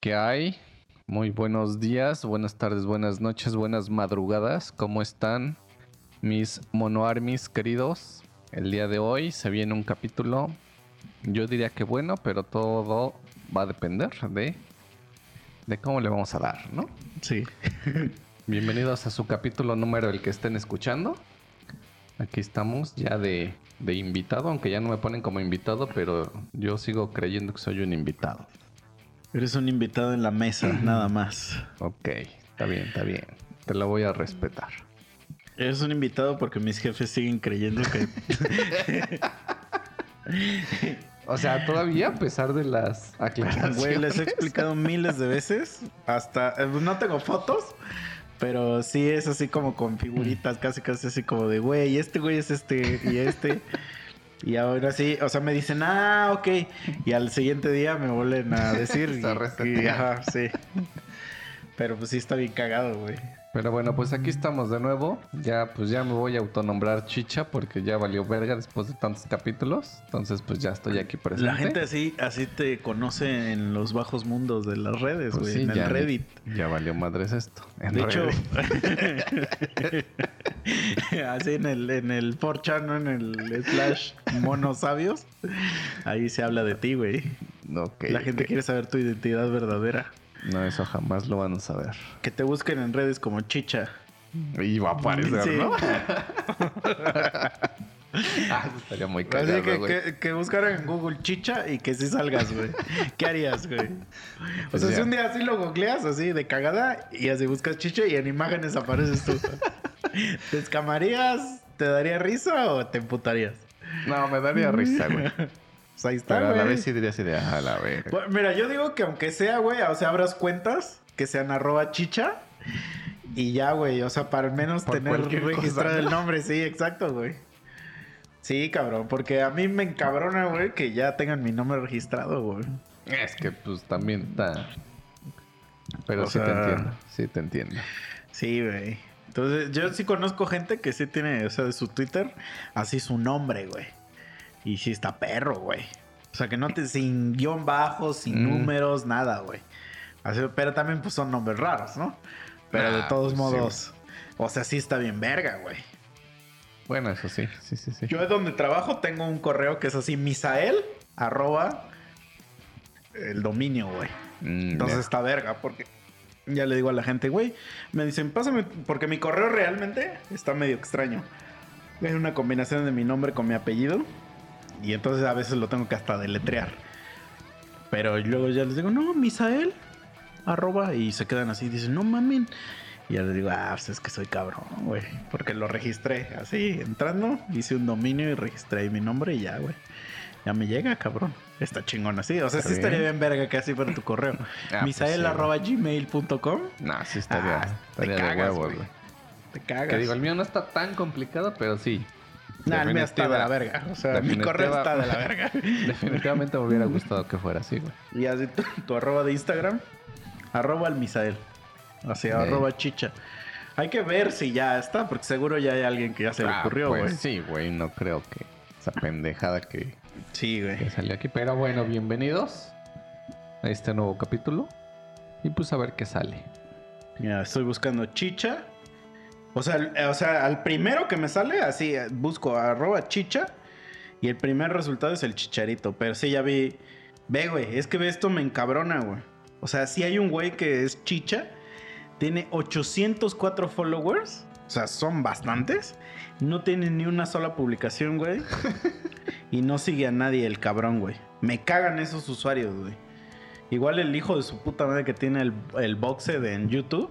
¿Qué hay? Muy buenos días, buenas tardes, buenas noches, buenas madrugadas. ¿Cómo están mis monoarmis queridos? El día de hoy se viene un capítulo, yo diría que bueno, pero todo va a depender de, de cómo le vamos a dar, ¿no? Sí. Bienvenidos a su capítulo número el que estén escuchando. Aquí estamos ya de, de invitado, aunque ya no me ponen como invitado, pero yo sigo creyendo que soy un invitado. Eres un invitado en la mesa, nada más. Ok, está bien, está bien. Te lo voy a respetar. Eres un invitado porque mis jefes siguen creyendo que... O sea, todavía a pesar de las aclaraciones. Güey, les he explicado miles de veces. Hasta... eh, No tengo fotos. Pero sí es así como con figuritas, casi casi así como de, güey, este güey es este y este. Y ahora sí, o sea, me dicen, ah, ok. Y al siguiente día me vuelven a decir. Y- y, ajá, sí. Pero pues sí está bien cagado, güey. Pero bueno, pues aquí estamos de nuevo. Ya, pues ya me voy a autonombrar chicha porque ya valió verga después de tantos capítulos. Entonces, pues ya estoy aquí presente. La gente así, así te conoce en los bajos mundos de las redes, Pues güey. sí, en ya, el Reddit. Ya valió madres esto. En De hecho, así en el, en el 4chan, ¿no? En el slash monos sabios. Ahí se habla de ti, güey. Ok, La gente quiere saber tu identidad verdadera. No, eso jamás lo van a saber. Que te busquen en redes como chicha. Y va a aparecer, Sí. ¿no? ah, eso estaría muy Así cagado, que, güey. que, que buscaran en Google chicha y que sí salgas, güey. ¿Qué harías, güey? O Pues sea, ya. si un día así lo googleas, así de cagada, y así buscas chicha y en imágenes apareces tú. ¿Te escamarías? ¿Te daría risa o te emputarías? No, me daría risa, güey. Pues ahí está, Pero a la vez sí diría así de, ah, la. Bueno, Mira, yo digo que aunque sea, güey, o sea, abras cuentas que sean arroba chicha y ya, güey, o sea, para al menos Por tener registrado cosa, el ¿no? nombre, sí, exacto, güey. Sí, cabrón, porque a mí me encabrona, güey, que ya tengan mi nombre registrado, güey. Es que pues también está. Pero O sí te entiendo, sí te entiendo. Sí, güey. Entonces, yo sí conozco gente que sí tiene, o sea, de su Twitter, así su nombre, güey. Y sí está perro, güey. O sea, que no te, sin guion bajo, sin Mm. números, nada, güey. Así, pero también, pues, son nombres raros, ¿no? Pero de Ah, todos pues, sí, modos, o sea, sí está bien verga, güey. Bueno, eso sí, sí, sí, sí. Yo donde trabajo tengo un correo que es así, misael, arroba, el dominio, güey. Mm, Entonces está verga, porque ya le digo a la gente, güey, me dicen, pásame, porque mi correo realmente está medio extraño. Es una combinación de mi nombre con mi apellido. Y entonces a veces lo tengo que hasta deletrear. Pero luego ya les digo, no, Misael, arroba, y se quedan así, dicen, no mamen. Y ya les digo, ah, pues es que soy cabrón, güey. Porque lo registré así, entrando, hice un dominio y registré ahí mi nombre y ya, güey. Ya me llega, cabrón. Está chingón así. O sea, Está sí estaría bien. bien verga que así fuera tu correo. Ah, pues Misael sí, arroba gmail.com. No, sí estaría, Ah, te estaría de cagas, huevos, güey. Te cagas. Que digo, el mío no está tan complicado, pero sí. Nah, el mío está de la verga. O sea, mi correo está de la verga. Definitivamente me hubiera gustado que fuera así, güey. y así tu, tu arroba de Instagram, arroba al Misael. Así, Ey. arroba chicha. Hay que ver si ya está, porque seguro ya hay alguien que ya se le Ah, ocurrió, pues güey. sí, güey, no creo que esa pendejada que, Sí, que salió aquí. Pero bueno, bienvenidos a este nuevo capítulo. Y pues a ver qué sale. Mira, estoy buscando chicha. O sea, o sea, al primero que me sale, así, eh, busco arroba chicha. Y el primer resultado es el chicharito. Pero sí, ya vi. Ve, güey, es que ve esto me encabrona, güey. O sea, si hay un güey que es chicha. Tiene 804 followers. O sea, son bastantes. No tiene ni una sola publicación, güey. y no sigue a nadie el cabrón, güey. Me cagan esos usuarios, güey. Igual el hijo de su puta madre que tiene el, el boxe de en YouTube.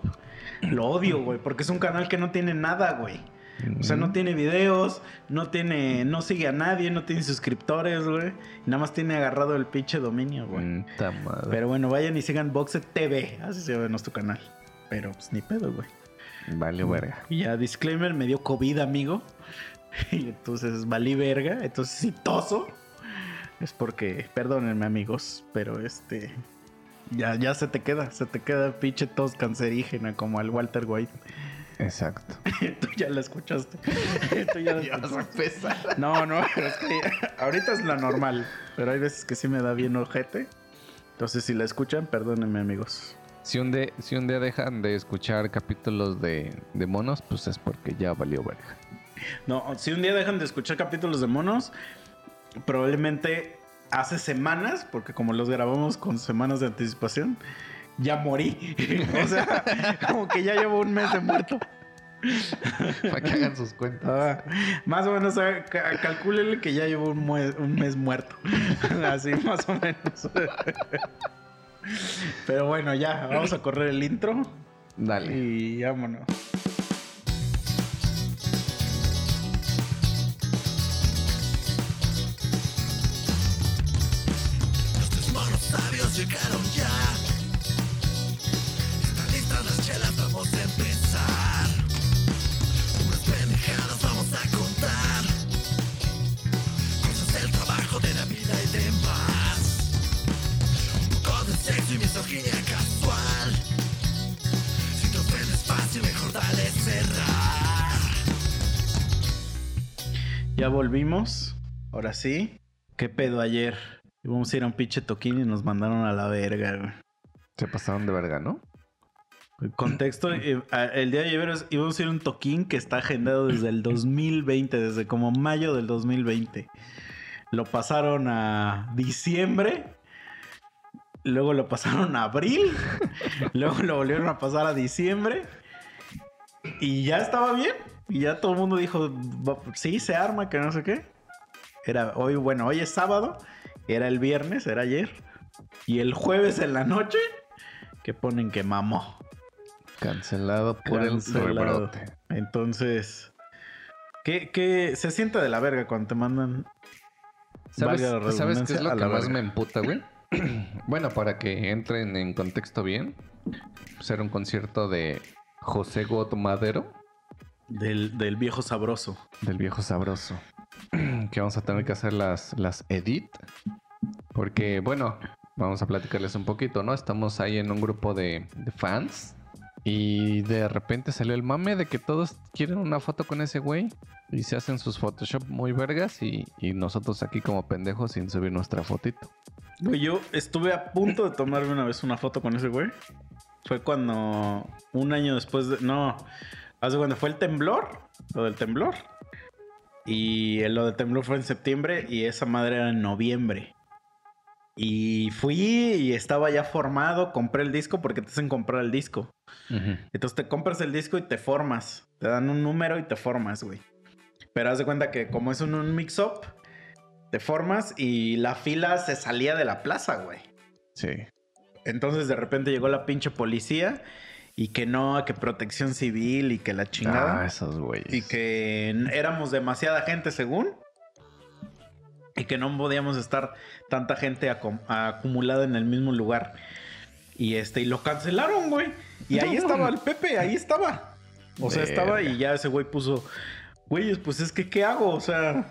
Lo odio, güey, porque es un canal que no tiene nada, güey. O sea, no tiene videos, no tiene, no sigue a nadie, no tiene suscriptores, güey. Nada más tiene agarrado el pinche dominio, güey. Mm. Pero bueno, vayan y sigan Boxe TV, así se llama nuestro canal. Pero pues ni pedo, güey. Vale, verga. Y ya, disclaimer, me dio COVID, amigo. Y entonces valí verga. Entonces, si toso, es porque, perdónenme, amigos, pero este. Ya, ya se te queda, se te queda pinche tos cancerígena como al Walter White. Exacto. Tú ya la escuchaste. Tú ya la Ya vas a escuchaste. empezar. No, no, pero es que ahorita es la normal. Pero hay veces que sí me da bien ojete. Entonces, si la escuchan, perdónenme, amigos. Si un, día, si un día dejan de escuchar capítulos de, de monos, pues es porque ya valió verga. No, si un día dejan de escuchar capítulos de monos, probablemente hace semanas, porque como los grabamos con semanas de anticipación, ya morí. o sea, como que ya llevo un mes de muerto. Para que hagan sus cuentas. Ah, más o menos, ca- calcúlenle que ya llevo un mes muerto. Así, más o menos. Pero bueno, ya, vamos a correr el intro Dale. y vámonos. Llegaron ya. Están listas las chelas, vamos a empezar. Unas pendejadas vamos a contar. Cosas del trabajo, de la vida y demás. Un poco de sexo y misoginia casual. Si te ofendes fácil, mejor dale cerrar. Ya volvimos. Ahora sí. ¿Qué pedo ayer? Íbamos a ir a un pinche toquín y nos mandaron a la verga, güey. Se pasaron de verga, ¿no? El Contexto, eh, el día de ayer íbamos a ir a un toquín que está agendado desde el 2020, desde como mayo del 2020. Lo pasaron a diciembre, luego lo pasaron a abril, luego lo volvieron a pasar a diciembre y ya estaba bien. Y ya todo el mundo dijo, "Va- sí, se arma, que no sé qué. Era hoy, bueno, hoy es sábado, era el viernes, era ayer. Y el jueves en la noche, que ponen que mamó. Cancelado por Cancelado. el rebrote. Entonces, ¿qué, qué se siente de la verga cuando te mandan? ¿Sabes, ¿sabes qué es lo que la más verga? me emputa, güey? bueno, para que entren en contexto bien, pues era un concierto de José Got Madero, Del, del viejo sabroso. del viejo sabroso. que vamos a tener que hacer las, las edit. Porque, bueno, vamos a platicarles un poquito, ¿no? Estamos ahí en un grupo de, de fans. Y de repente salió el mame de que todos quieren una foto con ese güey. Y se hacen sus Photoshop muy vergas. Y, y nosotros aquí como pendejos sin subir nuestra fotito. Güey, yo estuve a punto de tomarme una vez una foto con ese güey. Fue cuando, un año después de... No, hace cuando fue el temblor, lo del temblor. Y lo del temblor fue en septiembre y esa madre era en noviembre. Y fui y estaba ya formado, compré el disco porque te hacen comprar el disco. Entonces te compras el disco y te formas. Te dan un número y te formas, güey. Pero haz de cuenta que como es un, un mix-up, te formas y la fila se salía de la plaza, güey. Sí. Entonces de repente llegó la pinche policía y que no, que protección civil y que la chingada. Ah, esos güeyes. y que éramos demasiada gente según. Y que no podíamos estar tanta gente acum- acumulada en el mismo lugar. Y este, y lo cancelaron, güey. Y ahí estaba el Pepe, ahí estaba. O sea, estaba y ya ese güey puso, güeyes, pues es que, ¿qué hago? O sea.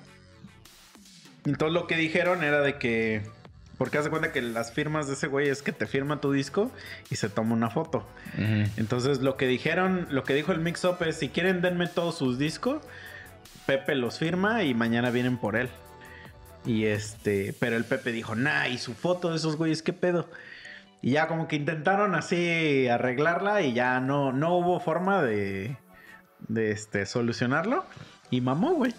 Entonces lo que dijeron era de que. Porque haz de cuenta que las firmas de ese güey es que te firma tu disco y se toma una foto. Entonces lo que dijeron, lo que dijo el mix up es si quieren denme todos sus discos, Pepe los firma y mañana vienen por él. Y este, pero el Pepe dijo, nah, y su foto de esos güeyes, ¿qué pedo? Y ya como que intentaron así arreglarla y ya no, no hubo forma de, de este, solucionarlo. Y mamó, güey.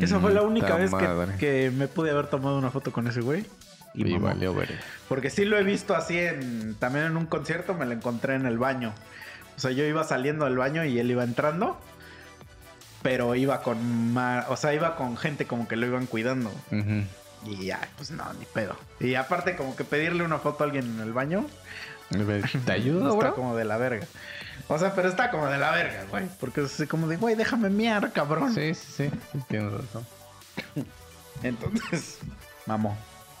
Esa fue la Mm, única vez que, que me pude haber tomado una foto con ese güey. Y, Y valió verga. Porque sí lo he visto así en. También en un concierto me lo encontré en el baño. O sea, yo iba saliendo del baño y él iba entrando. Pero iba con ma- O sea, iba con gente como que lo iban cuidando. Y ya, pues no, ni pedo. Y aparte, como que pedirle una foto a alguien en el baño. ¿Te ayudo, está bro? como de la verga. O sea, pero está como de la verga, güey. Porque es así como de, güey, déjame miar, cabrón. Sí, sí, sí. sí, Tienes razón. Entonces, mamó.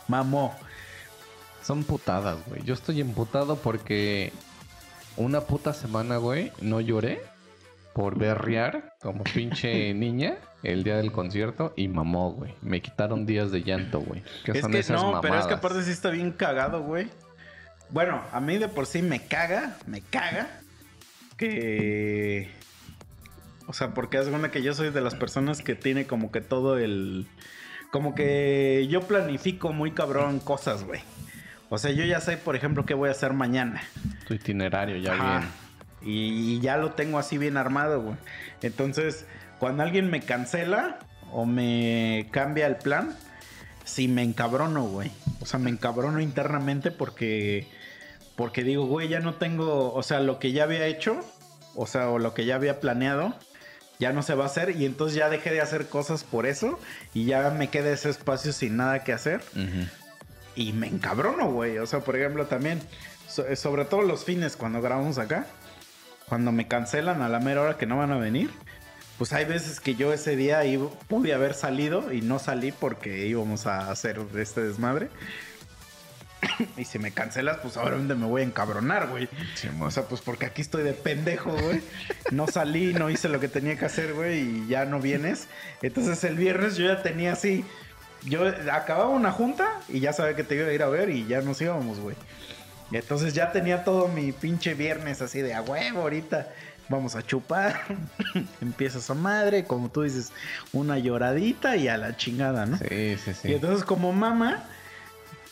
Mamó. Son putadas, güey. Yo estoy emputado porque una puta semana, güey, no lloré por berrear como pinche niña el día del concierto y mamó, güey. Me quitaron días de llanto, güey. ¿Qué Es son que esas no, pero es que mamadas? aparte sí está bien cagado, güey. Bueno, a mí de por sí me caga, me caga que... O sea, porque es cuenta que yo soy de las personas que tiene como que todo el... Como que yo planifico muy cabrón cosas, güey. O sea, yo ya sé, por ejemplo, qué voy a hacer mañana. Tu itinerario ya Ajá. bien. Y, y ya lo tengo así bien armado, güey. Entonces, cuando alguien me cancela o me cambia el plan, sí me encabrono, güey. O sea, me encabrono internamente porque, porque digo, güey, ya no tengo, o sea, lo que ya había hecho, o sea, o lo que ya había planeado, ya no se va a hacer y entonces ya dejé de hacer cosas por eso y ya me queda ese espacio sin nada que hacer y me encabrono, güey. O sea, por ejemplo, también, so- eh, sobre todo los fines cuando grabamos acá, cuando me cancelan a la mera hora que no van a venir, pues hay veces que yo ese día iba- pude haber salido y no salí porque íbamos a hacer este desmadre. y si me cancelas, pues obviamente me voy a encabronar, güey. O sea, pues porque aquí estoy de pendejo, güey. No salí, no hice lo que tenía que hacer, güey, y ya no vienes. Entonces el viernes yo ya tenía así. Yo acababa una junta y ya sabía que te iba a ir a ver y ya nos íbamos, güey. Y entonces ya tenía todo mi pinche viernes así de a huevo ahorita. Vamos a chupar. Empieza esa madre, como tú dices, una lloradita y a la chingada, ¿no? Sí, sí, sí. Y entonces como mamá,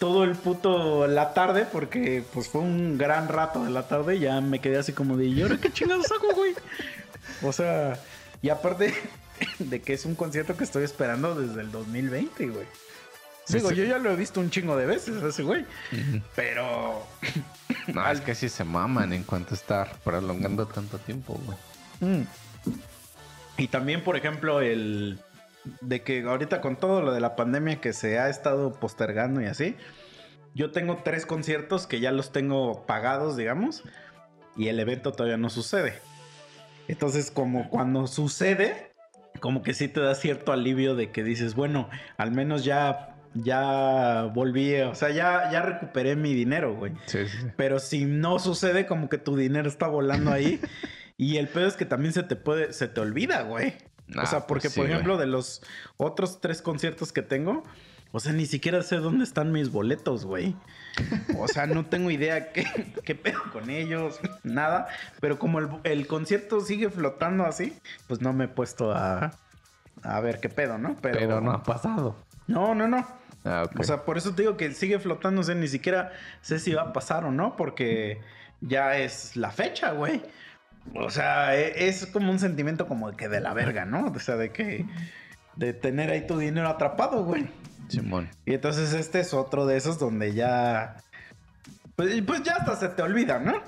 todo el puto la tarde, porque pues fue un gran rato de la tarde, ya me quedé así como de, ¿y ahora qué chingados hago, güey? O sea, y aparte de que es un concierto que estoy esperando desde el 2020, güey. Digo, yo ya lo he visto un chingo de veces, ese güey. Pero No, es que sí se maman en cuanto a estar prolongando tanto tiempo, güey. Mm. Y también, por ejemplo, el de que ahorita con todo lo de la pandemia que se ha estado postergando y así, yo tengo tres conciertos que ya los tengo pagados, digamos, y el evento todavía no sucede. Entonces, como cuando sucede, como que sí te da cierto alivio de que dices, bueno, al menos ya, ya volví, o sea, ya, ya recuperé mi dinero, güey. Sí, sí. Pero si no sucede, como que tu dinero está volando ahí. y el pedo es que también se te puede, se te olvida, güey. O sea, porque pues sí, por ejemplo, de los otros tres conciertos que tengo, o sea, ni siquiera sé dónde están mis boletos, güey. O sea, no tengo idea qué, qué pedo con ellos, nada. Pero como el, el concierto sigue flotando así, pues no me he puesto a, a ver qué pedo, ¿no? Pero, Pero no ha pasado. No, no, no. Ah. O sea, por eso te digo que sigue flotando, o sea, ni siquiera sé si va a pasar o no, porque ya es la fecha, güey. O sea, e- es como un sentimiento como de que de la verga, ¿no? O sea, de que de tener ahí tu dinero atrapado, güey. Simón. Y entonces este es otro de esos donde ya pues, pues ya hasta se te olvida, ¿no?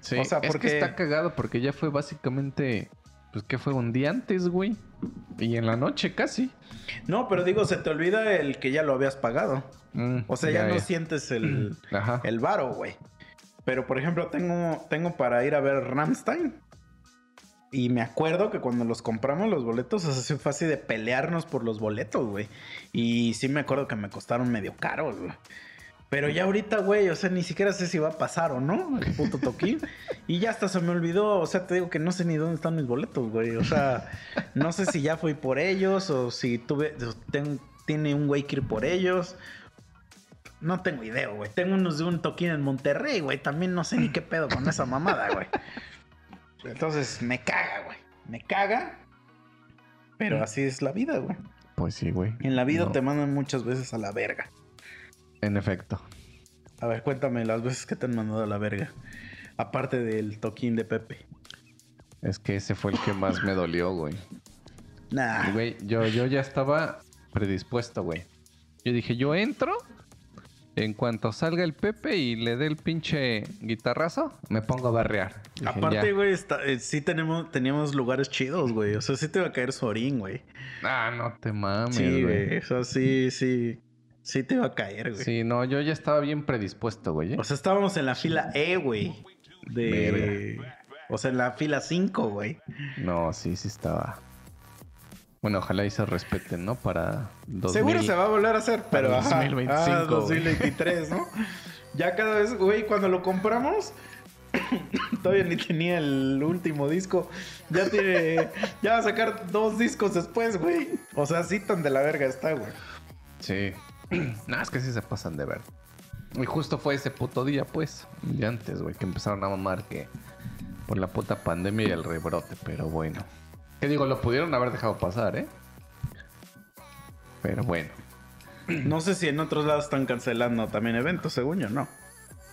Sí, o sea, es porque que está cagado porque ya fue básicamente, pues que fue un día antes, güey. Y en la noche casi. no, pero digo, se te olvida el que ya lo habías pagado. Mm, O sea, ya, no sientes el Ajá. el varo, güey. Pero, por ejemplo, tengo, tengo para ir a ver Ramstein. Y me acuerdo que cuando los compramos los boletos, o sea, fue así de pelearnos por los boletos, güey. Y sí me acuerdo que me costaron medio caros, güey. Pero ya ahorita, güey, o sea, ni siquiera sé si va a pasar o no, el puto toquín. y ya hasta se me olvidó, o sea, te digo que no sé ni dónde están mis boletos, güey. O sea, no sé si ya fui por ellos o si tuve, tiene un güey que ir por ellos. No tengo idea, güey. Tengo unos de un toquín en Monterrey, güey. También no sé ni qué pedo con esa mamada, güey. Entonces, me caga, güey. Me caga. Pero así es la vida, güey. Pues sí, güey. En la vida No, te mandan muchas veces a la verga. En efecto. A ver, cuéntame las veces que te han mandado a la verga. Aparte del toquín de Pepe. Es que ese fue el que más me dolió, güey. Nah. Güey, yo, yo ya estaba predispuesto, güey. Yo dije, yo entro. En cuanto salga el Pepe y le dé el pinche guitarrazo, me pongo a barrear. Aparte, güey, eh, sí tenemos, teníamos lugares chidos, güey. O sea, sí te va a caer Sorín, güey. Ah, no te mames, Sí, güey. güey. O sea, sí, sí. Sí te va a caer, güey. Sí, no, yo ya estaba bien predispuesto, güey. ¿eh? O sea, estábamos en la fila E, güey. De. Verga. O sea, en la fila 5, güey. No, sí, sí estaba. Bueno, ojalá y se respeten, ¿no? Para 2000. Seguro se va a volver a hacer, pero. para ajá, 2025, ah, güey. 2023, ¿no? ya cada vez, güey, cuando lo compramos. Todavía ni tenía el último disco. Ya tiene. ya va a sacar dos discos después, güey. O sea, así tan de la verga está, güey. Sí. no, es que sí se pasan de ver. Y justo fue ese puto día, pues. De antes, güey, que empezaron a mamar que por la puta pandemia y el rebrote, pero bueno. Que digo, lo pudieron haber dejado pasar, ¿eh? Pero bueno. No sé si en otros lados están cancelando también eventos, según yo, no.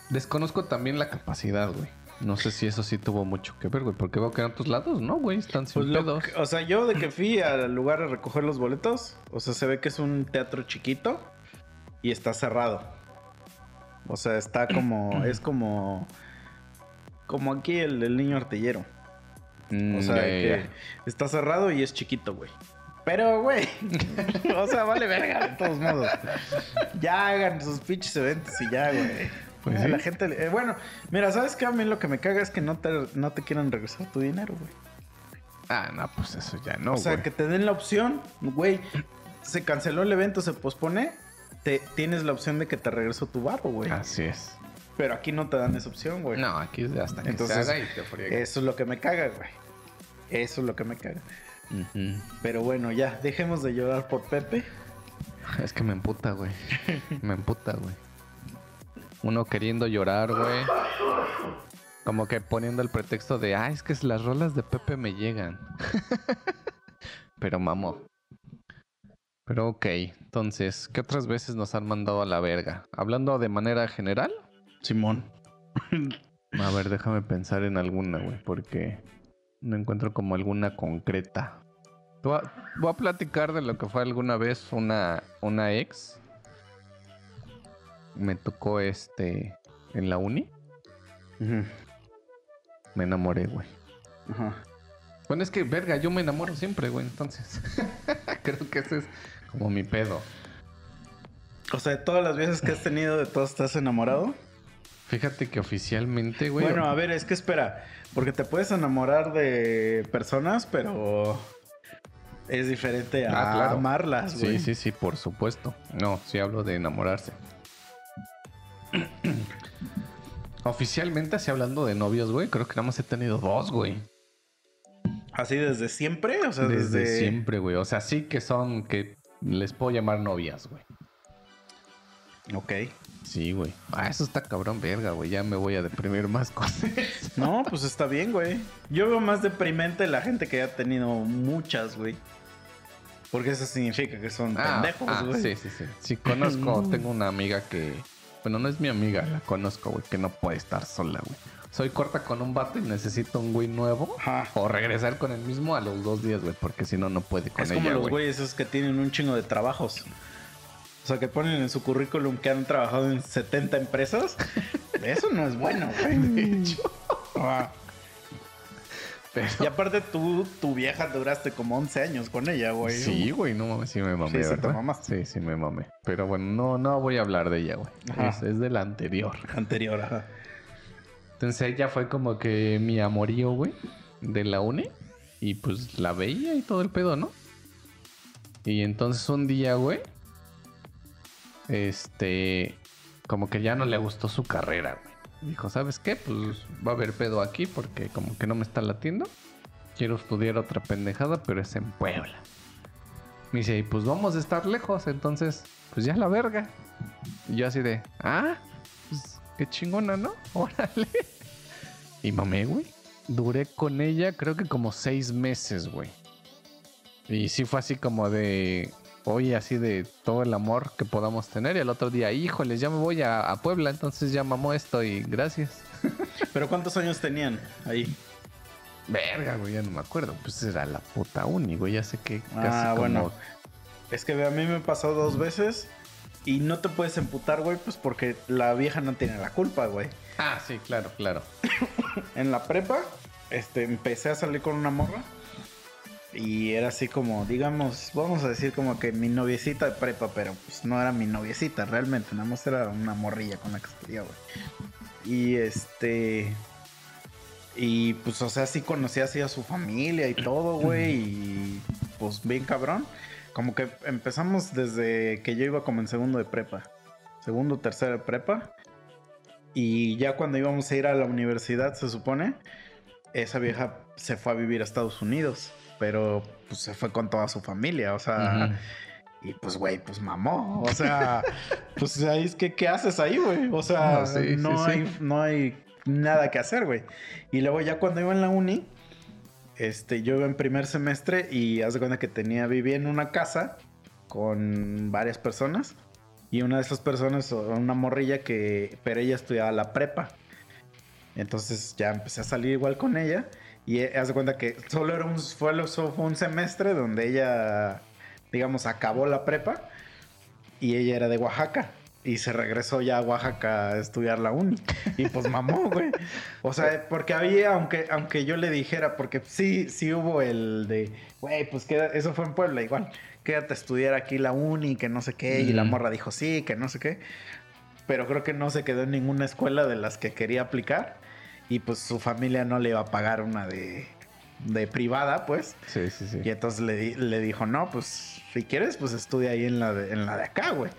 Desconozco también la capacidad, güey. No sé si eso sí tuvo mucho que ver, güey. Porque veo que en otros lados, no, güey. Están sin Pues lo pedos. que- o sea, yo de que fui al lugar a recoger los boletos, o sea, se ve que es un teatro chiquito y está cerrado. O sea, está como, es como, como aquí el, el niño artillero. Mm, O sea, ya, ya, que está cerrado y es chiquito, güey. Pero, güey, o sea, vale verga de todos modos. Ya hagan sus pinches eventos y ya, güey. Pues sí. la gente, le- eh, bueno, mira, ¿sabes qué? A mí lo que me caga es que no te, no te quieran regresar tu dinero, güey. Ah, no, pues eso ya no, o sea, que te den la opción, güey, se canceló el evento, se pospone, te, tienes la opción de que te regreso tu barro, güey. Así es. Pero aquí no te dan esa opción, güey. No, aquí es hasta que Entonces, se haga y te friega. Eso es lo que me caga, güey. Eso es lo que me caga. Pero bueno, ya, dejemos de llorar por Pepe. Es que me emputa, güey. Me emputa, güey. Uno queriendo llorar, güey. Como que poniendo el pretexto de, ah, es que las rolas de Pepe me llegan. Pero mamó. Pero ok, entonces, ¿qué otras veces nos han mandado a la verga? Hablando de manera general. Simón. A ver, déjame pensar en alguna, güey, porque no encuentro como alguna concreta. Voy a, platicar de lo que fue alguna vez una, una ex. Me tocó este en la uni. Me enamoré, güey. Ajá. Bueno, es que, verga, yo me enamoro siempre, güey, entonces. Creo que ese es como mi pedo. O sea, de todas las veces que has tenido, de todas estás enamorado. Fíjate que oficialmente, güey. Bueno, a ver, es que espera, porque te puedes enamorar de personas, pero es diferente a Ah, claro. amarlas, güey. Sí, sí, sí, por supuesto. No, sí hablo de enamorarse. Oficialmente, así hablando de novios, güey, creo que nada más he tenido dos, güey. Así desde siempre, o sea, Desde, desde, siempre, güey. O sea, sí que son, que les puedo llamar novias, güey. Ok. Sí, güey. Ah, eso está cabrón, verga, güey. Ya me voy a deprimir más cosas. No, pues está bien, güey. Yo veo más deprimente la gente que ha tenido muchas, güey. Porque eso significa que son Ah, pendejos, ah, güey. sí, sí, sí. Sí, conozco, tengo una amiga que. Bueno, no es mi amiga, la conozco, güey, que no puede estar sola, güey. Soy corta con un vato y necesito un güey nuevo. Ajá. O regresar con el mismo a los dos días, güey, porque si no, no puede con Es ella, como los güey. güeyes esos que tienen un chingo de trabajos. O sea, que ponen en su currículum que han trabajado en 70 empresas. Eso no es bueno, güey. De hecho. Ah. Pero- Y aparte tú, tu vieja duraste como 11 años con ella, güey. Sí, güey, no mames, sí me mamé, Sí, sí te ¿verdad? mamaste. Sí, sí me mamé. Pero bueno, no, no voy a hablar de ella, güey. Es, es de la anterior. Anterior, ajá. Entonces ella fue como que mi amorío, güey, de la uni. Y pues la veía y todo el pedo, ¿no? Y entonces un día, güey, este, como que ya no le gustó su carrera, güey. Dijo, ¿sabes qué? Pues va a haber pedo aquí porque como que no me está latiendo. Quiero estudiar otra pendejada, pero es en Puebla. Me dice, y pues vamos a estar lejos, entonces, pues ya la verga. Y yo así de, ah, pues qué chingona, ¿no? Órale. Y mamé, güey. Duré con ella creo que como seis meses, güey. Y sí fue así como de, hoy así de todo el amor que podamos tener. Y el otro día, híjoles, ya me voy a, a Puebla, entonces ya mamó esto y gracias. Pero ¿cuántos años tenían ahí? Verga, güey, ya no me acuerdo. Pues era la puta uni, güey. Ya sé que casi Ah, como... bueno. Es que a mí me pasó dos veces y no te puedes emputar, güey, pues porque la vieja no tiene la culpa, güey. Ah, sí, claro, claro. En la prepa, este, empecé a salir con una morra y era así como, digamos, vamos a decir como que mi noviecita de prepa, pero pues no era mi noviecita realmente, nada más era una morrilla con la que salía, güey. Y este... Y pues, o sea, sí conocía así a su familia y todo, güey. Y pues bien cabrón. Como que empezamos desde que yo iba como en segundo de prepa. Segundo, tercero de prepa. Y ya cuando íbamos a ir a la universidad, se supone, esa vieja se fue a vivir a Estados Unidos. Pero pues se fue con toda su familia. O sea, y pues, güey, pues mamó. O sea, pues ahí es que, ¿qué haces ahí, güey? O sea, No, sí, no, sí, sí. hay, no hay nada que hacer, güey. Y luego ya cuando iba en la uni, este, yo iba en primer semestre y haz de cuenta que tenía, vivía en una casa con varias personas. Y una de esas personas, una morrilla que, pero ella estudiaba la prepa. Entonces ya empecé a salir igual con ella. Y eh, haz de cuenta que solo era un, fue, fue un semestre donde ella, digamos, acabó la prepa. Y ella era de Oaxaca. Y se regresó ya a Oaxaca a estudiar la uni. Y pues mamó, güey. O sea, porque había, aunque, aunque yo le dijera, porque sí, sí hubo el de, güey, pues queda, eso fue en Puebla igual. Quédate a estudiar aquí la uni, que no sé qué. Y la Mm. morra dijo sí, que no sé qué. Pero creo que no se quedó en ninguna escuela de las que quería aplicar. Y pues su familia no le iba a pagar una de, de privada, pues. Sí, sí, sí. Y entonces le, le dijo, no, pues si quieres, pues estudia ahí en la de, en la de acá, güey.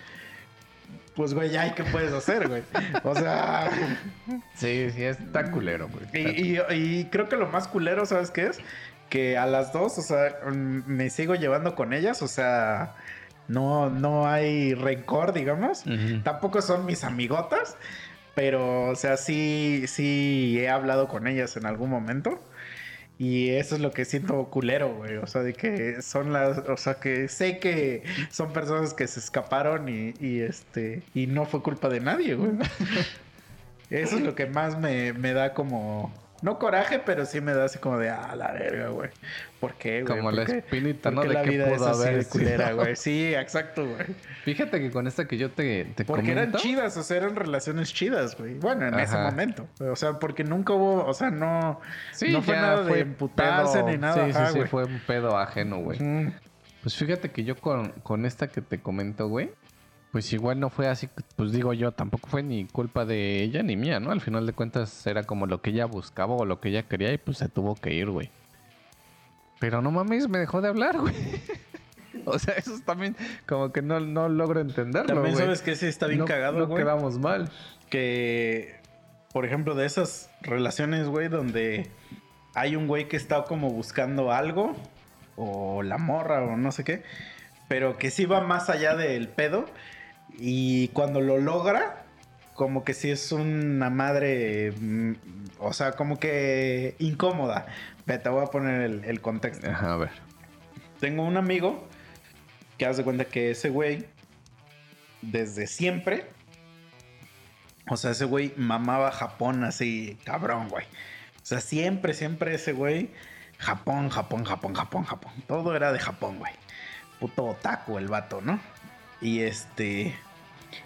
Pues, güey, ya, ¿y qué puedes hacer, güey? O sea, Sí, sí, está culero, güey. y, y- y creo que lo más culero, ¿sabes qué es? Que a las dos, o sea, me sigo llevando con ellas, o sea, no, no hay rencor, digamos. Tampoco son mis amigotas, pero, o sea, sí, sí he hablado con ellas en algún momento. Y eso es lo que siento culero, güey. O sea, de que son las. O sea, que sé que son personas que se escaparon y, y, este. Y no fue culpa de nadie, güey. Eso es lo que más me, me da como. No coraje, pero sí me da así como de. Ah, la verga, güey. ¿Por qué, güey? Como ¿Por la qué- espinita, ¿no? De la qué vida es así haber de culera, sido? güey. Sí, exacto, güey. Fíjate que con esta que yo te, te Porque eran chidas, o sea, eran relaciones chidas, güey. Bueno, en ese momento. O sea, porque nunca hubo, o sea, no, Sí, no fue nada de emputarse pedo- ni nada. Sí, ajá, sí, sí, güey. fue un pedo ajeno, güey. Pues fíjate que yo con, con esta que te comento, güey, pues igual no fue así, pues digo yo, tampoco fue ni culpa de ella ni mía, ¿no? Al final de cuentas era como lo que ella buscaba o lo que ella quería y pues se tuvo que ir, güey. Pero no mames, me dejó de hablar, güey. o sea, eso es también como que no, no logro entenderlo, También sabes que sí está bien no, cagado, No güey. quedamos mal. Que, por ejemplo, de esas relaciones, güey, donde hay un güey que está como buscando algo, o la morra, o no sé qué, pero que sí va más allá del pedo, y cuando lo logra, como que sí es una madre, mm, o sea, como que incómoda. Te voy a poner el, el contexto. Ajá, a ver. Tengo un amigo que hace cuenta que ese güey, desde siempre, o sea, ese güey mamaba Japón así, cabrón, güey. O sea, siempre, siempre ese güey, Japón, Japón, Japón, Japón, Japón. Todo era de Japón, güey. Puto otaku el vato, ¿no? Y este...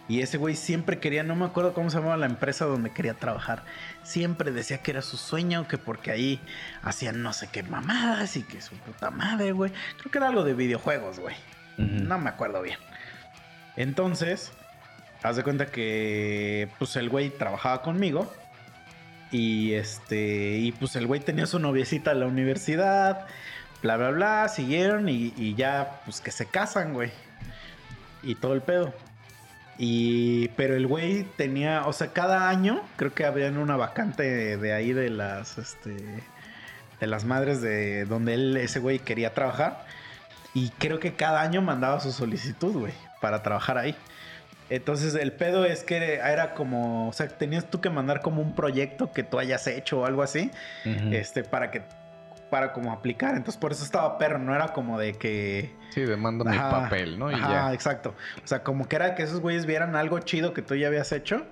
Y ese güey siempre quería, no me acuerdo cómo se llamaba la empresa donde quería trabajar. Siempre decía que era su sueño, que porque ahí hacían no sé qué mamadas y que su puta madre, güey. Creo que era algo de videojuegos, güey. No me acuerdo bien. Entonces, haz de cuenta que pues el güey trabajaba conmigo. Y este, y pues el güey tenía su noviecita en la universidad. Bla, bla, bla. Siguieron y, y ya, pues que se casan, güey. Y todo el pedo. Y, pero el güey tenía, o sea, cada año creo que habían una vacante de, de ahí de las, este, de las madres de donde él, ese güey quería trabajar. Y creo que cada año mandaba su solicitud, güey, para trabajar ahí. Entonces el pedo es que era como, o sea, tenías tú que mandar como un proyecto que tú hayas hecho o algo así, este, para que, para como aplicar. Entonces por eso estaba perro, no era como de que... Sí, demando mi papel, ¿no? Y ajá, ya. exacto. O sea, como que era que esos güeyes vieran algo chido que tú ya habías hecho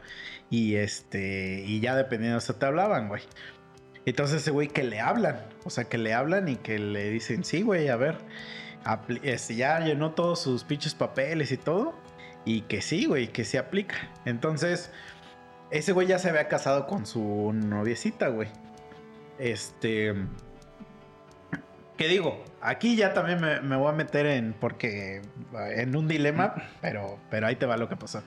y este, y ya dependiendo de eso te hablaban, güey. Entonces ese güey que le hablan, o sea, que le hablan y que le dicen, sí, güey, a ver, este, ya llenó todos sus pinches papeles y todo, y que sí, güey, que se aplica. Entonces, ese güey ya se había casado con su noviecita, güey. Este, ¿Qué digo? Aquí ya también me, me voy a meter en. Porque. En un dilema. Pero, pero ahí te va lo que pasó.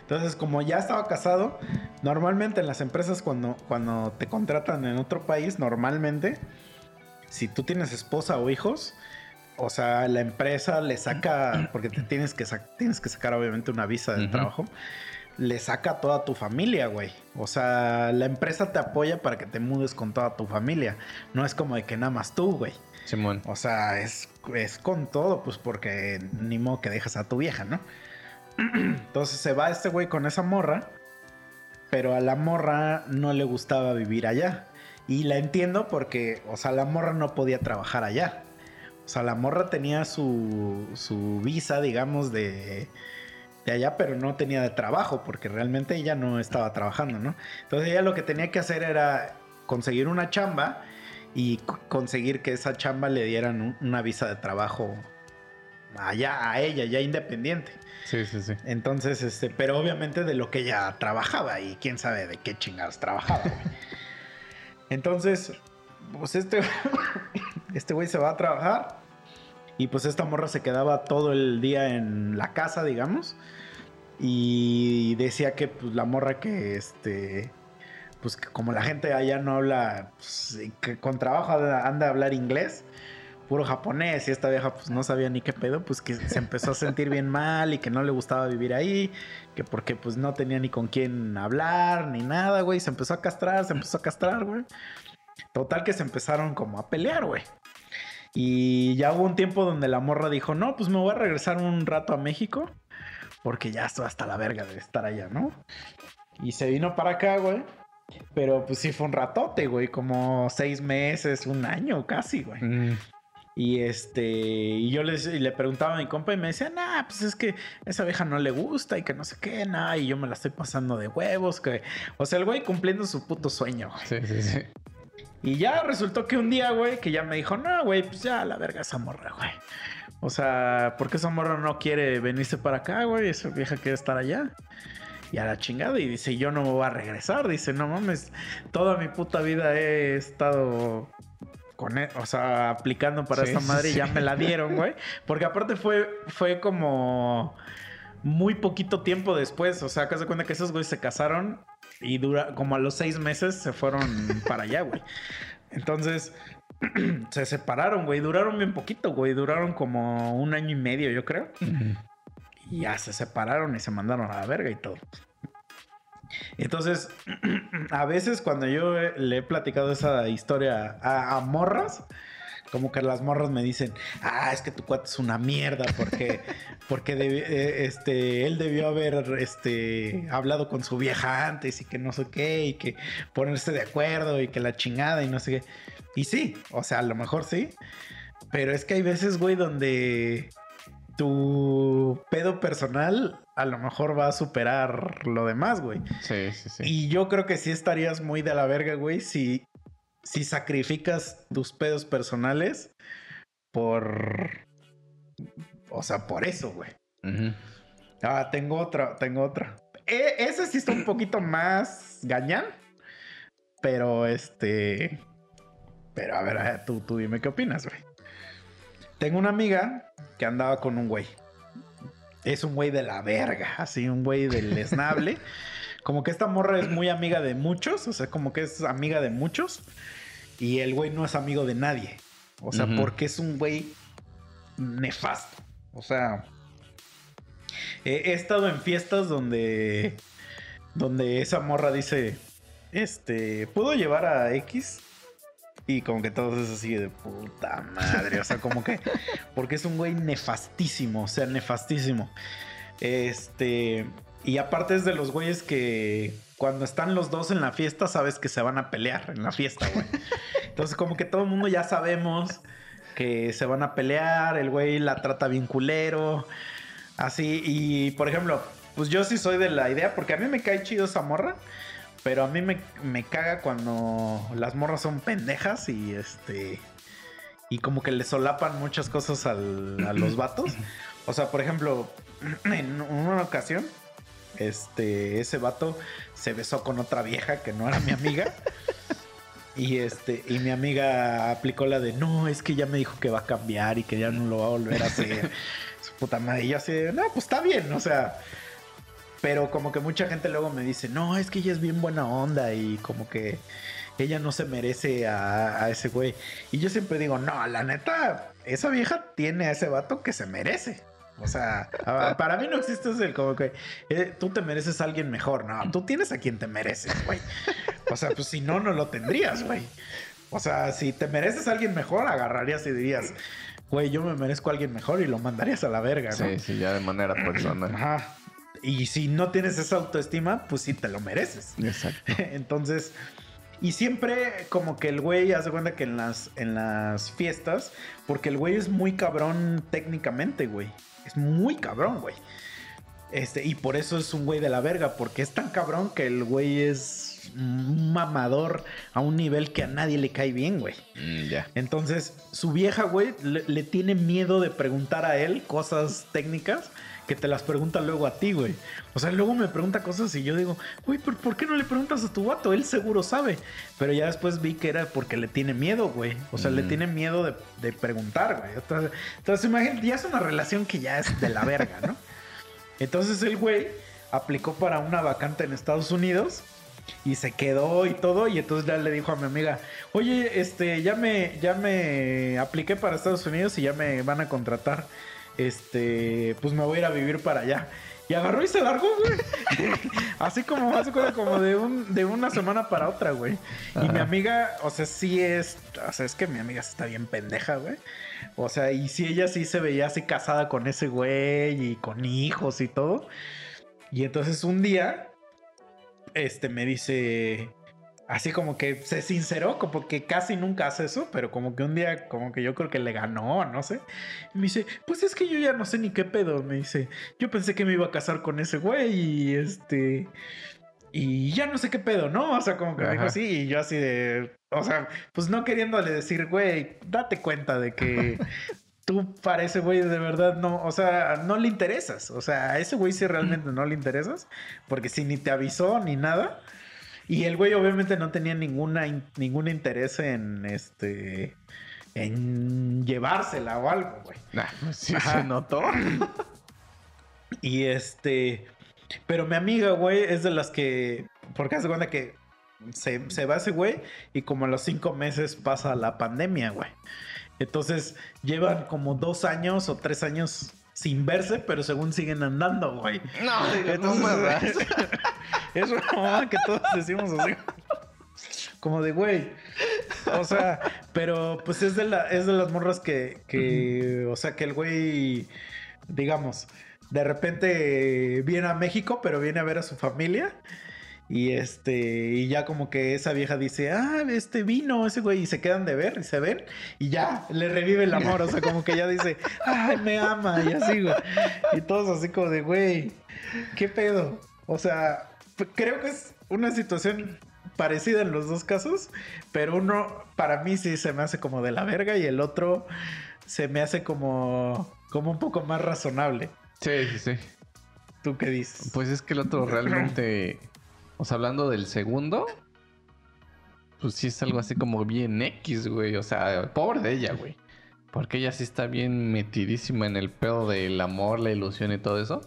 Entonces, como ya estaba casado, normalmente en las empresas, cuando, cuando te contratan en otro país, normalmente, si tú tienes esposa o hijos, o sea, la empresa le saca. Porque te tienes que, tienes que sacar, obviamente, una visa de trabajo. Le saca a toda tu familia, güey. O sea, la empresa te apoya para que te mudes con toda tu familia. No es como de que nada más tú, güey. Simón. O sea, es, es con todo, pues porque ni modo que dejas a tu vieja, ¿no? Entonces se va este güey con esa morra, pero a la morra no le gustaba vivir allá. Y la entiendo porque, o sea, la morra no podía trabajar allá. O sea, la morra tenía su, su visa, digamos, de, de allá, pero no tenía de trabajo, porque realmente ella no estaba trabajando, ¿no? Entonces ella lo que tenía que hacer era conseguir una chamba y conseguir que esa chamba le dieran un- una visa de trabajo allá a ella, ya independiente. Sí, sí, sí. Entonces, este, pero obviamente de lo que ella trabajaba y quién sabe de qué chingados trabajaba, güey. Entonces, pues este, este güey se va a trabajar y pues esta morra se quedaba todo el día en la casa, digamos. Y decía que pues la morra que este pues como la gente allá no habla pues, que con trabajo anda a hablar inglés, puro japonés y esta vieja pues no sabía ni qué pedo, pues que se empezó a sentir bien mal y que no le gustaba vivir ahí, que porque pues no tenía ni con quién hablar ni nada, güey, se empezó a castrar, se empezó a castrar, güey. Total que se empezaron como a pelear, güey. Y ya hubo un tiempo donde la morra dijo, no, pues me voy a regresar un rato a México. Porque ya estoy hasta la verga de estar allá, ¿no? Y se vino para acá, güey. Pero pues sí fue un ratote, güey. Como seis meses, un año casi, güey. Mm, Y este, y yo les, y le preguntaba a mi compa y me decía, nah, pues es que esa vieja no le gusta y que no sé qué, nah, y yo me la estoy pasando de huevos, que, o sea, el güey cumpliendo su puto sueño, güey. sí, sí, sí. Y ya resultó que un día, güey, que ya me dijo, no, güey, pues ya la verga esa morra, güey. O sea, ¿por qué esa morra no quiere venirse para acá, güey? Esa vieja quiere estar allá. Y a la chingada. Y dice, yo no me voy a regresar. Dice, no mames, toda mi puta vida he estado con, e- o sea, aplicando para Sí, esta sí, madre y ya me la dieron, güey. Porque aparte fue, fue como muy poquito tiempo después. O sea, que se cuenta que esos güeyes se casaron y dura, como a los seis meses se fueron para allá, güey. Entonces, se separaron, güey. Duraron bien poquito, güey. Duraron como un año y medio, yo creo. Ujú. Y ya se separaron y se mandaron a la verga y todo. Entonces, a veces cuando yo eh, le he platicado esa historia a, a morras, como que las morras me dicen, ah, es que tu cuate es una mierda porque, porque eh, este, él debió haber este, hablado con su vieja antes y que no sé qué, y que ponerse de acuerdo y que la chingada y no sé qué. Y sí, o sea, a lo mejor sí, pero es que hay veces, güey, donde tu pedo personal a lo mejor va a superar lo demás, güey. Sí, sí, sí. Y yo creo que sí estarías muy de la verga, güey, si, si sacrificas tus pedos personales por... O sea, por eso, güey. Ah, tengo otra, tengo otra. E- ese sí está un poquito más gañán. Pero este. Pero a ver, a ver, tú, tú dime qué opinas, güey. Tengo una amiga que andaba con un güey. Es un güey de la verga, así, un güey del esnable. como que esta morra es muy amiga de muchos, o sea, como que es amiga de muchos. Y el güey no es amigo de nadie. O sea, porque es un güey nefasto. O sea, he, he estado en fiestas donde, donde esa morra dice, este, ¿puedo llevar a X? Y como que todos es así de puta madre. O sea, como que. Porque es un güey nefastísimo. O sea, nefastísimo. Este. Y aparte es de los güeyes que cuando están los dos en la fiesta, sabes que se van a pelear en la fiesta, güey. Entonces, como que todo el mundo ya sabemos que se van a pelear. El güey la trata bien culero. Así. Y por ejemplo, pues yo sí soy de la idea, porque a mí me cae chido esa morra. Pero a mí me, me caga cuando las morras son pendejas y este. Y como que le solapan muchas cosas al- a los vatos. O sea, por ejemplo, en una ocasión, este, ese vato se besó con otra vieja que no era mi amiga. Y este, y mi amiga aplicó la de no, es que ya me dijo que va a cambiar y que ya no lo va a volver a hacer. Su puta madre. Y yo así, no, pues está bien, o sea. Pero como que mucha gente luego me dice, no, es que ella es bien buena onda y como que ella no se merece a, a ese güey. Y yo siempre digo, no, la neta, esa vieja tiene a ese vato que se merece. O sea, para mí no existe ese como que eh, tú te mereces a alguien mejor. No, tú tienes a quien te mereces, güey. O sea, pues si no, no lo tendrías, güey. O sea, si te mereces a alguien mejor, agarrarías y dirías, güey, yo me merezco a alguien mejor y lo mandarías a la verga, ¿no? Sí, sí, ya de manera personal. Ajá. Y si no tienes esa autoestima, pues sí te lo mereces. Exacto. Entonces, Y siempre como que el güey hace cuenta que en las, en las fiestas, porque el güey es muy cabrón técnicamente, güey. Es muy cabrón, güey. Este, y por eso es un güey de la verga, porque es tan cabrón que el güey es un mamador a un nivel que a nadie le cae bien, güey. Mm. Entonces, su vieja, güey, le, le tiene miedo de preguntar a él cosas técnicas que te las pregunta luego a ti, güey. O sea, luego me pregunta cosas y yo digo, güey, ¿por, por qué no le preguntas a tu vato? Él seguro sabe. Pero ya después vi que era porque le tiene miedo, güey. O sea, le tiene miedo de, de preguntar, güey. Entonces, entonces, imagínate, ya es una relación que ya es de la verga, ¿no? Entonces el güey aplicó para una vacante en Estados Unidos y se quedó y todo y entonces ya le dijo a mi amiga, oye, este, ya me, ya me apliqué para Estados Unidos y ya me van a contratar, este, pues me voy a ir a vivir para allá. Y agarró y se largó, güey. Así como, cuenta como de, un, de una semana para otra, güey. Y mi amiga, o sea, sí es, o sea, es que mi amiga está bien pendeja, güey. O sea, y si ella sí se veía así casada con ese güey y con hijos y todo. Y entonces un día, este me dice, así como que se sinceró, como que casi nunca hace eso, pero como que un día, como que yo creo que le ganó, no sé. Y me dice, pues es que yo ya no sé ni qué pedo. Me dice, yo pensé que me iba a casar con ese güey y este. Y ya no sé qué pedo, ¿no? O sea, como que me dijo Ajá. así y yo así de. O sea, pues no queriéndole decir, güey, date cuenta de que tú para ese güey de verdad no, o sea, no le interesas. O sea, a ese güey sí realmente no le interesas, porque si ni te avisó ni nada. Y el güey obviamente no tenía ninguna, in- ningún interés en este. en llevársela o algo, güey. Nah, sí Ajá. se notó. Y este. Pero mi amiga, güey, es de las que. Porque hace cuenta que se, se va ese güey y como a los cinco meses pasa la pandemia, güey. Entonces llevan como dos años o tres años sin verse, pero según siguen andando, güey. No, Entonces, es una mamada que todos decimos así. Como de, güey. O sea, pero pues es de, la, es de las morras que, que o sea, que el güey, digamos, de repente viene a México, pero viene a ver a su familia. Y este, y ya como que esa vieja dice, ah, este vino, ese güey, y se quedan de ver y se ven, y ya le revive el amor, o sea, como que ella dice, ay, me ama, y así, güey. Y todos así como de, güey, ¿qué pedo? O sea, creo que es una situación parecida en los dos casos, pero uno para mí sí se me hace como de la verga y el otro se me hace como, como un poco más razonable. Sí, sí, sí. ¿Tú qué dices? Pues es que el otro realmente. O sea, hablando del segundo. Pues sí es algo así como bien X, güey. O sea, pobre de ella, güey. Porque ella sí está bien metidísima en el pedo del amor, la ilusión y todo eso.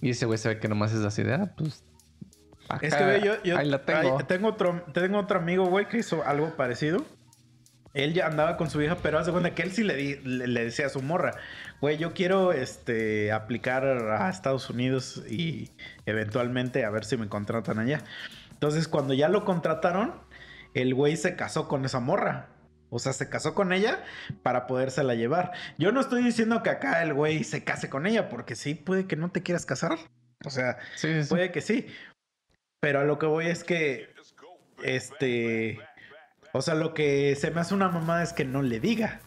Y ese güey se ve que nomás es así de, ah, pues. Es que yo, yo ahí la tengo. ay, tengo otro, tengo otro amigo, güey, que hizo algo parecido. Él ya andaba con su hija, pero hace cuenta que él sí le, di- le, le decía a su morra, güey, yo quiero este, aplicar a Estados Unidos y eventualmente a ver si me contratan allá. Entonces, cuando ya lo contrataron, el güey se casó con esa morra. O sea, se casó con ella para podérsela llevar. Yo no estoy diciendo que acá el güey se case con ella, porque sí, puede que no te quieras casar. O sea, Sí, sí, sí. Puede que sí. Pero a lo que voy es que. Este. O sea, lo que se me hace una mamada es que no le diga.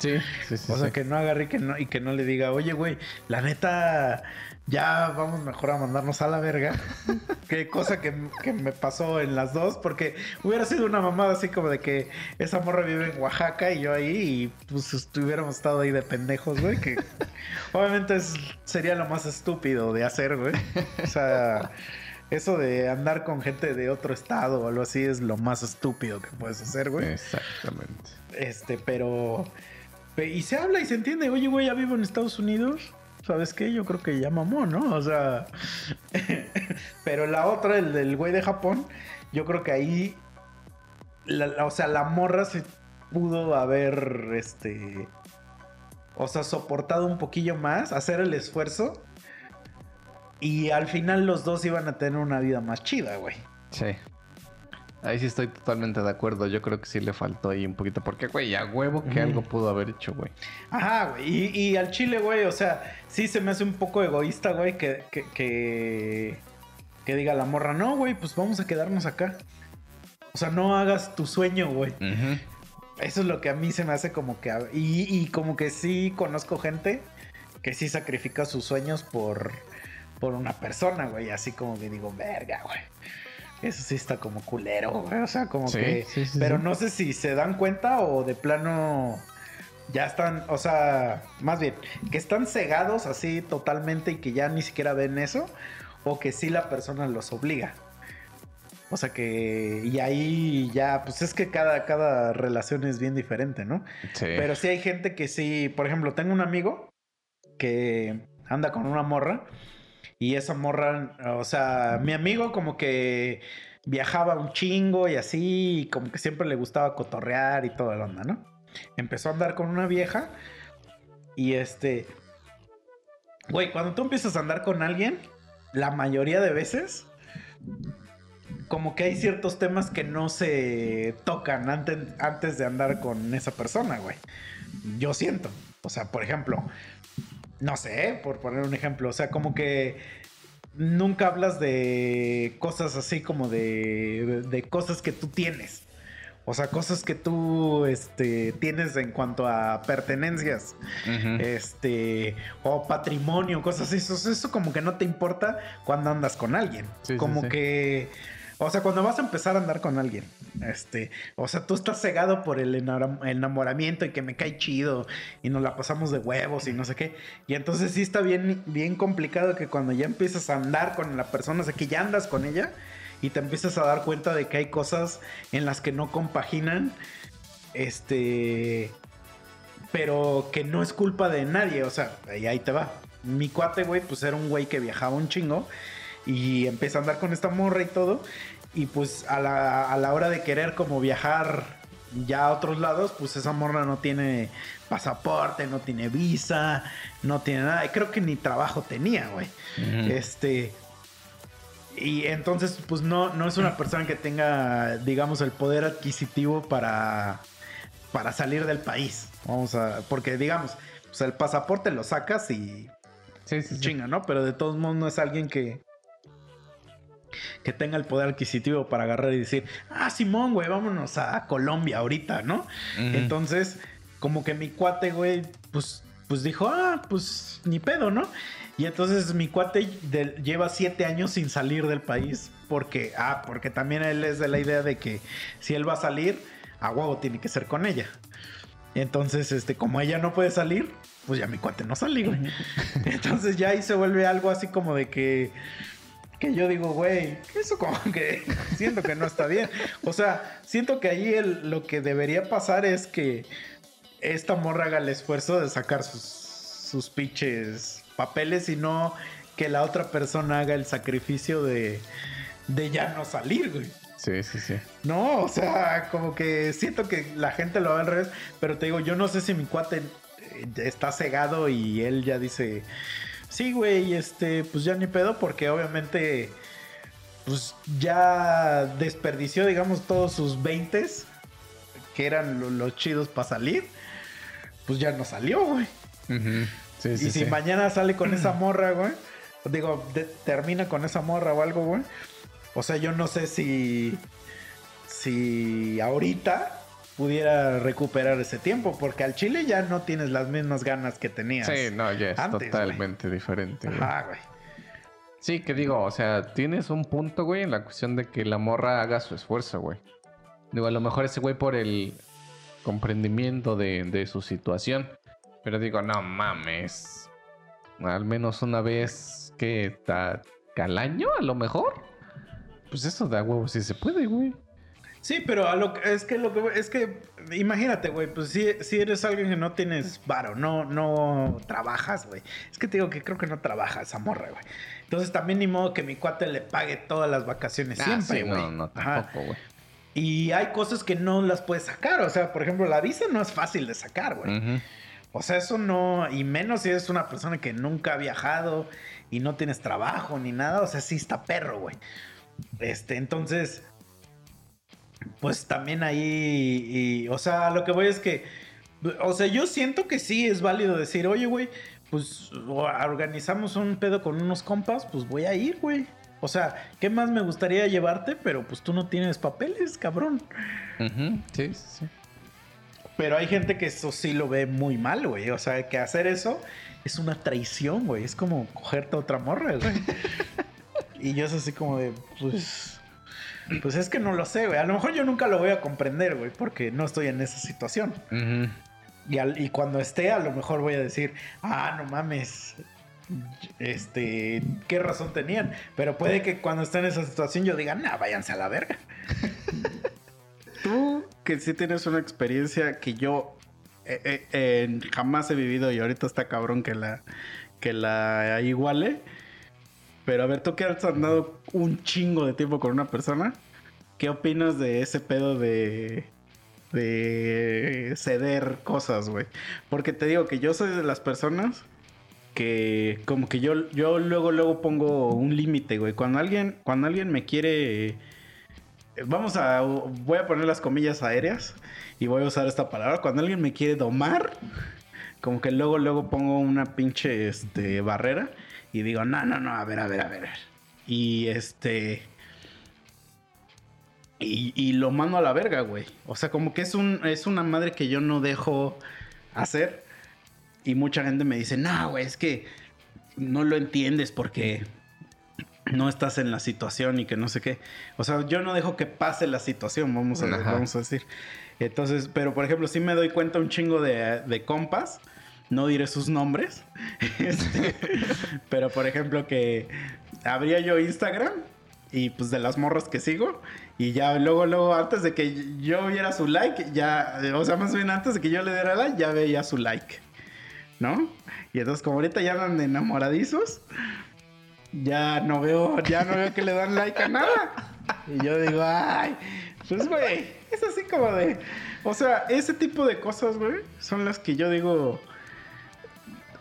Sí, sí, sí. O sea, sí. que no agarre y que no, y que no le diga, oye, güey, la neta, ya vamos mejor a mandarnos a la verga. Qué cosa que, que me pasó en las dos, porque hubiera sido una mamada así como de que esa morra vive en Oaxaca y yo ahí, y pues estuviéramos estado ahí de pendejos, güey, que obviamente es- sería lo más estúpido de hacer, güey. O sea, eso de andar con gente de otro estado o algo así es lo más estúpido que puedes hacer, güey. Exactamente. Este, pero. Y se habla y se entiende. Oye, güey, ya vivo en Estados Unidos. ¿Sabes qué? Yo creo que ya mamó, ¿no? O sea. pero la otra, el del güey de Japón, yo creo que ahí. la- o sea, la morra se pudo haber. Este. O sea, soportado un poquillo más, hacer el esfuerzo. Y al final los dos iban a tener una vida más chida, güey. Sí. Ahí sí estoy totalmente de acuerdo. Yo creo que sí le faltó ahí un poquito. Porque, güey, a huevo que algo pudo haber hecho, güey. Ajá, güey. Y, y al chile, güey, o sea, sí se me hace un poco egoísta, güey, que, que, que, que diga la morra, no, güey, pues vamos a quedarnos acá. O sea, no hagas tu sueño, güey. Eso es lo que a mí se me hace como que... Y, y como que sí conozco gente que sí sacrifica sus sueños por, por una persona, güey. Así como que digo, verga, güey. Eso sí está como culero, güey. O sea, como Sí, que... sí, sí, pero no sé si se dan cuenta o de plano ya están, o sea, más bien, que están cegados así totalmente y que ya ni siquiera ven eso, o que sí la persona los obliga. O sea que, y ahí ya, pues es que cada, cada relación es bien diferente, ¿no? Sí. Pero sí hay gente que sí, por ejemplo, tengo un amigo que anda con una morra y esa morra, o sea, mi amigo como que viajaba un chingo y así, y como que siempre le gustaba cotorrear y toda la onda, ¿no? Empezó a andar con una vieja y este, güey, cuando tú empiezas a andar con alguien, la mayoría de veces como que hay ciertos temas que no se tocan antes, antes de andar con esa persona, güey. Yo siento. O sea, por ejemplo, no sé, por poner un ejemplo, o sea, como que nunca hablas de cosas así como de, de, cosas que tú tienes. O sea, cosas que tú este, tienes en cuanto a pertenencias este o patrimonio, cosas así. Eso, eso como que no te importa cuando andas con alguien. Sí, como sí. que o sea, cuando vas a empezar a andar con alguien, este, o sea, tú estás cegado por el enamoramiento y que me cae chido y nos la pasamos de huevos y no sé qué. Y entonces sí está bien, bien complicado que cuando ya empiezas a andar con la persona, o sea, que ya andas con ella y te empiezas a dar cuenta de que hay cosas en las que no compaginan, este, pero que no es culpa de nadie, o sea, y ahí te va. Mi cuate, güey, pues era un güey que viajaba un chingo y empieza a andar con esta morra y todo, y pues a la, a la hora de querer como viajar ya a otros lados, pues esa morra no tiene pasaporte, no tiene visa, no tiene nada, y creo que ni trabajo tenía, güey. Este. Y entonces, pues no, no es una persona que tenga, digamos, el poder adquisitivo para, para salir del país. Vamos a. Porque, digamos, pues el pasaporte lo sacas y Sí, sí, sí. chinga, ¿no? Pero de todos modos no es alguien que. Que tenga el poder adquisitivo para agarrar y decir, ah, Simón, güey, vámonos a Colombia ahorita, ¿no? Entonces, como que mi cuate, güey, pues, pues dijo, ah, pues ni pedo, ¿no? Y entonces mi cuate de- lleva siete años sin salir del país porque, ah, porque también él es de la idea de que si él va a salir, a huevo tiene que ser con ella. Entonces, este, como ella no puede salir, pues ya mi cuate no sale, güey. Entonces ya ahí se vuelve algo así como de que que yo digo, güey, eso como que siento que no está bien. O sea, siento que ahí el- lo que debería pasar es que esta morra haga el esfuerzo de sacar sus, sus pinches papeles y no que la otra persona haga el sacrificio de, de ya no salir, güey. Sí, sí, sí. No, o sea, como que siento que la gente lo ve al revés, pero te digo, yo no sé si mi cuate eh, está cegado y él ya dice, sí, güey, este, pues ya ni pedo, porque obviamente, pues ya desperdició, digamos, todos sus 20 que eran lo- los chidos para salir, pues ya no salió, güey. Sí, y si sí. mañana sale con esa morra, güey, digo, de- termina con esa morra o algo, güey. O sea, yo no sé si. Si ahorita pudiera recuperar ese tiempo, porque al Chile ya no tienes las mismas ganas que tenías. Sí, no, ya es antes, totalmente diferente. Ajá, güey. Sí, que digo, o sea, tienes un punto, güey, en la cuestión de que la morra haga su esfuerzo, güey. Digo, a lo mejor ese güey por el comprendimiento de, de su situación. Pero digo, no mames. Al menos una vez que ta- al año, a lo mejor. Pues eso da huevo si se puede, güey. Sí, pero a lo que- es que lo que es que imagínate, güey, pues si, si eres alguien que no tienes varo, no no trabajas, güey. Es que te digo que creo que no trabaja esa morra, güey. Entonces también ni modo que mi cuate le pague todas las vacaciones Ah, siempre, sí, güey. no, no, Ajá. tampoco, güey. Y hay cosas que no las puedes sacar, o sea, por ejemplo, la visa no es fácil de sacar, güey. O sea, eso no, y menos si eres una persona que nunca ha viajado y no tienes trabajo ni nada, o sea, sí está perro, güey. Este, entonces, pues también ahí, y, o sea, lo que voy es que, o sea, yo siento que sí es válido decir, oye, güey, pues organizamos un pedo con unos compas, pues voy a ir, güey. O sea, ¿qué más me gustaría llevarte? Pero pues tú no tienes papeles, cabrón. Sí, sí. Pero hay gente que eso sí lo ve muy mal, güey. O sea, que hacer eso es una traición, güey. Es como cogerte a otra morra, güey. y yo es así como de, pues... Pues es que no lo sé, güey. A lo mejor yo nunca lo voy a comprender, güey, porque no estoy en esa situación. Y, al- y cuando esté, a lo mejor voy a decir, ah, no mames, este, qué razón tenían. Pero puede que cuando esté en esa situación yo diga, nah, váyanse a la verga. Tú, que sí tienes una experiencia que yo eh, eh, eh, jamás he vivido y ahorita está cabrón que la, que la iguale. Pero a ver, tú que has andado un chingo de tiempo con una persona, ¿qué opinas de ese pedo de, de ceder cosas, güey? Porque te digo que yo soy de las personas que como que yo, yo luego, luego pongo un límite, güey. Cuando alguien, cuando alguien me quiere... Vamos a... Voy a poner las comillas aéreas y voy a usar esta palabra. Cuando alguien me quiere domar, como que luego, luego pongo una pinche este, barrera y digo, no, no, no, a ver, a ver, a ver. Y este... Y, y lo mando a la verga, güey. O sea, como que es, un, es una madre que yo no dejo hacer. Y mucha gente me dice, no, güey, es que no lo entiendes porque no estás en la situación y que no sé qué. O sea, yo no dejo que pase la situación, vamos a, vamos a decir. Entonces, pero por ejemplo, sí me doy cuenta un chingo de, de compas. No diré sus nombres. Este, pero por ejemplo, que abría yo Instagram y pues de las morras que sigo. Y ya luego, luego, antes de que yo viera su like, ya, o sea, más bien antes de que yo le diera like, ya veía su like. ¿No? Y entonces, como ahorita ya andan enamoradizos, ya no veo, ya no veo que le dan like a nada. Y yo digo, ay, pues güey, es así como de. O sea, ese tipo de cosas, güey, son las que yo digo.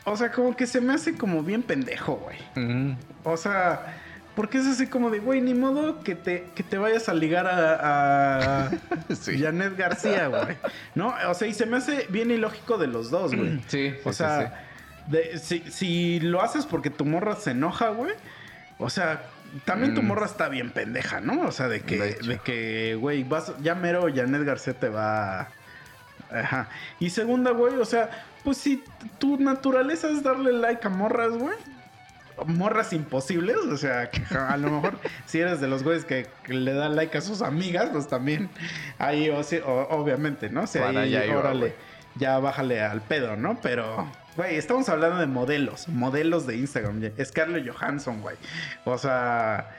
O sea, como que se me hace como bien pendejo, güey. O sea, porque es así como de, güey, ni modo que te, que te vayas a ligar a, a Sí. Janet García, güey. ¿No? O sea, y se me hace bien ilógico de los dos, güey. Sí, sí, O sí, sea, de- si, si lo haces porque tu morra se enoja, güey. O sea, también tu Mm. morra está bien pendeja, ¿no? O sea, de que, De de que, güey, vas, ya mero Janet García te va. Ajá. Y segunda, güey, o sea, pues si tu naturaleza es darle like a morras, güey. Morras imposibles, o sea, que a lo mejor si eres de los güeyes que, que le dan like a sus amigas, pues también ahí, o o- obviamente, ¿no? O sea, ahí, iba, órale, ya bájale al pedo, ¿no? Pero, güey, estamos hablando de modelos, modelos de Instagram. ya. Scarlett Johansson, güey. O sea,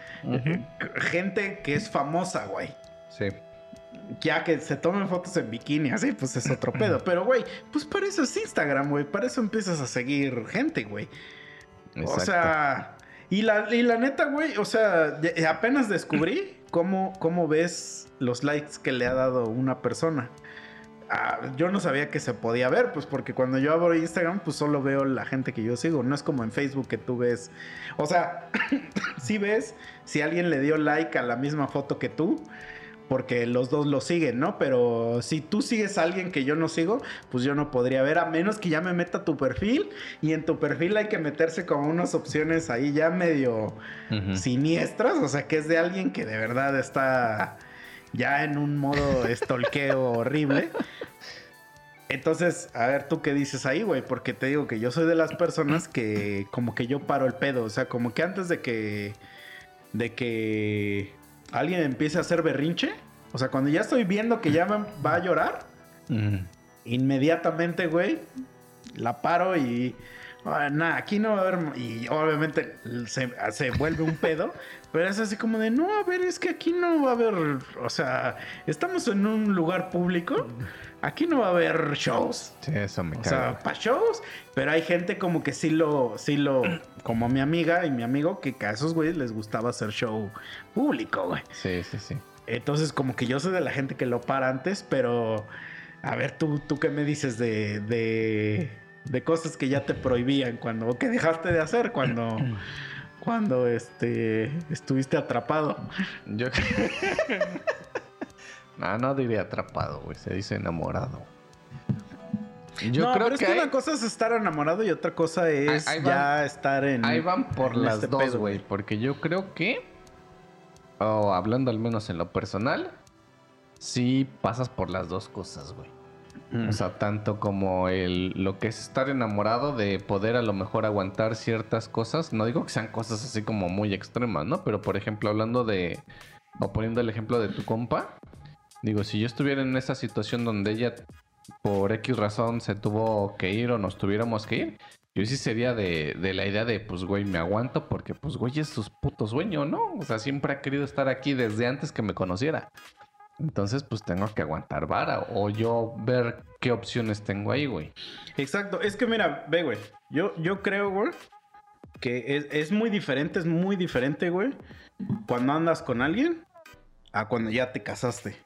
gente que es famosa, güey Sí. Ya que se tomen fotos en bikini, así, pues es otro pedo. Pero, güey, pues para eso es Instagram, güey. Para eso empiezas a seguir gente, güey. O sea, y la, y la neta, güey, o sea, de- apenas descubrí cómo, cómo ves los likes que le ha dado una persona. Ah, yo no sabía que se podía ver, pues porque cuando yo abro Instagram, pues solo veo la gente que yo sigo. No es como en Facebook que tú ves. O sea, sí ves si alguien le dio like a la misma foto que tú, porque los dos lo siguen, ¿no? Pero si tú sigues a alguien que yo no sigo, pues yo no podría ver, a menos que ya me meta tu perfil. Y en tu perfil hay que meterse como unas opciones ahí ya medio siniestras, o sea, que es de alguien que de verdad está ya en un modo estolqueo horrible. Entonces, a ver, tú qué dices ahí, güey, porque te digo que yo soy de las personas que como que yo paro el pedo, o sea, como que antes de que de que alguien empiece a hacer berrinche, o sea, cuando ya estoy viendo que ya me va a llorar, Ujú. inmediatamente, güey, la paro y. ah, Nada, aquí no va a haber. Y obviamente se, se vuelve un pedo. Pero es así como de, no, a ver, es que aquí no va a haber. O sea, estamos en un lugar público. Aquí no va a haber shows. Sí, eso me O caga. sea, para shows. Pero hay gente como que sí lo. Sí lo. Como mi amiga y mi amigo, que a esos güeyes les gustaba hacer show público, güey. Sí, sí, sí. Entonces, como que yo soy de la gente que lo para antes, pero a ver, tú, tú qué me dices de, de, de cosas que ya te prohibían cuando, o que dejaste de hacer cuando, cuando este, estuviste atrapado. Yo No, no diría atrapado, güey. Se dice enamorado. Yo no, creo pero que, es que hay- una cosa es estar enamorado y otra cosa es Ahí- ahí ya van- estar en. ahí van por las este dos, güey. Porque yo creo que o hablando al menos en lo personal, sí pasas por las dos cosas, güey. Mm. O sea, tanto como el, lo que es estar enamorado de poder a lo mejor aguantar ciertas cosas. No digo que sean cosas así como muy extremas, ¿no? Pero por ejemplo, hablando de, o poniendo el ejemplo de tu compa, digo, si yo estuviera en esa situación donde ella por X razón se tuvo que ir o nos tuviéramos que ir, yo sí sería de, de la idea de, pues, güey, me aguanto porque, pues, güey, es su puto sueño, ¿no? O sea, siempre ha querido estar aquí desde antes que me conociera. Entonces, pues, tengo que aguantar vara o yo ver qué opciones tengo ahí, güey. Exacto. Es que mira, ve, güey. Yo, yo creo, güey, que es, es muy diferente, es muy diferente, güey, cuando andas con alguien a cuando ya te casaste.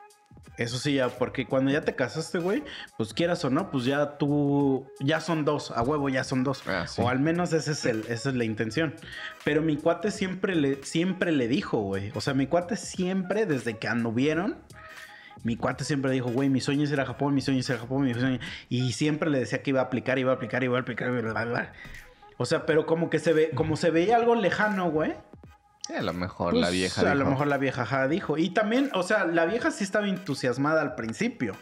Eso sí, ya, porque cuando ya te casaste, güey, pues quieras o no, pues ya tú, ya son dos, a huevo ya son dos. Ah, sí. O al menos ese es el, esa es la intención. Pero mi cuate siempre le, siempre le dijo, güey. O sea, mi cuate siempre, desde que anduvieron, mi cuate siempre dijo, güey, mi sueño es ir a Japón, mi sueño es ir a Japón, mi sueño... Y siempre le decía que iba a aplicar, iba a aplicar, iba a aplicar, bla, bla, bla. O sea, pero como que se ve, como se veía algo lejano, güey. A lo mejor Pues, la vieja. A lo mejor la vieja dijo. Y también, o sea, la vieja sí estaba entusiasmada al principio.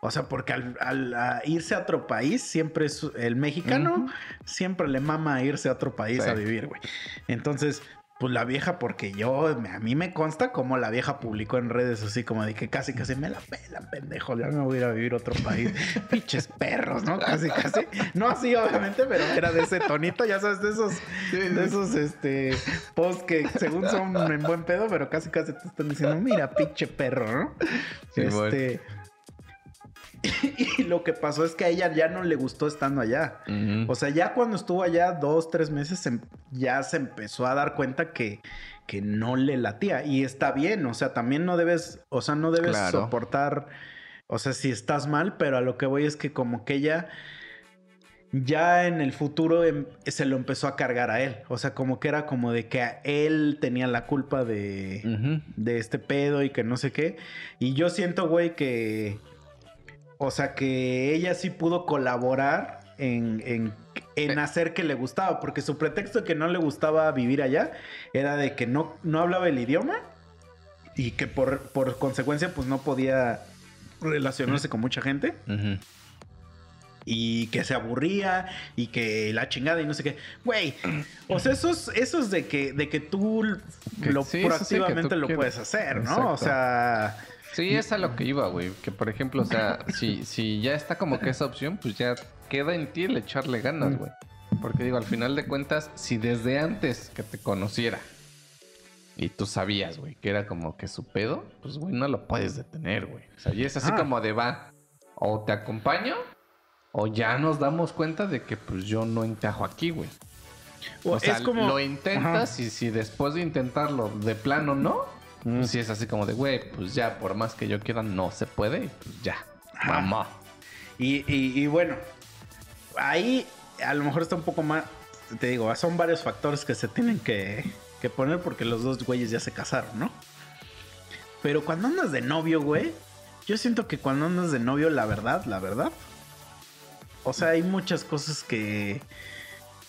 O sea, porque al, al- a irse a otro país, siempre es el mexicano, siempre le mama irse a otro país Sí. a vivir, güey. Entonces, pues la vieja, porque yo, a mí me consta como la vieja publicó en redes así como de que casi, casi me la pelan, pendejo, ya me voy a ir a vivir a otro país. Pinches perros, ¿no? Casi, casi. No así, obviamente, pero era de ese tonito, ya sabes, de esos, de esos, este, posts que según son en buen pedo, pero casi, casi te están diciendo, mira, pinche perro, ¿no? Sí, este... Y lo que pasó es que a ella ya no le gustó estando allá. O sea, ya cuando estuvo allá dos, tres meses, se em- ya se empezó a dar cuenta que, que no le latía. Y está bien, o sea, también no debes, o sea, no debes Claro. soportar, o sea, si estás mal, pero a lo que voy es que como que ella ya en el futuro em- se lo empezó a cargar a él. O sea, como que era como de que a él tenía la culpa de de este pedo y que no sé qué. Y yo siento, güey, que. O sea, que ella sí pudo colaborar en, en, en hacer que le gustaba. Porque su pretexto de que no le gustaba vivir allá era de que no, no hablaba el idioma y que por, por consecuencia, pues no podía relacionarse con mucha gente y que se aburría y que la chingada y no sé qué. Güey, o sea, esos, esos de que, de que tú Que lo sí, sí, sí, que proactivamente tú lo quieres. puedes hacer, ¿no? Exacto. O sea, Sí, es a lo que iba, güey. Que por ejemplo, o sea, si, si ya está como que esa opción, pues ya queda en ti el echarle ganas, güey. Porque digo, al final de cuentas, si desde antes que te conociera y tú sabías, güey, que era como que su pedo, pues, güey, no lo puedes detener, güey. O sea, y es así Ah. como de va, o te acompaño, o ya nos damos cuenta de que, pues, yo no encajo aquí, güey. O, sea, es como lo intentas y si después de intentarlo de plano no, Mm. sí es así como de, güey, pues ya, por más que yo quiera, no se puede, pues ya, mamá. Y, y- y bueno, ahí a lo mejor está un poco más. Te digo, son varios factores que se tienen que, que poner porque los dos güeyes ya se casaron, ¿no? Pero cuando andas de novio, güey, yo siento que cuando andas de novio, la verdad, la verdad. O sea, hay muchas cosas que.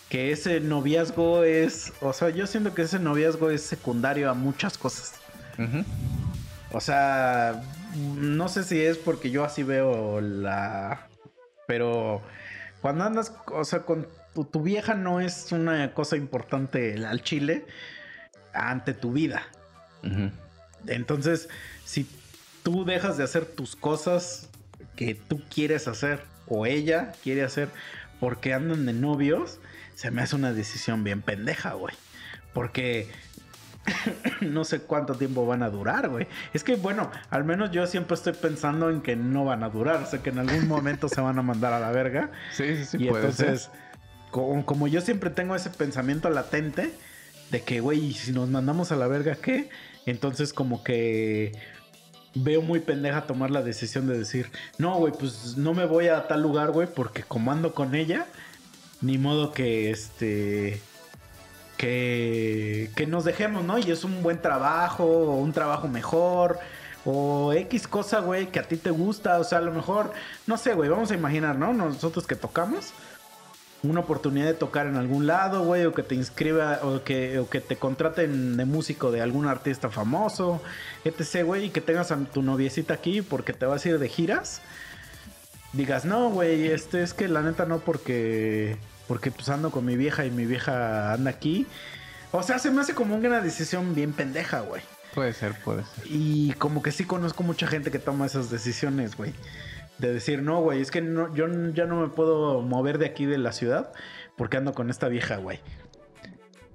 Que ese noviazgo es. O sea, yo siento que ese noviazgo es secundario a muchas cosas. O sea, no sé si es porque yo así veo la... Pero cuando andas, o sea, con tu, tu vieja no es una cosa importante al chile ante tu vida. Entonces, si tú dejas de hacer tus cosas que tú quieres hacer o ella quiere hacer porque andan de novios, se me hace una decisión bien pendeja, güey. Porque no sé cuánto tiempo van a durar, güey. Es que, bueno, al menos yo siempre estoy pensando en que no van a durar. O sea, que en algún momento se van a mandar a la verga. Sí, sí, sí, y puede entonces, ser. como, como yo siempre tengo ese pensamiento latente de que, güey, ¿y si nos mandamos a la verga, ¿qué? Entonces, como que veo muy pendeja tomar la decisión de decir, no, güey, pues no me voy a tal lugar, güey, porque como ando con ella, ni modo que este. Que, nos dejemos, ¿no? Y es un buen trabajo, o un trabajo mejor, o X cosa, güey, que a ti te gusta, o sea, a lo mejor, no sé, güey, vamos a imaginar, ¿no? Nosotros que tocamos, una oportunidad de tocar en algún lado, güey, o que te inscriba, o que, o que te contraten de músico de algún artista famoso, etc., güey, y que tengas a tu noviecita aquí porque te vas a ir de giras, digas, no, güey, este es que la neta no porque, porque pues ando con mi vieja y mi vieja anda aquí. O sea, se me hace como una decisión bien pendeja, güey. Puede ser, puede ser. Y como que sí conozco mucha gente que toma esas decisiones, güey. De decir, no, güey, es que no, yo ya no me puedo mover de aquí de la ciudad porque ando con esta vieja, güey.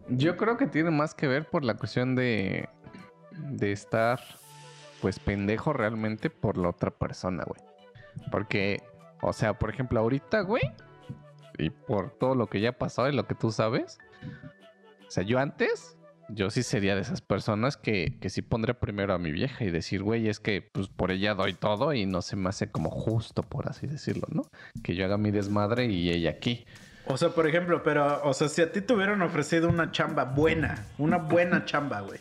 Yo creo que tiene más que ver por la cuestión de, de estar, pues, pendejo realmente por la otra persona, güey. Porque, o sea, por ejemplo, ahorita, güey, y por todo lo que ya ha pasado y lo que tú sabes, o sea, yo antes, yo sí sería de esas personas que, que sí pondré primero a mi vieja y decir, güey, es que pues por ella doy todo y no se me hace como justo, por así decirlo, ¿no? Que yo haga mi desmadre y ella aquí. O sea, por ejemplo, pero, o sea, si a ti te hubieran ofrecido una chamba buena, una buena chamba, güey.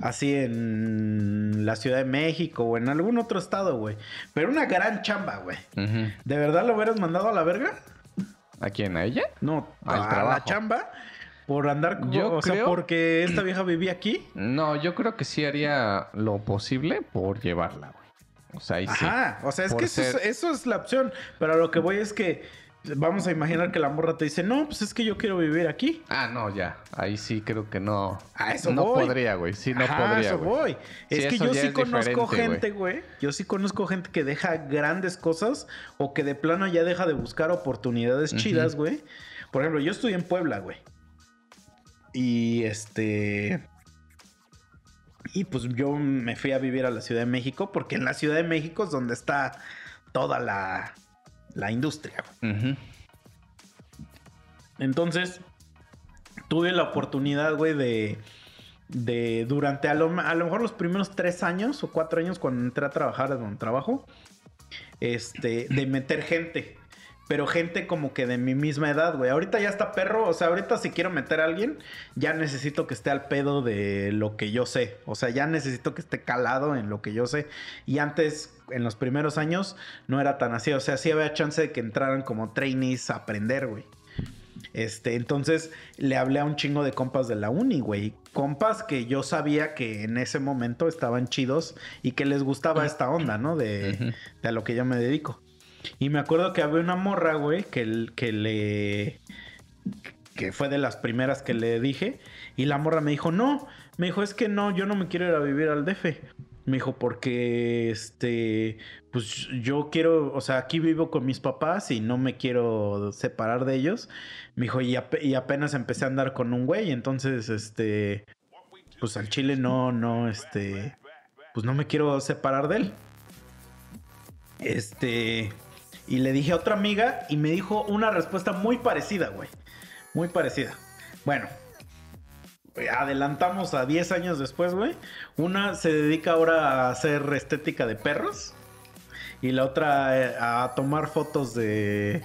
Así en la Ciudad de México o en algún otro estado, güey. Pero una gran chamba, güey. ¿De verdad lo hubieras mandado a la verga? ¿A quién? ¿A ella? No, Al a la chamba. Por andar, con- Yo o sea, creo- porque esta vieja vivía aquí. No, yo creo que sí haría lo posible por llevarla, güey. O sea, ahí sí. Ajá, o sea, es Por que eso, es, ser- eso es la opción. Pero a lo que voy es que vamos a imaginar que la morra te dice, no, pues es que yo quiero vivir aquí. Ah, no, ya. Ahí sí creo que no. A eso no voy. podría, güey. Sí, no Ajá, podría, eso voy. Sí, es que yo sí conozco gente, güey. Yo sí conozco gente que deja grandes cosas o que de plano ya deja de buscar oportunidades chidas, güey. Por ejemplo, yo estudié en Puebla, güey. Y este. Y pues yo me fui a vivir a la Ciudad de México porque en la Ciudad de México es donde está toda la, la industria. Entonces, tuve la oportunidad, güey, de, de durante a lo, a lo mejor los primeros tres años o cuatro años cuando entré a trabajar en un trabajo, este, de meter gente. Pero gente como que de mi misma edad, güey. Ahorita ya está perro. O sea, ahorita si quiero meter a alguien, ya necesito que esté al pedo de lo que yo sé. O sea, ya necesito que esté calado en lo que yo sé. Y antes, en los primeros años, no era tan así. O sea, sí había chance de que entraran como trainees a aprender, güey. Este, entonces le hablé a un chingo de compas de la uni, güey. Compas que yo sabía que en ese momento estaban chidos y que les gustaba esta onda, ¿no? De, de a lo que yo me dedico. Y me acuerdo que había una morra, güey, que, que le. que fue de las primeras que le dije. Y la morra me dijo, no. Me dijo, es que no, yo no me quiero ir a vivir al DF. Me dijo, porque este. Pues yo quiero. O sea, aquí vivo con mis papás y no me quiero separar de ellos. Me dijo, y, y apenas empecé a andar con un güey. Entonces, este. Pues al chile no, no, este. Pues no me quiero separar de él. Este. Y le dije a otra amiga y me dijo una respuesta muy parecida, güey. Muy parecida. Bueno, adelantamos a 10 años después, güey. Una se dedica ahora a hacer estética de perros. Y la otra eh, a tomar fotos de.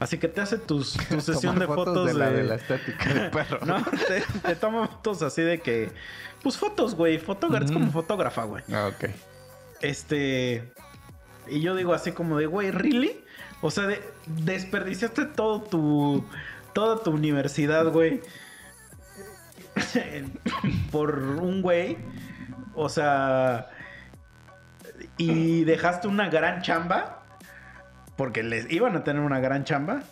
Así que te hace tus, tu sesión Tomar de fotos, de, la, de- de la estética del perro. No, te, te toma fotos así de que. Pues fotos, güey. Fotógrafa, es Ujú. como fotógrafa, güey. Ah, ok. Este. Y yo digo así como de, güey, ¿really? O sea, de- desperdiciaste todo tu. Toda tu universidad, güey. por un güey. O sea. Y dejaste una gran chamba. Porque les iban a tener una gran chamba.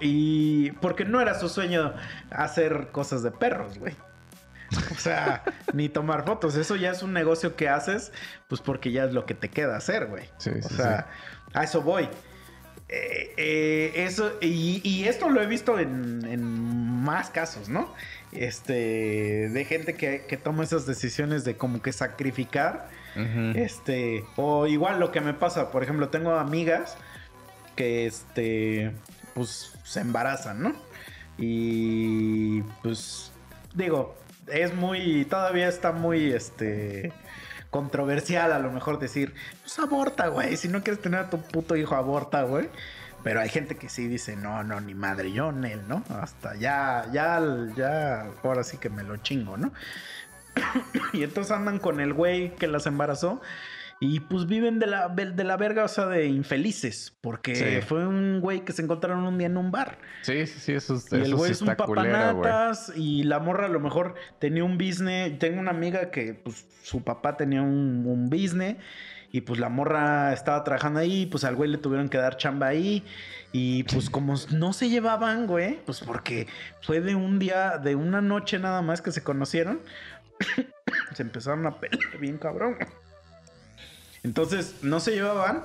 y porque no era su sueño hacer cosas de perros, güey. O sea, ni tomar fotos. Eso ya es un negocio que haces, pues porque ya es lo que te queda hacer, güey. Sí, o sí, sea, a eso voy. Eh, eh, eso, y, y esto lo he visto en, en más casos, ¿no? Este, de gente que, que toma esas decisiones de como que sacrificar. Este, o igual lo que me pasa, por ejemplo, tengo amigas que, este, pues se embarazan, ¿no? Y pues, digo, es muy, todavía está muy, este, controversial a lo mejor decir, pues aborta, güey, si no quieres tener a tu puto hijo, aborta, güey. Pero hay gente que sí dice, no, no, ni madre, yo, él, ¿no? Hasta ya, ya, ya, ahora sí que me lo chingo, ¿no? y entonces andan con el güey que las embarazó. Y pues viven de la, de la verga, o sea, de infelices. Porque Sí. fue un güey que se encontraron un día en un bar. Sí, sí, sí, eso, es- Y el eso güey sí es un papanatas y la morra a lo mejor tenía un business. Tengo una amiga que pues su papá tenía un, un business y pues la morra estaba trabajando ahí, pues al güey le tuvieron que dar chamba ahí y pues como no se llevaban, güey, pues porque fue de un día, de una noche nada más que se conocieron, se empezaron a pelear bien cabrón. Entonces no se llevaban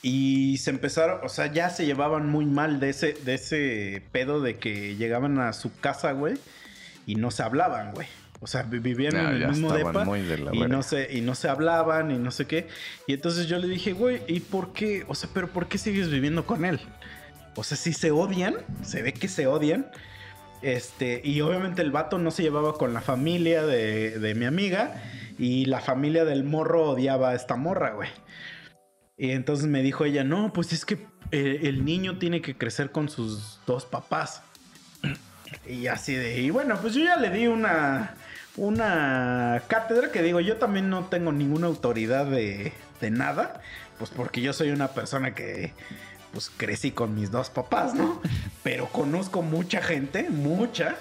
y se empezaron, o sea, ya se llevaban muy mal de ese, de ese pedo de que llegaban a su casa, güey, y no se hablaban, güey. O sea, vi- vivían No, en el mismo depa de y no, se, y no se hablaban y no sé qué. Y entonces yo le dije, güey, ¿y por qué? O sea, pero ¿por qué sigues viviendo con él? O sea, si se odian, se ve que se odian. Este, y obviamente el vato no se llevaba con la familia de, de mi amiga y la familia del morro odiaba a esta morra, güey. Y entonces me dijo ella, no, pues es que eh, el niño tiene que crecer con sus dos papás. Y así de, y bueno, pues yo ya le di una, una cátedra que digo, yo también no tengo ninguna autoridad de, de nada, pues porque yo soy una persona que pues crecí con mis dos papás, ¿no? Pero conozco mucha gente, mucha,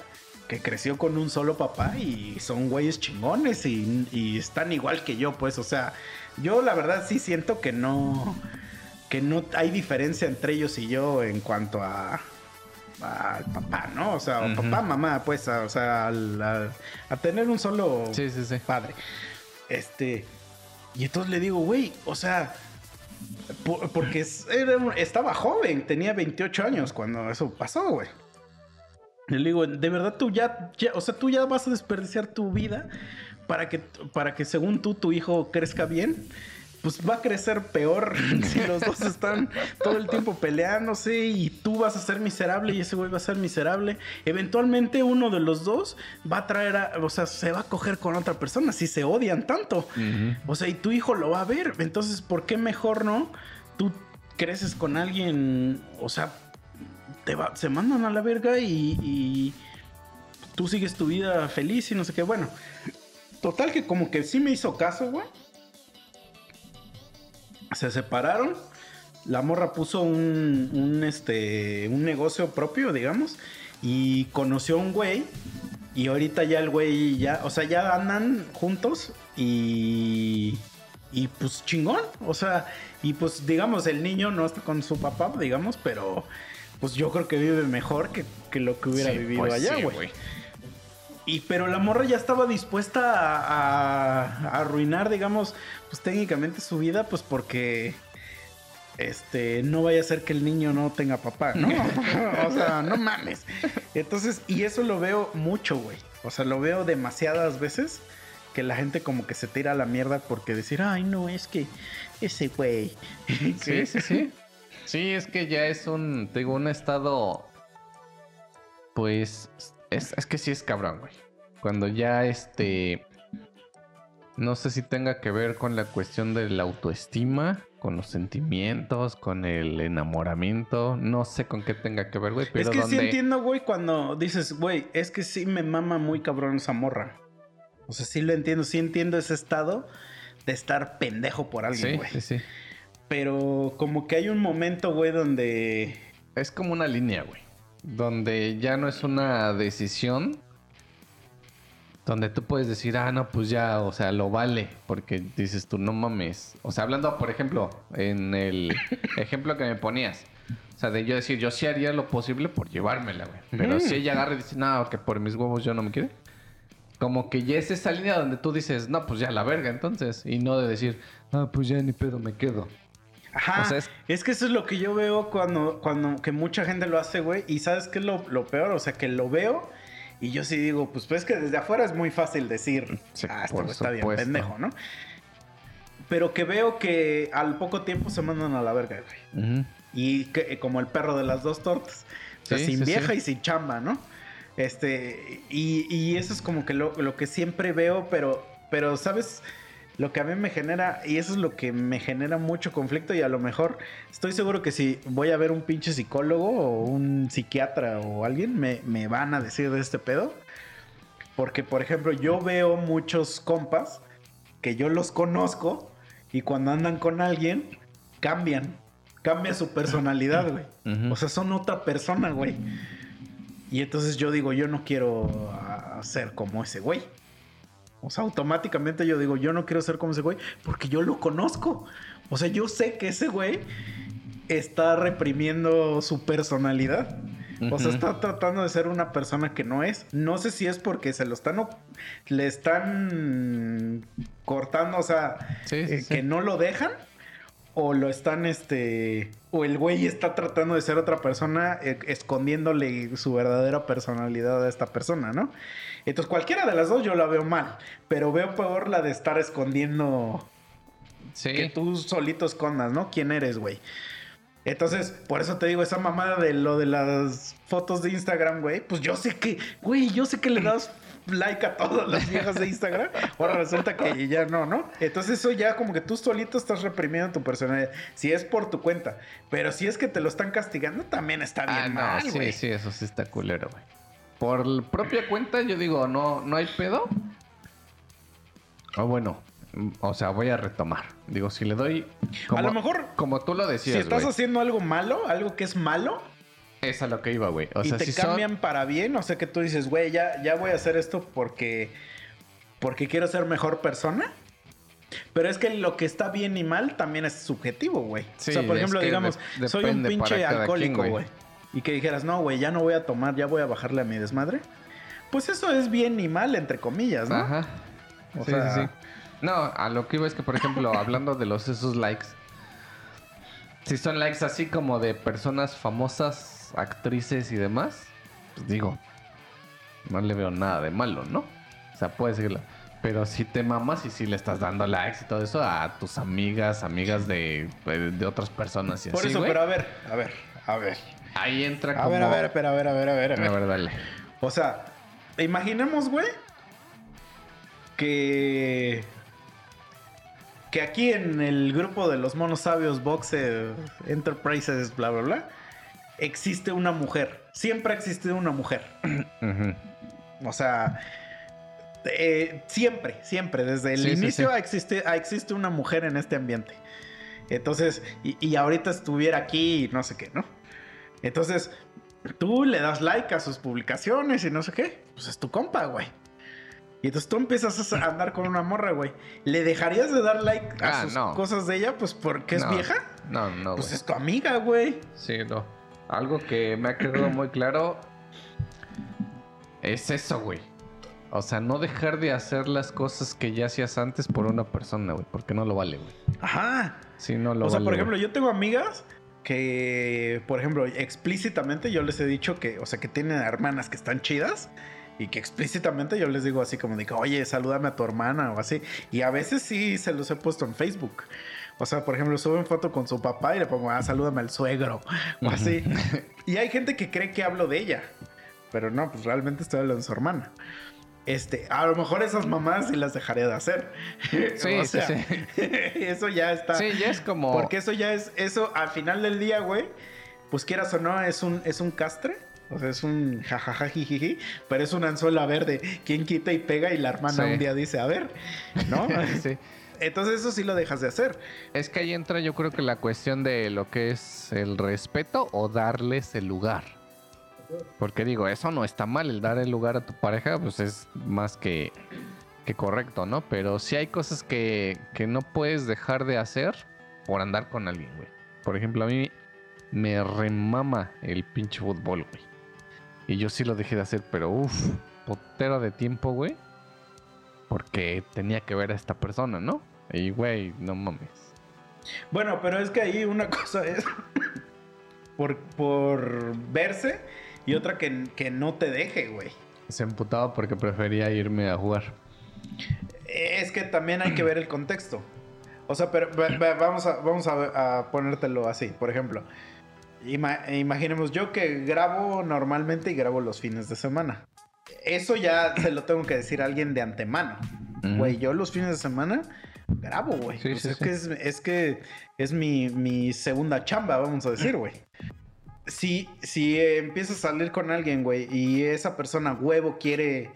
que creció con un solo papá y son güeyes chingones y, y están igual que yo, pues, o sea, yo la verdad sí siento que no, que no hay diferencia entre ellos y yo en cuanto a al papá, ¿no? O sea, Ujú. papá, mamá, pues, a- o sea, al- a tener un solo Sí, sí, sí. padre. Este. Y entonces le digo, güey, o sea. por- porque era estaba joven, tenía 28 años cuando eso pasó, güey. Le digo, de verdad tú ya, ya- o sea, tú ya vas a desperdiciar tu vida para que, para que según tú tu hijo crezca bien. Pues va a crecer peor si los dos están todo el tiempo peleándose y tú vas a ser miserable y ese güey va a ser miserable. Eventualmente uno de los dos va a traer, a- o sea, se va a coger con otra persona si se odian tanto. O sea, y tu hijo lo va a ver. Entonces, ¿por qué mejor no? Tú creces con alguien, o sea, te va- se mandan a la verga y, y tú sigues tu vida feliz y no sé qué. Bueno, total que como que sí me hizo caso, güey. Se separaron. La morra puso un, un, este, un negocio propio, digamos, y conoció a un güey. Y ahorita ya el güey ya, o sea, ya andan juntos y. Y pues chingón. O sea, y pues digamos, el niño no está con su papá, digamos, pero pues yo creo que vive mejor que, que lo que hubiera Sí, vivido pues allá, sí, güey. Y pero la morra ya estaba dispuesta a, a- a arruinar, digamos, pues técnicamente su vida, pues porque este no vaya a ser que el niño no tenga papá, ¿no? o sea, no mames. Entonces, y eso lo veo mucho, güey. O sea, lo veo demasiadas veces que la gente como que se tira a la mierda porque decir, ay, no, es que ese güey. Sí, sí, sí. Sí, es que ya es un, digo, un estado, pues, es, es que sí es cabrón, güey. Cuando ya este, no sé si tenga que ver con la cuestión de la autoestima, con los sentimientos, con el enamoramiento, no sé con qué tenga que ver, güey, pero es que donde... sí entiendo, güey, cuando dices, güey, es que sí me mama muy cabrón esa morra. O sea, sí lo entiendo, sí entiendo ese estado de estar pendejo por alguien, Sí, güey. sí, sí. Pero como que hay un momento, güey, donde... Es como una línea, güey. Donde ya no es una decisión. Donde tú puedes decir, ah, no, pues ya, o sea, lo vale. Porque dices tú, no mames. O sea, hablando, por ejemplo, en el ejemplo que me ponías. O sea, de yo decir, yo sí haría lo posible por llevármela, güey. Pero si ella agarra y dice, no, que por mis huevos yo no me quiere. Como que ya es esa línea donde tú dices, no, pues ya la verga, entonces. Y no de decir, ah, pues ya ni pedo me quedo. Ajá. Es... que eso es lo que yo veo cuando, cuando que mucha gente lo hace, güey. Y sabes qué es lo, lo peor, o sea, que lo veo y yo sí digo, pues, pues es que desde afuera es muy fácil decir, Sí, ah, güey está bien pendejo, ¿no? Pero que veo que al poco tiempo se mandan a la verga, güey. Y que, como el perro de las dos tortas. O sea, Sí, sin sí, vieja y sin chamba, ¿no? Este, y, y eso es como que lo, lo que siempre veo, pero, pero, ¿sabes? Lo que a mí me genera, y eso es lo que me genera mucho conflicto, y a lo mejor estoy seguro que si voy a ver un pinche psicólogo o un psiquiatra o alguien, me, me van a decir de este pedo. Porque, por ejemplo, yo veo muchos compas que yo los conozco y cuando andan con alguien, cambian. Cambia su personalidad, güey. O sea, son otra persona, güey. Y entonces yo digo, yo no quiero ser como ese güey. O sea, automáticamente yo digo, yo no quiero ser como ese güey porque yo lo conozco. O sea, yo sé que ese güey está reprimiendo su personalidad. O sea, está tratando de ser una persona que no es. No sé si es porque se lo están... Le están cortando, o sea, Sí, sí, eh, sí. que no lo dejan. O lo están, este... O el güey está tratando de ser otra persona, eh, escondiéndole su verdadera personalidad a esta persona, ¿no? Entonces, cualquiera de las dos yo la veo mal. Pero veo peor la de estar escondiendo Sí. que tú solito escondas, ¿no? ¿Quién eres, güey? Entonces, por eso te digo, esa mamada de lo de las fotos de Instagram, güey, pues yo sé que, güey, yo sé que le das like a todas las viejas de Instagram. Ahora resulta que ya no, ¿no? Entonces eso ya como que tú solito estás reprimiendo tu personalidad. Si es por tu cuenta. Pero si es que te lo están castigando, también está bien Ah, no, mal, sí, sí, eso sí está culero, güey. Por propia cuenta, yo digo, no, no hay pedo. O bueno, mm, o sea, voy a retomar. Digo, si le doy. Como, a lo mejor, Como tú lo si decías, estás güey. haciendo algo malo, algo que es malo, Es a lo que iba, güey. O y sea, te si son- cambian para bien, o sea que tú dices, güey, ya, ya voy a hacer esto porque, porque quiero ser mejor persona. Pero es que lo que está bien y mal también es subjetivo, güey. Sí, o sea, por ejemplo, digamos, de- soy un pinche alcohólico, güey. güey. Y que dijeras, no, güey, ya no voy a tomar, ya voy a bajarle a mi desmadre. Pues eso es bien y mal, entre comillas, ¿no? Ajá. O sí, sea- sí, sí. No, a lo que iba es que, por ejemplo, hablando de los esos likes. Si son likes así como de personas famosas, actrices y demás, pues digo, no le veo nada de malo, ¿no? O sea, puedes seguirlo. Pero si te mamas y si le estás dando likes y todo eso a tus amigas, amigas de, de otras personas y Por así, eso, güey, pero a ver, a ver, a ver. ahí entra A como... ver, a ver, espera, a ver, a ver, a ver, a ver. A ver, dale. O sea, imaginemos, güey, que. Que aquí en el grupo de los monos sabios Boxe Enterprises, bla, bla, bla, existe una mujer. Siempre ha existido una mujer. O sea, eh, siempre, siempre, desde el Sí, inicio sí. Existe, existe una mujer en este ambiente. Entonces, y, y ahorita estuviera aquí y no sé qué, ¿no? Entonces, tú le das like a sus publicaciones y no sé qué, pues es tu compa, güey. Y entonces tú empiezas a andar con una morra, güey. ¿Le dejarías de dar like a Ah, sus no. cosas de ella? Pues porque es No, vieja. No, no, Pues es tu amiga, güey. Sí, no. Algo que me ha quedado muy claro es eso, güey. O sea, no dejar de hacer las cosas que ya hacías antes por una persona, güey. Porque no lo vale, güey. Ajá. Sí, no lo o sea, vale. por güey. ejemplo, yo tengo amigas que, por ejemplo, explícitamente yo les he dicho que, o sea, que tienen hermanas que están chidas y que explícitamente yo les digo así como digo, oye, salúdame a tu hermana o así. Y a veces sí se los he puesto en Facebook. O sea, por ejemplo, suben foto con su papá y le pongo, ah, salúdame al suegro o así. y hay gente que cree que hablo de ella, pero no, pues realmente estoy hablando de su hermana. Este, a lo mejor esas mamás sí las dejaré de hacer. Sí, O sí, sea, sí. eso ya está. Sí, ya es como. Porque eso ya es, eso al final del día, güey, pues quieras o no, es un, es un castre. O sea, es un jajaja jijiji, pero es una anzuela verde. Quien quita y pega y la hermana Sí. un día dice, a ver, ¿no? Sí. Entonces eso sí lo dejas de hacer. Es que ahí entra, yo creo que la cuestión de lo que es el respeto o darles el lugar. Porque digo, eso no está mal, el dar el lugar a tu pareja, pues es más que, que correcto, ¿no? Pero sí hay cosas que, que no puedes dejar de hacer por andar con alguien, güey. Por ejemplo, a mí me remama el pinche fútbol, güey. Y yo sí lo dejé de hacer, pero uff, potero de tiempo, güey. Porque tenía que ver a esta persona, ¿no? Y, güey, no mames. Bueno, pero es que ahí una cosa es por, por verse y otra que, que no te deje, güey. Se emputaba porque prefería irme a jugar. Es que también hay que ver el contexto. O sea, pero vamos, a, vamos a, a ponértelo así. Por ejemplo, ima- imaginemos yo que grabo normalmente y grabo los fines de semana. Eso ya se lo tengo que decir a alguien de antemano. Güey, yo los fines de semana grabo, güey. Sí, Pues sí, es, sí. Que es, es que es mi, mi segunda chamba, vamos a decir, güey. Si, si empiezas a salir con alguien, güey, y esa persona huevo quiere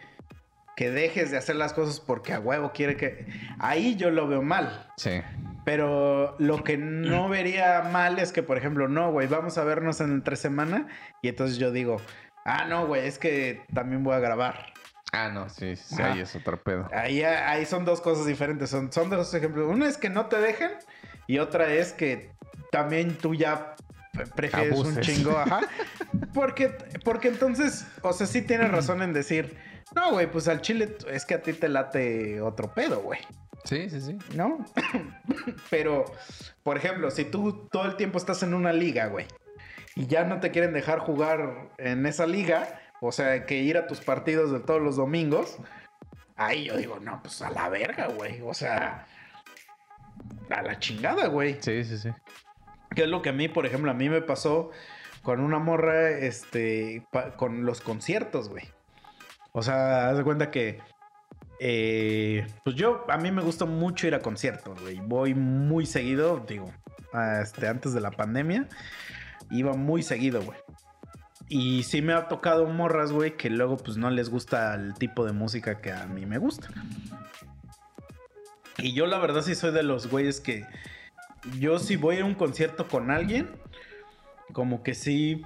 que dejes de hacer las cosas porque a huevo quiere que... Ahí yo lo veo mal. Sí. Pero lo que no vería mal es que, por ejemplo, no, güey, vamos a vernos en tres semanas. Y entonces yo digo, ah, no, güey, es que también voy a grabar. Ah, no, sí, sí, Ajá. ahí es otro pedo. Ahí, ahí son dos cosas diferentes. Son, son dos ejemplos. Una es que no te dejen y otra es que también tú ya prefieres un chingo, ajá. Porque, porque entonces, o sea, sí tienes razón en decir, no, güey, pues al chile es que a ti te late otro pedo, güey. Sí, sí, sí. ¿no? Pero, por ejemplo, si tú todo el tiempo estás en una liga, güey, y ya no te quieren dejar jugar en esa liga, o sea, que ir a tus partidos de todos los domingos, ahí yo digo, no, pues a la verga, güey. O sea, a la chingada, güey. Sí, sí, sí. Que es lo que a mí, por ejemplo, a mí me pasó con una morra, este, con los conciertos, güey. O sea, haz de cuenta que, eh, pues yo, a mí me gusta mucho ir a conciertos, güey. Voy muy seguido, digo, este, antes de la pandemia, iba muy seguido, güey. Y sí me ha tocado morras, güey, que luego pues no les gusta el tipo de música que a mí me gusta. Y yo la verdad sí soy de los güeyes que yo si voy a un concierto con alguien, como que sí,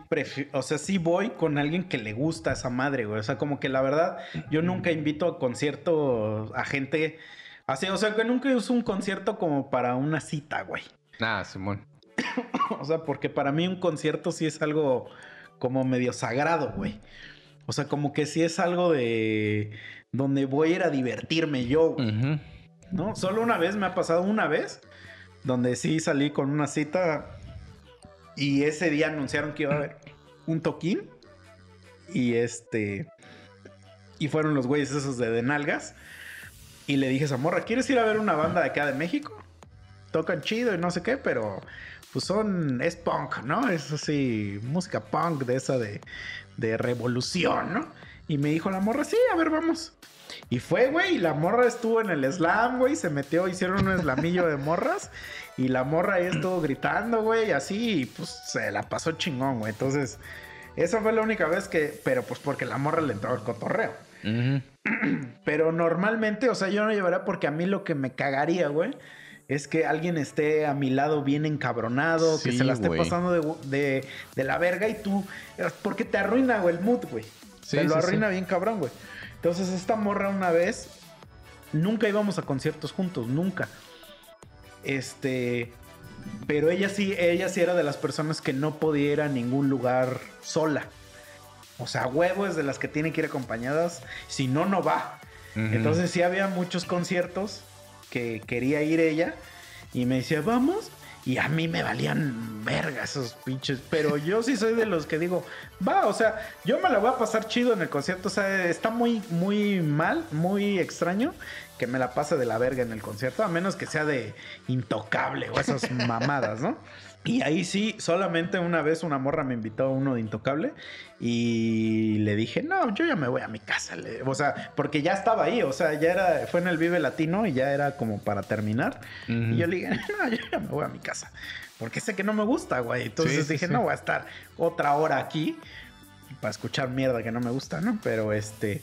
o sea, sí voy con alguien que le gusta esa madre, güey. O sea, como que la verdad, yo nunca invito a concierto a gente así, o sea, que nunca uso un concierto como para una cita, güey. Ah, Simón. O sea, porque para mí un concierto sí es algo como medio sagrado, güey. O sea, como que sí es algo de donde voy a ir a divertirme yo, güey. ¿no? Solo una vez me ha pasado una vez donde sí salí con una cita y ese día anunciaron que iba a haber un toquín y este y fueron los güeyes esos de, de nalgas y le dije a esa morra, ¿quieres ir a ver una banda de acá de México? Tocan chido y no sé qué, pero pues son es punk, ¿no? Es así música punk de esa de de revolución, ¿no? Y me dijo la morra, sí, a ver, vamos. Y fue, güey, y la morra estuvo en el slam, güey, se metió, hicieron un slamillo de morras. Y la morra ahí estuvo gritando, güey, así, y pues se la pasó chingón, güey. Entonces, esa fue la única vez que, pero pues porque la morra le entró el cotorreo. Pero normalmente, o sea, yo no llevaría porque a mí lo que me cagaría, güey, es que alguien esté a mi lado bien encabronado, que se la esté pasando de, de- de la verga y tú, porque te arruina, güey, el mood, güey. Sí, te lo sí, arruina sí. bien cabrón, güey. Entonces, esta morra una vez, nunca íbamos a conciertos juntos, nunca. Este, pero ella sí, ella sí era de las personas que no podía ir a ningún lugar sola. O sea, huevo es de las que tienen que ir acompañadas, si no, no va. Entonces sí había muchos conciertos que quería ir ella y me decía, vamos. Y a mí me valían verga esos pinches. Pero yo sí soy de los que digo, va, o sea, yo me la voy a pasar chido en el concierto. O sea, está muy, muy mal, muy extraño que me la pase de la verga en el concierto, a menos que sea de intocable o esas mamadas, ¿no? Y ahí sí, solamente una vez una morra me invitó a uno de Intocable y le dije, no, yo ya me voy a mi casa. O sea, porque ya estaba ahí, o sea, ya era, fue en el Vive Latino y ya era como para terminar. Y yo le dije, no, yo ya me voy a mi casa. Porque sé que no me gusta, güey. Entonces sí, dije, sí. no voy a estar otra hora aquí para escuchar mierda que no me gusta, ¿no? Pero este.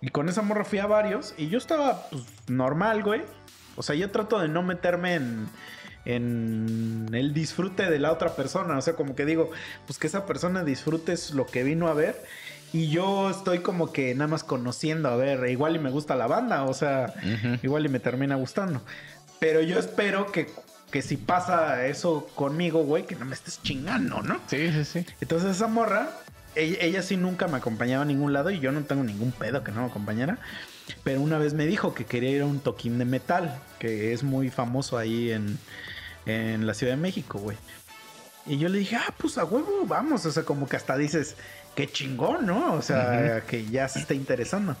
Y con esa morra fui a varios y yo estaba, pues, normal, güey. O sea, yo trato de no meterme en, en el disfrute de la otra persona. O sea, como que digo, pues que esa persona disfrute es lo que vino a ver. Y yo estoy como que nada más conociendo, a ver, igual y me gusta la banda, o sea, igual y me termina gustando. Pero yo espero que, que si pasa eso conmigo, güey, que no me estés chingando, ¿no? Sí, sí, sí. Entonces esa morra, ella, ella sí nunca me acompañaba a ningún lado y yo no tengo ningún pedo que no me acompañara. Pero una vez me dijo que quería ir a un toquín de metal, que es muy famoso ahí en, en la Ciudad de México, güey. Y yo le dije, ah, pues a huevo, vamos. O sea, como que hasta dices, qué chingón, ¿no? O sea, que ya se está interesando.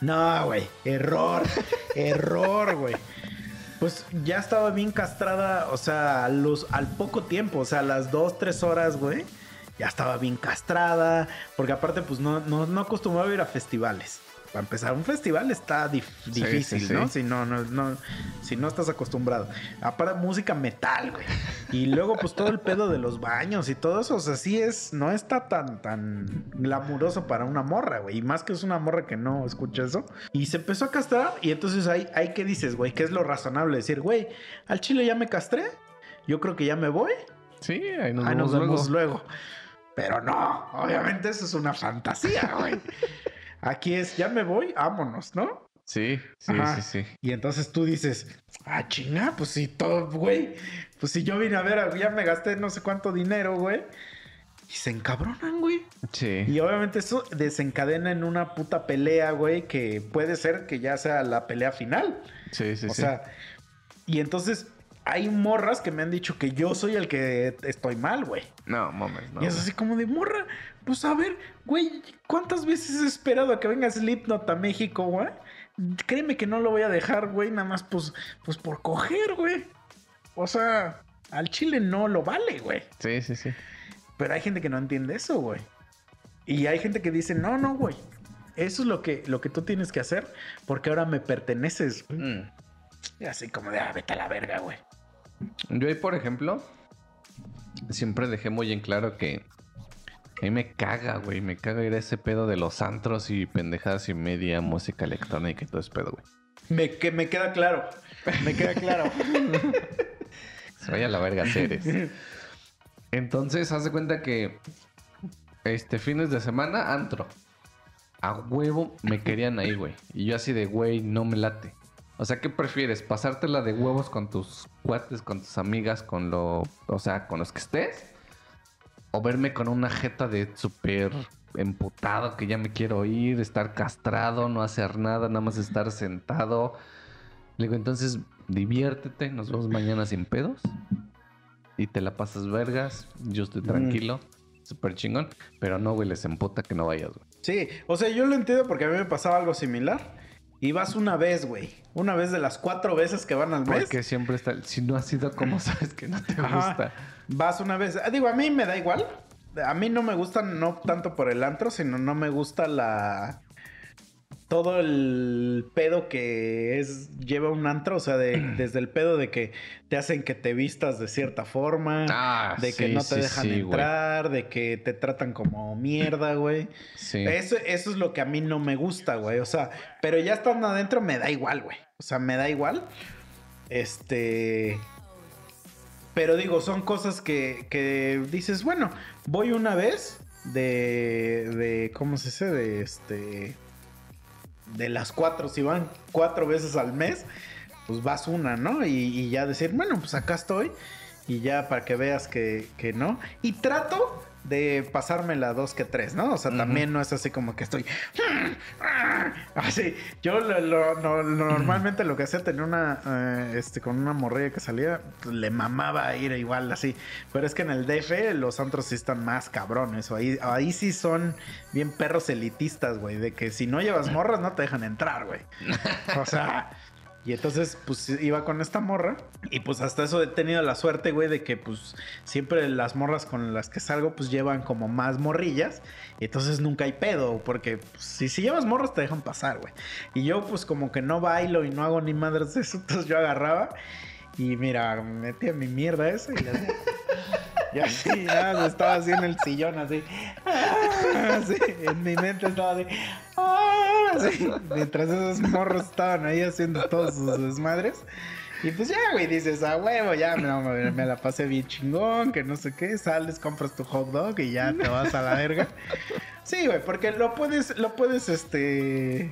No, güey, error, error, güey. Pues ya estaba bien castrada, o sea, los, al poco tiempo, o sea, a las dos, tres horas, güey, ya estaba bien castrada, porque aparte, pues no, no, no acostumbraba a ir a festivales. Para empezar, un festival está dif- difícil, sí, sí. ¿no? Si no, no, no, si no estás acostumbrado. Aparte, música metal, güey. Y luego, pues todo el pedo de los baños y todo eso, o sea, sí es, no está tan, tan glamuroso para una morra, güey. Y más que es una morra que no escucha eso. Y se empezó a castrar, y entonces ahí, ahí ¿qué dices, güey? ¿Qué es lo razonable? Decir, güey, al chile ya me castré, yo creo que ya me voy. Sí, ahí nos, Ahí nos vemos vemos luego. luego. Pero no, obviamente eso es una fantasía, güey. Aquí es, ya me voy, vámonos, ¿no? Sí, sí, Ajá. sí, sí. Y entonces tú dices, ah, chinga, pues si todo, güey. Pues si yo vine a ver, ya me gasté no sé cuánto dinero, güey. Y se encabronan, güey. Sí. Y obviamente eso desencadena en una puta pelea, güey, que puede ser que ya sea la pelea final. Sí, sí, o sí. sea, y entonces hay morras que me han dicho que yo soy el que estoy mal, güey. No, mames, no. y es así como de morra. Pues a ver, güey, ¿cuántas veces he esperado a que venga Slipknot a México, güey? Créeme que no lo voy a dejar, güey, nada más pues, pues por coger, güey. O sea, al chile no lo vale, güey. Sí, sí, sí. Pero hay gente que no entiende eso, güey. Y hay gente que dice, no, no, güey. Eso es lo que, lo que tú tienes que hacer porque ahora me perteneces. güey". Mm. Y así como de, ah, vete a la verga, güey. Yo ahí, por ejemplo, siempre dejé muy en claro que a mí me caga, güey. Me caga ir a ese pedo de los antros y pendejadas y media, música electrónica y todo ese pedo, güey. Me, que me queda claro. Me queda claro. Se vaya a la verga Ceres. Entonces, haz de cuenta que este fines de semana, antro. A huevo me querían ahí, güey. Y yo así de, güey, no me late. O sea, ¿qué prefieres? ¿Pasártela de huevos con tus cuates, con tus amigas, con lo... O sea, con los que estés? ¿O verme con una jeta de súper emputado que ya me quiero ir, estar castrado, no hacer nada, nada más estar sentado? Le digo, entonces, diviértete, nos vemos mañana sin pedos. Y te la pasas vergas, yo estoy tranquilo, súper chingón. Pero no, güey, les emputa que no vayas, güey. Sí, o sea, yo lo entiendo porque a mí me pasaba algo similar. Y vas una vez, güey. Una vez de las cuatro veces que van al mes. Porque siempre está. Si no has sido como sabes que no te Ajá. Vas una vez. Ah, Digo, a mí me da igual. A mí no me gusta no tanto por el antro, sino no me gusta la. Todo el pedo que es lleva un antro, o sea, de- desde el pedo de que te hacen que te vistas de cierta forma, Ah, de que no te sí, dejan sí, güey. entrar, de que te tratan como mierda, güey. Sí. Eso, eso es lo que a mí no me gusta, güey. O sea, pero ya estando adentro me da igual, güey. O sea, me da igual. Este. Pero digo, son cosas que, que dices, bueno, voy una vez de. de ¿Cómo se dice? De este. De las cuatro, si van cuatro veces al mes, pues vas una, ¿no? Y, ya decir, bueno, pues acá estoy. Y ya para que veas que, que no. Y trato de pasármela dos que tres, ¿no? O sea, también no es así como que estoy. Así. Yo lo- lo- lo- lo- normalmente lo que hacía tenía una. eh, este, con una morrilla que salía, le mamaba ir igual así. Pero es que en el DF los antros sí están más cabrones. O ahí, ahí sí son bien perros elitistas, güey. De que si no llevas morras no te dejan entrar, güey. O sea. Y entonces, pues iba con esta morra. Y pues hasta eso he tenido la suerte, güey, de que pues siempre las morras con las que salgo, pues llevan como más morrillas. Y entonces nunca hay pedo, porque pues, si, si llevas morras te dejan pasar, güey. Y yo pues como que no bailo y no hago ni madres de eso, entonces yo agarraba. Y mira, me metía mi mierda esa y hacía- Y así, nada, estaba así en el sillón, así. Así, en mi mente estaba así. Mientras esos morros estaban ahí haciendo todos sus desmadres. Y pues ya, güey, dices, a huevo, ya no, me, me la pasé bien chingón, que no sé qué, sales, compras tu hot dog y ya te vas a la verga. Sí, güey, porque lo puedes, lo puedes, este...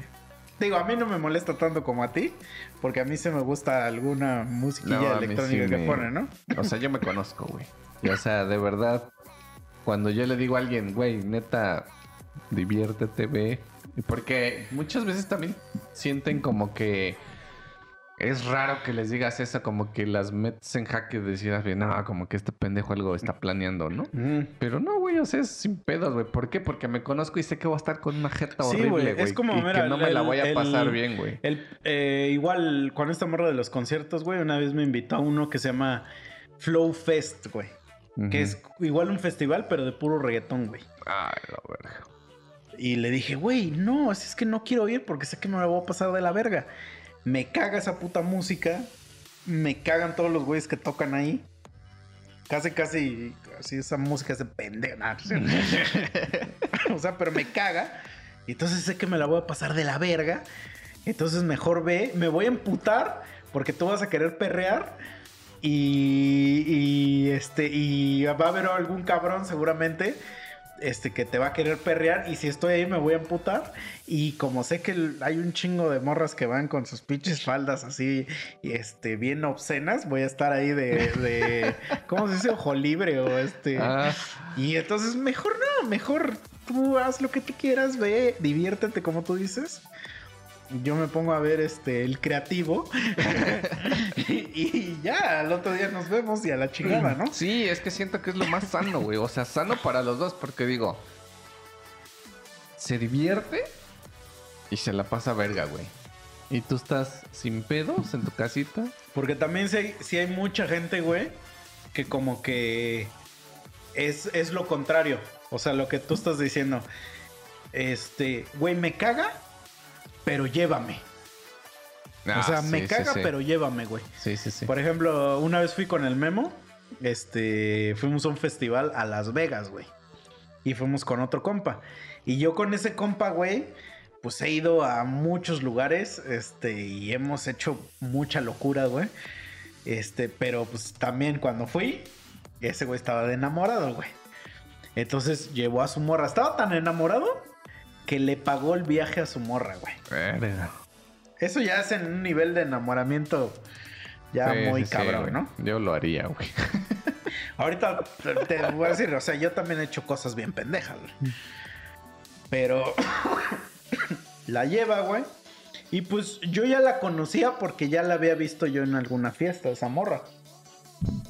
Digo, a mí no me molesta tanto como a ti, porque a mí se me gusta alguna musiquilla No, electrónica sí que me- ponen, ¿no? O sea, yo me conozco, güey. Y, o sea, de verdad, cuando yo le digo a alguien, güey, neta, diviértete, ve. Y Porque muchas veces también sienten como que es raro que les digas eso, como que las metes en jaque de decir, "Ah, no, como que este pendejo algo está planeando, ¿no? Pero no, güey, o sea, es sin pedos, güey. ¿Por qué? Porque me conozco y sé que voy a estar con una jeta Sí, horrible, güey, es como, y mira, que no me la voy a el- pasar bien, güey. Eh, igual con esta morra de los conciertos, güey, una vez me invitó a uno que se llama Flow Fest, güey. Que es igual un festival, pero de puro reggaetón, güey. Ay, la verga. Y le dije, güey, no, así es que no quiero ir porque sé que me la voy a pasar de la verga. Me caga esa puta música. Me cagan todos los güeyes que tocan ahí. Casi, casi, así esa música es de pendeja. o sea, pero me caga. Y entonces sé que me la voy a pasar de la verga. Entonces mejor ve, me voy a emputar porque tú vas a querer perrear. Y, y este, y va a haber algún cabrón seguramente este, que te va a querer perrear y si estoy ahí me voy a emputar. Y como sé que hay un chingo de morras que van con sus pinches faldas así, este, bien obscenas, voy a estar ahí de, de ¿cómo se dice? Ojo libre o este. Ah. Y entonces mejor no, mejor tú haz lo que tú quieras, ve, diviértete como tú dices. Yo me pongo a ver este el creativo y, y ya, al otro día nos vemos y a la chingada, ¿no? Sí, es que siento que es lo más sano, güey. O sea, sano para los dos, porque digo, se divierte y se la pasa verga, güey. Y tú estás sin pedos en tu casita. Porque también sí hay, sí hay mucha gente, güey, que como que es, es lo contrario. O sea, lo que tú estás diciendo. Este, güey, me caga, pero llévame. o sea, Ah, me sí, caga, sí, sí. pero llévame, güey. Sí, sí, sí. Por ejemplo, una vez fui con el Memo. Este, fuimos a un festival a Las Vegas, güey. Y fuimos con otro compa. Y yo con ese compa, güey, pues he ido a muchos lugares, este, y hemos hecho mucha locura, güey. Este, pero pues también cuando fui, ese güey estaba de enamorado, güey. Entonces llevó a su morra. Estaba tan enamorado que le pagó el viaje a su morra, güey. Verga. Eso ya es en un nivel de enamoramiento ya Sí, muy sí, cabrón. ¿no? Yo lo haría, güey. Ahorita te voy a decir, o sea, yo también he hecho cosas bien pendejas, güey. Pero la lleva, güey. Y pues yo ya la conocía porque ya la había visto yo en alguna fiesta, esa morra.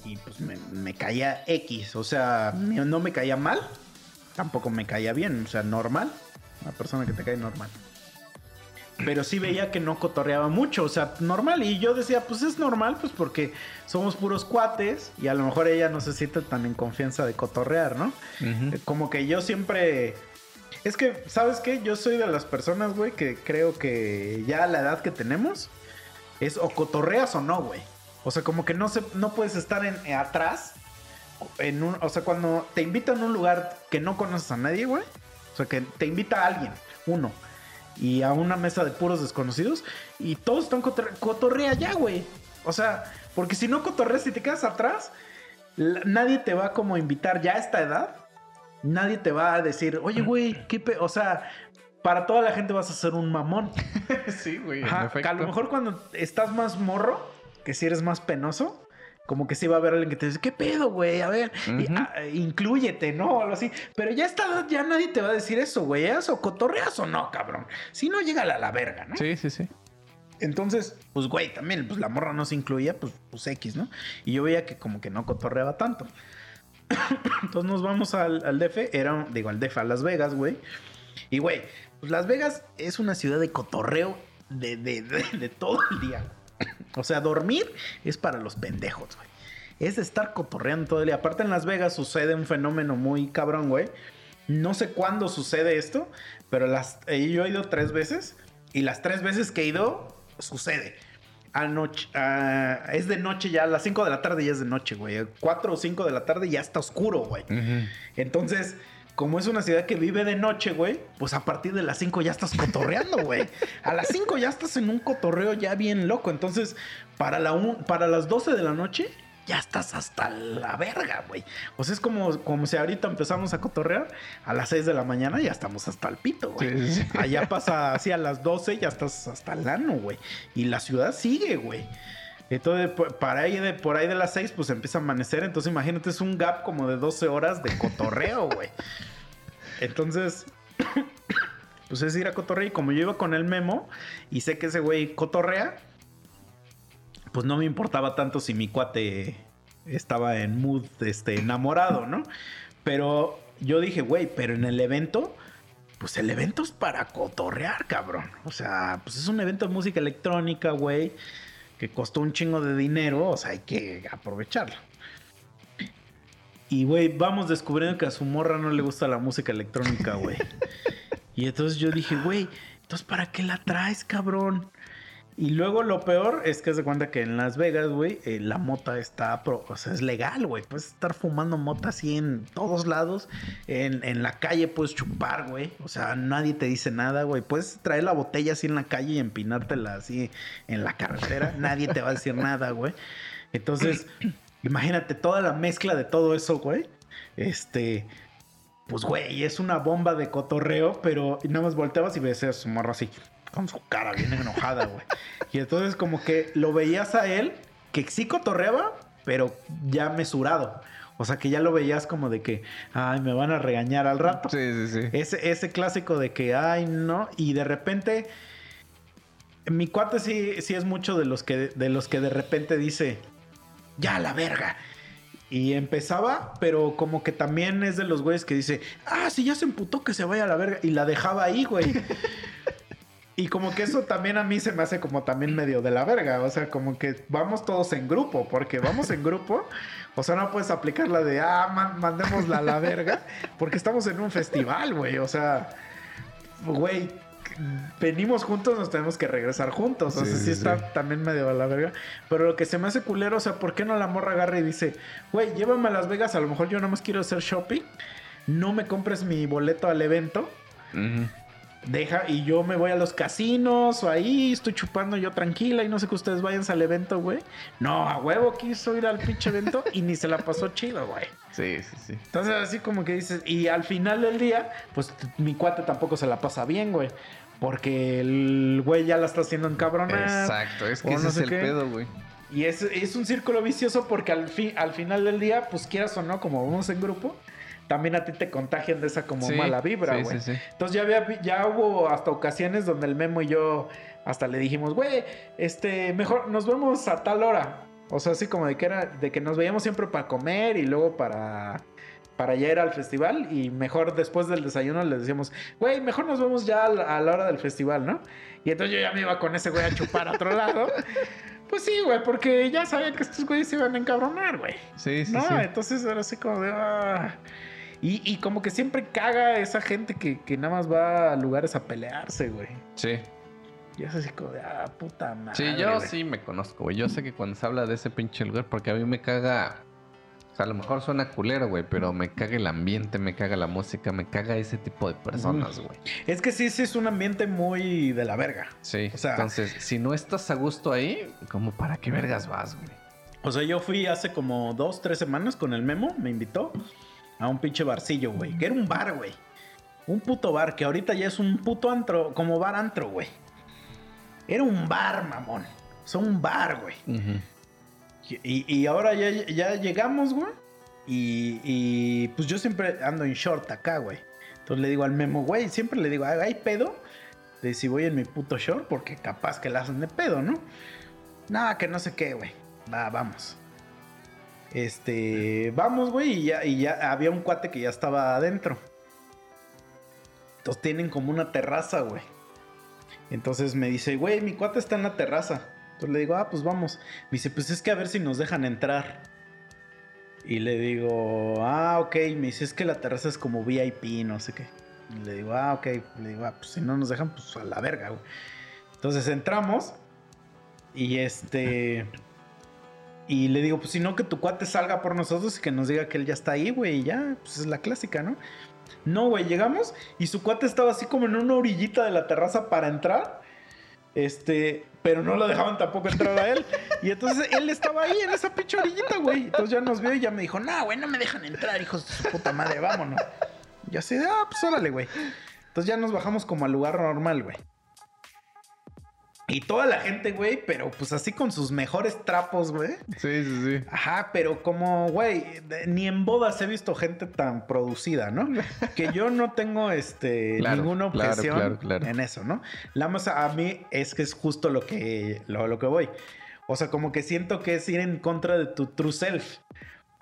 Y pues me, me caía X, o sea, no me caía mal, tampoco me caía bien, o sea, normal. Una persona que te cae normal. Pero sí veía que no cotorreaba mucho, o sea, normal. Y yo decía, pues es normal, pues porque somos puros cuates y a lo mejor ella no se siente tan en confianza de cotorrear, ¿no? Ujú. Como que yo siempre... Es que, ¿sabes qué? Yo soy de las personas, güey, que creo que ya a la edad que tenemos es o cotorreas o no, güey. O sea, como que no, se, no puedes estar en, eh, atrás. En un, o sea, cuando te invitan a un lugar que no conoces a nadie, güey. O sea, que te invita a alguien, uno. Y a una mesa de puros desconocidos. Y todos están cotorre- cotorrea ya, güey. O sea, porque si no cotorreas y te quedas atrás, nadie te va como a invitar ya a esta edad. Nadie te va a decir, oye, güey, qué pe-". O sea, para toda la gente vas a ser un mamón. sí, güey. a lo mejor cuando estás más morro, que si eres más penoso, como que sí va a haber alguien que te dice, ¿qué pedo, güey? A ver, y, inclúyete, ¿no? O algo así. Pero ya está, ya nadie te va a decir eso, güey. ¿Es o cotorreas o no, cabrón? Si no, llega a la verga, ¿no? Sí, sí, sí. Entonces, pues, güey, también, pues la morra no se incluía, pues, pues X, ¿no? Y yo veía que como que no cotorreaba tanto. Entonces nos vamos al, al DF, era, digo, al DF, a Las Vegas, güey. Y, güey, pues Las Vegas es una ciudad de cotorreo de, de, de, de todo el día. O sea, dormir es para los pendejos, güey. Es de estar cotorreando todo el día. Aparte en Las Vegas sucede un fenómeno muy cabrón, güey. No sé cuándo sucede esto, pero las, eh, yo he ido tres veces y las tres veces que he ido sucede. Anoche, ah, es de noche ya, a las 5 de la tarde ya es de noche, güey. 4 o 5 de la tarde ya está oscuro, güey. Entonces, como es una ciudad que vive de noche, güey, pues a partir de las 5 ya estás cotorreando, güey. A las 5 ya estás en un cotorreo ya bien loco. Entonces, para, la un- para las 12 de la noche, ya estás hasta la verga, güey. O sea, es como, como si ahorita empezamos a cotorrear, a las 6 de la mañana ya estamos hasta el pito, güey. Sí, sí, sí. Allá pasa así a las 12, ya estás hasta el ano, güey. Y la ciudad sigue, güey. Entonces, para ahí de, por ahí de las 6, pues empieza a amanecer. Entonces, imagínate, es un gap como de 12 horas de cotorreo, güey. Entonces, pues es ir a cotorrear. Y como yo iba con el memo y sé que ese güey cotorrea, pues no me importaba tanto si mi cuate estaba en mood este, enamorado, ¿no? Pero yo dije, güey, pero en el evento, pues el evento es para cotorrear, cabrón. O sea, pues es un evento de música electrónica, güey, que costó un chingo de dinero, o sea, hay que aprovecharlo. Y, güey, vamos descubriendo que a su morra no le gusta la música electrónica, güey. Y entonces yo dije, güey, entonces ¿para qué la traes, cabrón? Y luego lo peor es que se cuenta que en Las Vegas, güey, eh, la mota está, pro- o sea, es legal, güey. Puedes estar fumando mota así en todos lados. En, en la calle puedes chupar, güey. O sea, nadie te dice nada, güey. Puedes traer la botella así en la calle y empinártela así en la carretera. nadie te va a decir nada, güey. Entonces, imagínate toda la mezcla de todo eso, güey. Este, pues, güey, es una bomba de cotorreo, pero nada más volteabas y ves a su morro así, con su cara bien enojada, güey. Y entonces, como que lo veías a él, que sí cotorreaba, pero ya mesurado. O sea, que ya lo veías como de que, ay, me van a regañar al rato. Sí, sí, sí. Ese, ese clásico de que, ay, no, y de repente, mi cuate sí, sí es mucho de los, que, de los que de repente dice, ya la verga. Y empezaba, pero como que también es de los güeyes que dice, ah, si ya se emputó que se vaya a la verga. Y la dejaba ahí, güey. y como que eso también a mí se me hace como también medio de la verga. O sea, como que vamos todos en grupo, porque vamos en grupo. O sea, no puedes aplicar la de, ah, man- mandémosla a la verga, porque estamos en un festival, güey. O sea, güey, venimos juntos, nos tenemos que regresar juntos. O sea, sí, sí, está sí. también medio a la verga. Pero lo que se me hace culero, o sea, ¿por qué no la morra agarra y dice, güey, llévame a Las Vegas, a lo mejor yo nada más quiero hacer shopping, no me compres mi boleto al evento, Ujú. Deja y yo me voy a los casinos o ahí estoy chupando yo tranquila y no sé que ustedes vayan al evento, güey. No, a huevo quiso ir al pinche evento y ni se la pasó chido, güey. Sí, sí, sí. Entonces, así como que dices, y al final del día, pues mi cuate tampoco se la pasa bien, güey. Porque el güey ya la está haciendo encabronar. Exacto, es que ese no es el qué. pedo, güey. Y es, es un círculo vicioso porque al, al final del día, pues quieras o no, como vamos en grupo, también a ti te contagian de esa como Sí, mala vibra, güey. sí, sí. Entonces ya, había, ya hubo hasta ocasiones donde el Memo y yo hasta le dijimos, güey, este, mejor nos vemos a tal hora. O sea, así como de que era, de que nos veíamos siempre para comer y luego para, para ya ir al festival. Y mejor después del desayuno les decíamos, güey, mejor nos vemos ya a la, a la hora del festival, ¿no? Y entonces yo ya me iba con ese güey a chupar a otro lado. Pues sí, güey, porque ya sabía que estos güeyes se iban a encabronar, güey. Sí, sí, No, sí. entonces era así como de. ah. Y, y como que siempre caga esa gente que, que nada más va a lugares a pelearse, güey. Sí. Y es así como de, ah, puta madre. Sí, yo güey. sí me conozco, güey. Yo sé que cuando se habla de ese pinche lugar, porque a mí me caga. O sea, a lo mejor suena culero, güey, pero me caga el ambiente, me caga la música, me caga ese tipo de personas, güey. Es que sí, sí es un ambiente muy de la verga. Sí. O sea- Entonces, si no estás a gusto ahí, como para qué vergas vas, güey? O sea, yo fui hace como dos, tres semanas con el Memo, me invitó a un pinche barcillo, güey. Que era un bar, güey. Un puto bar, que ahorita ya es un puto antro, como bar antro, güey. Era un bar, mamón. O sea, un bar, güey. Y, y ahora ya, ya llegamos, güey. Y, y, pues yo siempre ando en short acá, güey. Entonces le digo al Memo, güey, siempre le digo, "Ah, ¿hay pedo? De si voy en mi puto short, porque capaz que la hacen de pedo, ¿no? Nada, que no sé qué, güey. Va, vamos. Este, vamos, güey, y ya, y ya había un cuate que ya estaba adentro. Entonces tienen como una terraza, güey. Entonces me dice, güey, mi cuate está en la terraza. Entonces le digo, ah, pues vamos. Me dice, pues es que a ver si nos dejan entrar. Y le digo, ah, ok. Me dice, es que la terraza es como VIP, no sé qué. Y le digo, ah, ok. Le digo, ah, pues si no nos dejan, pues a la verga, güey. Entonces entramos. Y este. Y le digo, pues si no, que tu cuate salga por nosotros y que nos diga que él ya está ahí, güey. Y ya, pues es la clásica, ¿no? No, güey, llegamos y su cuate estaba así como en una orillita de la terraza para entrar. Este, pero no lo dejaban tampoco entrar a él. Y entonces él estaba ahí en esa pinche orillita, güey. Entonces ya nos vio y ya me dijo, no, güey, no me dejan entrar, hijos de su puta madre, vámonos. Y así ah, pues órale, güey. Entonces ya nos bajamos como al lugar normal, güey. Y toda la gente, güey, pero pues así con sus mejores trapos, güey. Sí, sí, sí. Ajá, pero como, güey, ni en bodas he visto gente tan producida, ¿no? Que yo no tengo este Claro, ninguna objeción claro, claro. en eso, ¿no? La más a mí es que es justo lo que lo, lo que voy. O sea, como que siento que es ir en contra de tu true self.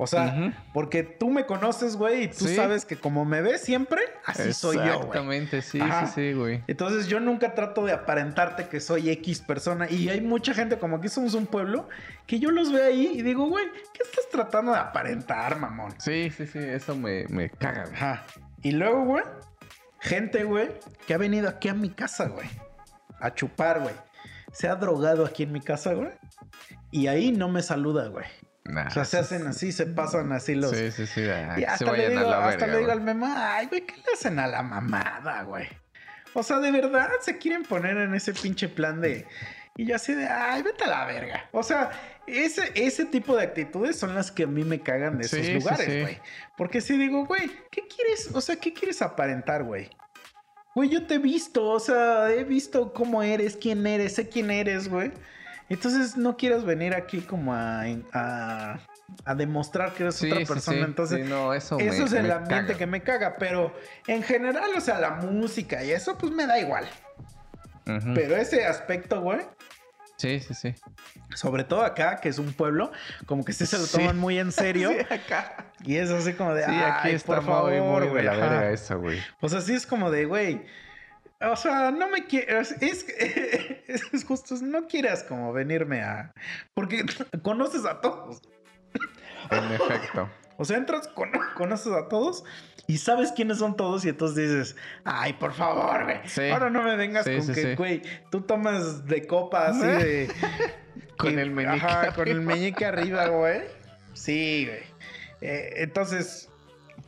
O sea, porque tú me conoces, güey, y tú Sí. sabes que como me ves siempre, así soy yo, güey. Exactamente, sí, Ajá. sí, sí, güey. Entonces yo nunca trato de aparentarte que soy X persona. Y hay mucha gente, como aquí somos un pueblo, que yo los veo ahí y digo, güey, ¿qué estás tratando de aparentar, mamón? Sí, sí, sí, eso me, me caga, güey. Ajá. Y luego, güey, gente, güey, que ha venido aquí a mi casa, güey. A chupar, güey. Se ha drogado aquí en mi casa, güey. Y ahí no me saluda, güey. Nah, O sea, se hacen así, se pasan así los. Sí, sí, sí. ay, Y hasta, le digo, a la hasta verga, le digo al memo, ay, güey, ¿qué le hacen a la mamada, güey? O sea, de verdad se quieren poner en ese pinche plan de. Y yo así de, ay, vete a la verga. O sea, ese, ese tipo de actitudes son las que a mí me cagan de esos Sí, lugares, sí. güey. Porque si digo, güey, ¿qué quieres? O sea, ¿qué quieres aparentar, güey? Güey, yo te he visto, o sea, he visto cómo eres, quién eres, sé quién eres, güey. Entonces no quieras venir aquí como a, a, a demostrar que eres Sí, otra persona. sí. Entonces, no, eso, eso me- es el ambiente caga. que me caga, pero en general, o sea, la música y eso, pues me da igual. Pero ese aspecto, güey, Sí, sí, sí. sobre todo acá, que es un pueblo, como que sí se lo toman muy en serio. Sí, acá. Y es así como de, Sí, aquí ay, está por favor, güey. la ajá". verga eso, güey. O sea, sí es como de, güey. O sea, no me quieras. Es, justo, no quieras como venirme a. Porque conoces a todos. En efecto. O sea, entras, con- conoces a todos y sabes quiénes son todos y entonces dices, ay, por favor, güey. Sí. Ahora no me vengas Sí, con sí, que, güey, tú tomas de copa así de... Con el meñique Ajá, con el arriba. meñique arriba, güey. Sí, güey. Eh, entonces,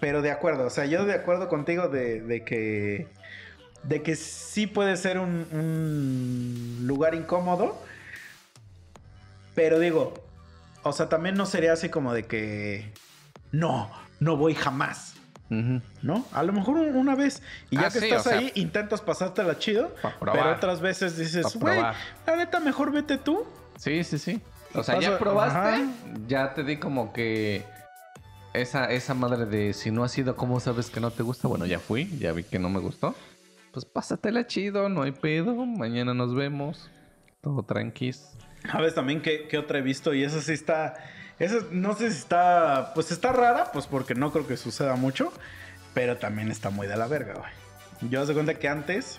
pero de acuerdo, o sea, yo de acuerdo contigo de, de que... De que sí puede ser un, un lugar incómodo. Pero digo, o sea, también no sería así como de que... No, no voy jamás. ¿No? A lo mejor un- una vez. Y ya Ah, que sí, estás sea- ahí, intentas pasártela chido. Pero otras veces dices, güey, la neta, mejor vete tú. Sí, sí, sí. O sea, ya probaste, ajá. ya te di como que esa, esa madre de si no has sido, ¿cómo sabes que no te gusta? Bueno, ya fui, ya vi que no me gustó. Pues pásatela chido, no hay pedo. Mañana nos vemos. Todo tranquis. ¿Sabes también qué, qué otra he visto? Y eso sí está. Eso no sé si está. Pues está rara, pues porque no creo que suceda mucho. Pero también está muy de la verga, güey. Yo hace cuenta que antes,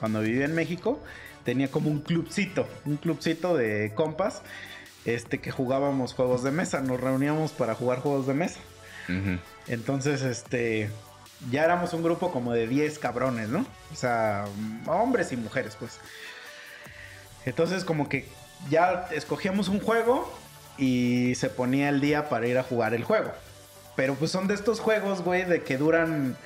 cuando vivía en México, tenía como un clubcito. Un clubcito de compas. Este que jugábamos juegos de mesa. Nos reuníamos para jugar juegos de mesa. Entonces, este. Ya éramos un grupo como de 10 cabrones, ¿no? O sea, hombres y mujeres, pues. Entonces, como que ya escogíamos un juego y se ponía el día para ir a jugar el juego. Pero pues son de estos juegos, güey, de que duran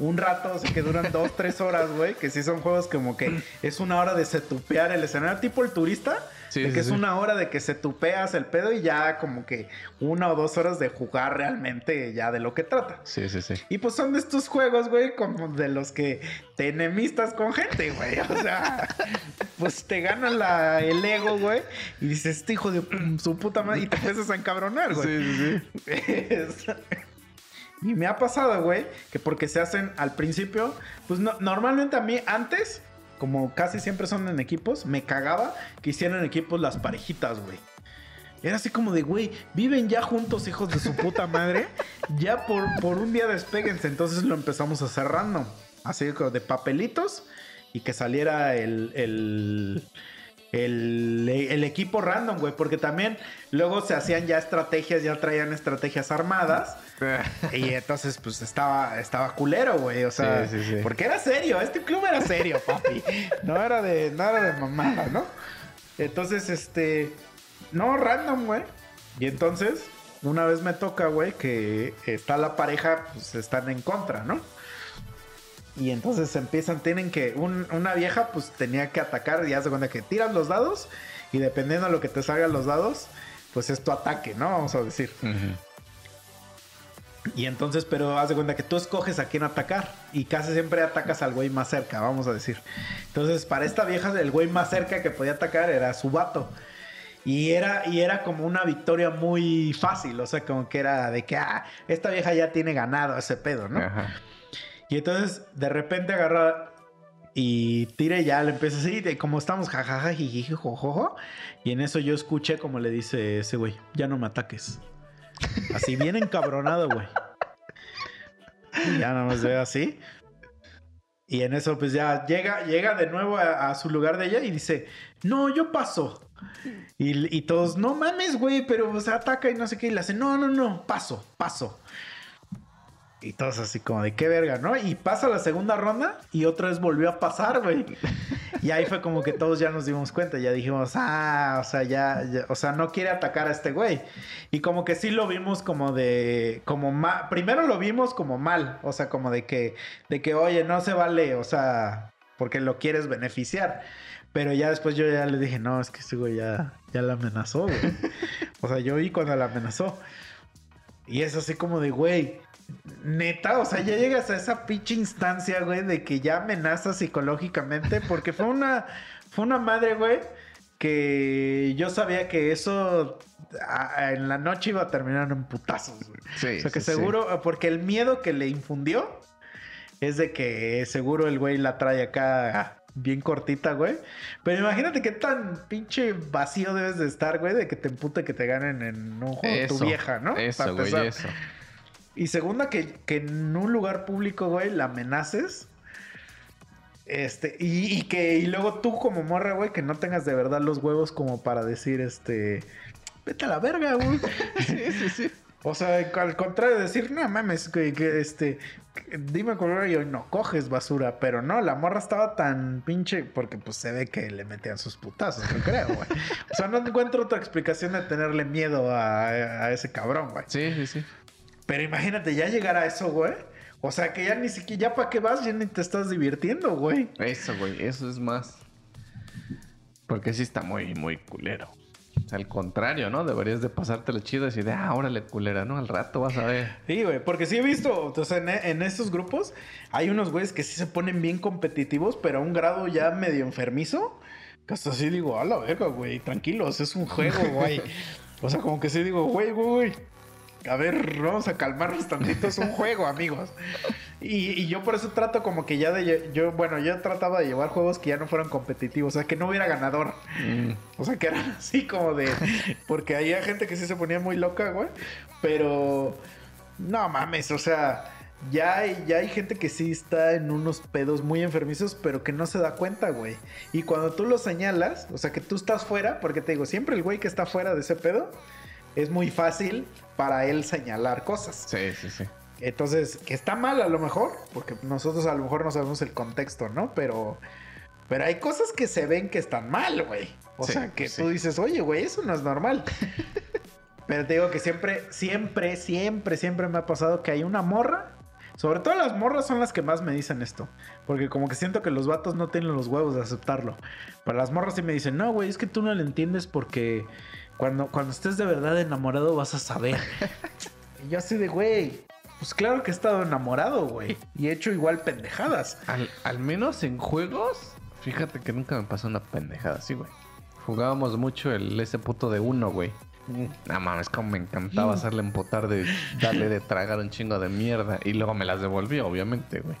un rato, o sea, que duran dos, tres horas, güey. Que sí son juegos como que es una hora de setupear el escenario, tipo el turista. Sí, de sí, que es sí. una hora de que se tupeas el pedo y ya como que una o dos horas de jugar realmente ya de lo que trata. Sí, sí, sí. Y pues son de estos juegos, güey, como de los que te enemistas con gente, güey. O sea, pues te gana la, el ego, güey. Y dices, este hijo de su puta madre. Y te empiezas a encabronar, güey. Sí, sí, Es- Y me ha pasado, güey, que porque se hacen al principio, pues no- normalmente a mí antes, como casi siempre son en equipos, me cagaba que hicieran equipos las parejitas, güey. Era así como de, güey, viven ya juntos, hijos de su puta madre. Ya por, por un día despéguense. Entonces lo empezamos a hacer random. Así de papelitos y que saliera el, el, el, el equipo random, güey. Porque también luego se hacían ya estrategias, ya traían estrategias armadas. Y entonces, pues estaba, estaba culero, güey. O sea, Sí, sí, sí. porque era serio. Este club era serio, papi. No era de, no era de mamada, ¿no? Entonces, este. No, random, güey. Y entonces, una vez me toca, güey, que está la pareja, pues están en contra, ¿no? Y entonces empiezan, tienen que. un- una vieja, pues tenía que atacar. Y hace cuenta que tiras los dados. Y dependiendo de lo que te salgan los dados, pues es tu ataque, ¿no? Vamos a decir. Y entonces, pero haz de cuenta que tú escoges a quién atacar. Y casi siempre atacas al güey más cerca, vamos a decir. Entonces, para esta vieja, el güey más cerca que podía atacar era su vato. Y era, y era como una victoria muy fácil. O sea, como que era de que, ah, esta vieja ya tiene ganado ese pedo, ¿no? Ajá. Y entonces, de repente agarra y tira y ya le empieza así, de como estamos, jajaja, jojojo. Y en eso yo escuché como le dice ese güey, ya no me ataques. Así bien encabronado, güey. Ya nada más veo así. Y en eso, pues ya llega, llega de nuevo a, a su lugar de ella y dice, no, yo paso. Y, y todos, no mames, güey, pero se ataca y no sé qué. Y le hace, no, no, no, paso, paso. Y todos así como de qué verga, ¿no? Y pasa la segunda ronda y otra vez volvió a pasar, güey. Y ahí fue como que todos ya nos dimos cuenta, ya dijimos, ah, o sea, ya, ya- o sea, no quiere atacar a este güey. Y como que sí lo vimos como de, como mal, primero lo vimos como mal, o sea, como de que, de que, oye, no se vale, o sea, porque lo quieres beneficiar. Pero ya después yo ya le dije, no, es que este güey ya, ya la amenazó, güey. O sea, yo vi cuando la amenazó. Y es así como de, güey, neta, o sea, ya llegas a esa pinche instancia, güey, de que ya amenazas psicológicamente, porque fue una, fue una madre, güey, que yo sabía que eso a- a- en la noche iba a terminar en putazos, güey. Sí, o sea, que sí, sí. seguro, porque el miedo que le infundió es de que seguro el güey la trae acá bien cortita, güey. Pero imagínate qué tan pinche vacío debes de estar, güey, de que te empute que te ganen en un juego tu vieja, ¿no? Eso, güey, eso. Y segunda, que, que en un lugar público, güey, la amenaces. Este, y, y que, y luego tú como morra, güey, que no tengas de verdad los huevos como para decir, este, vete a la verga, güey. Sí, sí, sí. O sea, al contrario de decir, no mames, que, que, este, que dime color y hoy no coges basura. Pero no, la morra estaba tan pinche, porque pues se ve que le metían sus putazos, yo creo, güey. O sea, no encuentro otra explicación de tenerle miedo a, a ese cabrón, güey. Sí, sí, sí. Pero imagínate, ya llegar a eso, güey. O sea, que ya ni siquiera, ya para qué vas, ya ni te estás divirtiendo, güey. Eso, güey, eso es más. Porque sí está muy, muy culero. O sea, al contrario, ¿no? Deberías de pasártelo chido y decir, ah, órale, culera, ¿no? Al rato vas a ver. Sí, güey, porque sí he visto, o sea, en, en estos grupos hay unos güeyes que sí se ponen bien competitivos, pero a un grado ya medio enfermizo. Que hasta así digo, a la verga, güey, tranquilos, es un juego, güey. o sea, como que sí digo, güey, güey, güey. A ver, vamos a calmarnos tantito, es un juego, amigos. Y, y yo por eso trato como que ya de... Yo, bueno, yo trataba de llevar juegos que ya no fueran competitivos, o sea, que no hubiera ganador. Mm, O sea, que era así como de... Porque había gente que sí se ponía muy loca, güey. Pero... No mames, o sea... Ya hay, ya hay gente que sí está en unos pedos muy enfermizos, pero que no se da cuenta, güey. Y cuando tú lo señalas, o sea, que tú estás fuera, porque te digo, siempre el güey que está fuera de ese pedo, es muy fácil para él señalar cosas. sí, sí, sí. Entonces, que está mal a lo mejor, porque nosotros a lo mejor no sabemos el contexto, ¿no? Pero, pero hay cosas que se ven que están mal, güey. O Sí, sea, que sí. tú dices, oye, güey, eso no es normal. pero te digo que siempre, siempre, siempre, siempre me ha pasado que hay una morra. Sobre todo las morras son las que más me dicen esto. Porque como que siento que los vatos no tienen los huevos de aceptarlo. Pero las morras sí me dicen, no, güey, es que tú no lo entiendes porque cuando, cuando estés de verdad enamorado vas a saber. y yo así de, güey, pues claro que he estado enamorado, güey. Y he hecho igual pendejadas. Al, al menos en juegos, fíjate que nunca me pasó una pendejada así, güey. Jugábamos mucho el ese puto de uno, güey. No mames, como me encantaba hacerle empotar de darle de tragar un chingo de mierda. Y luego me las devolvió, obviamente, güey.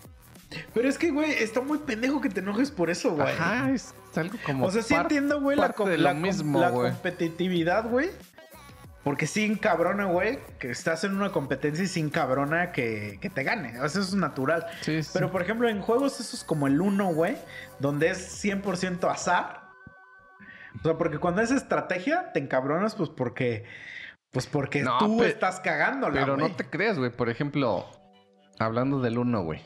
Pero es que, güey, está muy pendejo que te enojes por eso, güey. Ajá, es algo como. O sea, sí entiendo, güey, la, com- la mismo, la competitividad, güey. Porque sí encabrona, güey, que estás en una competencia y sin cabrona que, que te gane. O sea, eso es natural. Sí, sí. Pero, por ejemplo, en juegos esos como el 1, güey, donde es 100% azar. O sea, porque cuando es estrategia, te encabronas, pues porque... Pues porque No, tú estás cagándola, Pero güey. no te creas, güey. Por ejemplo, hablando del uno, güey.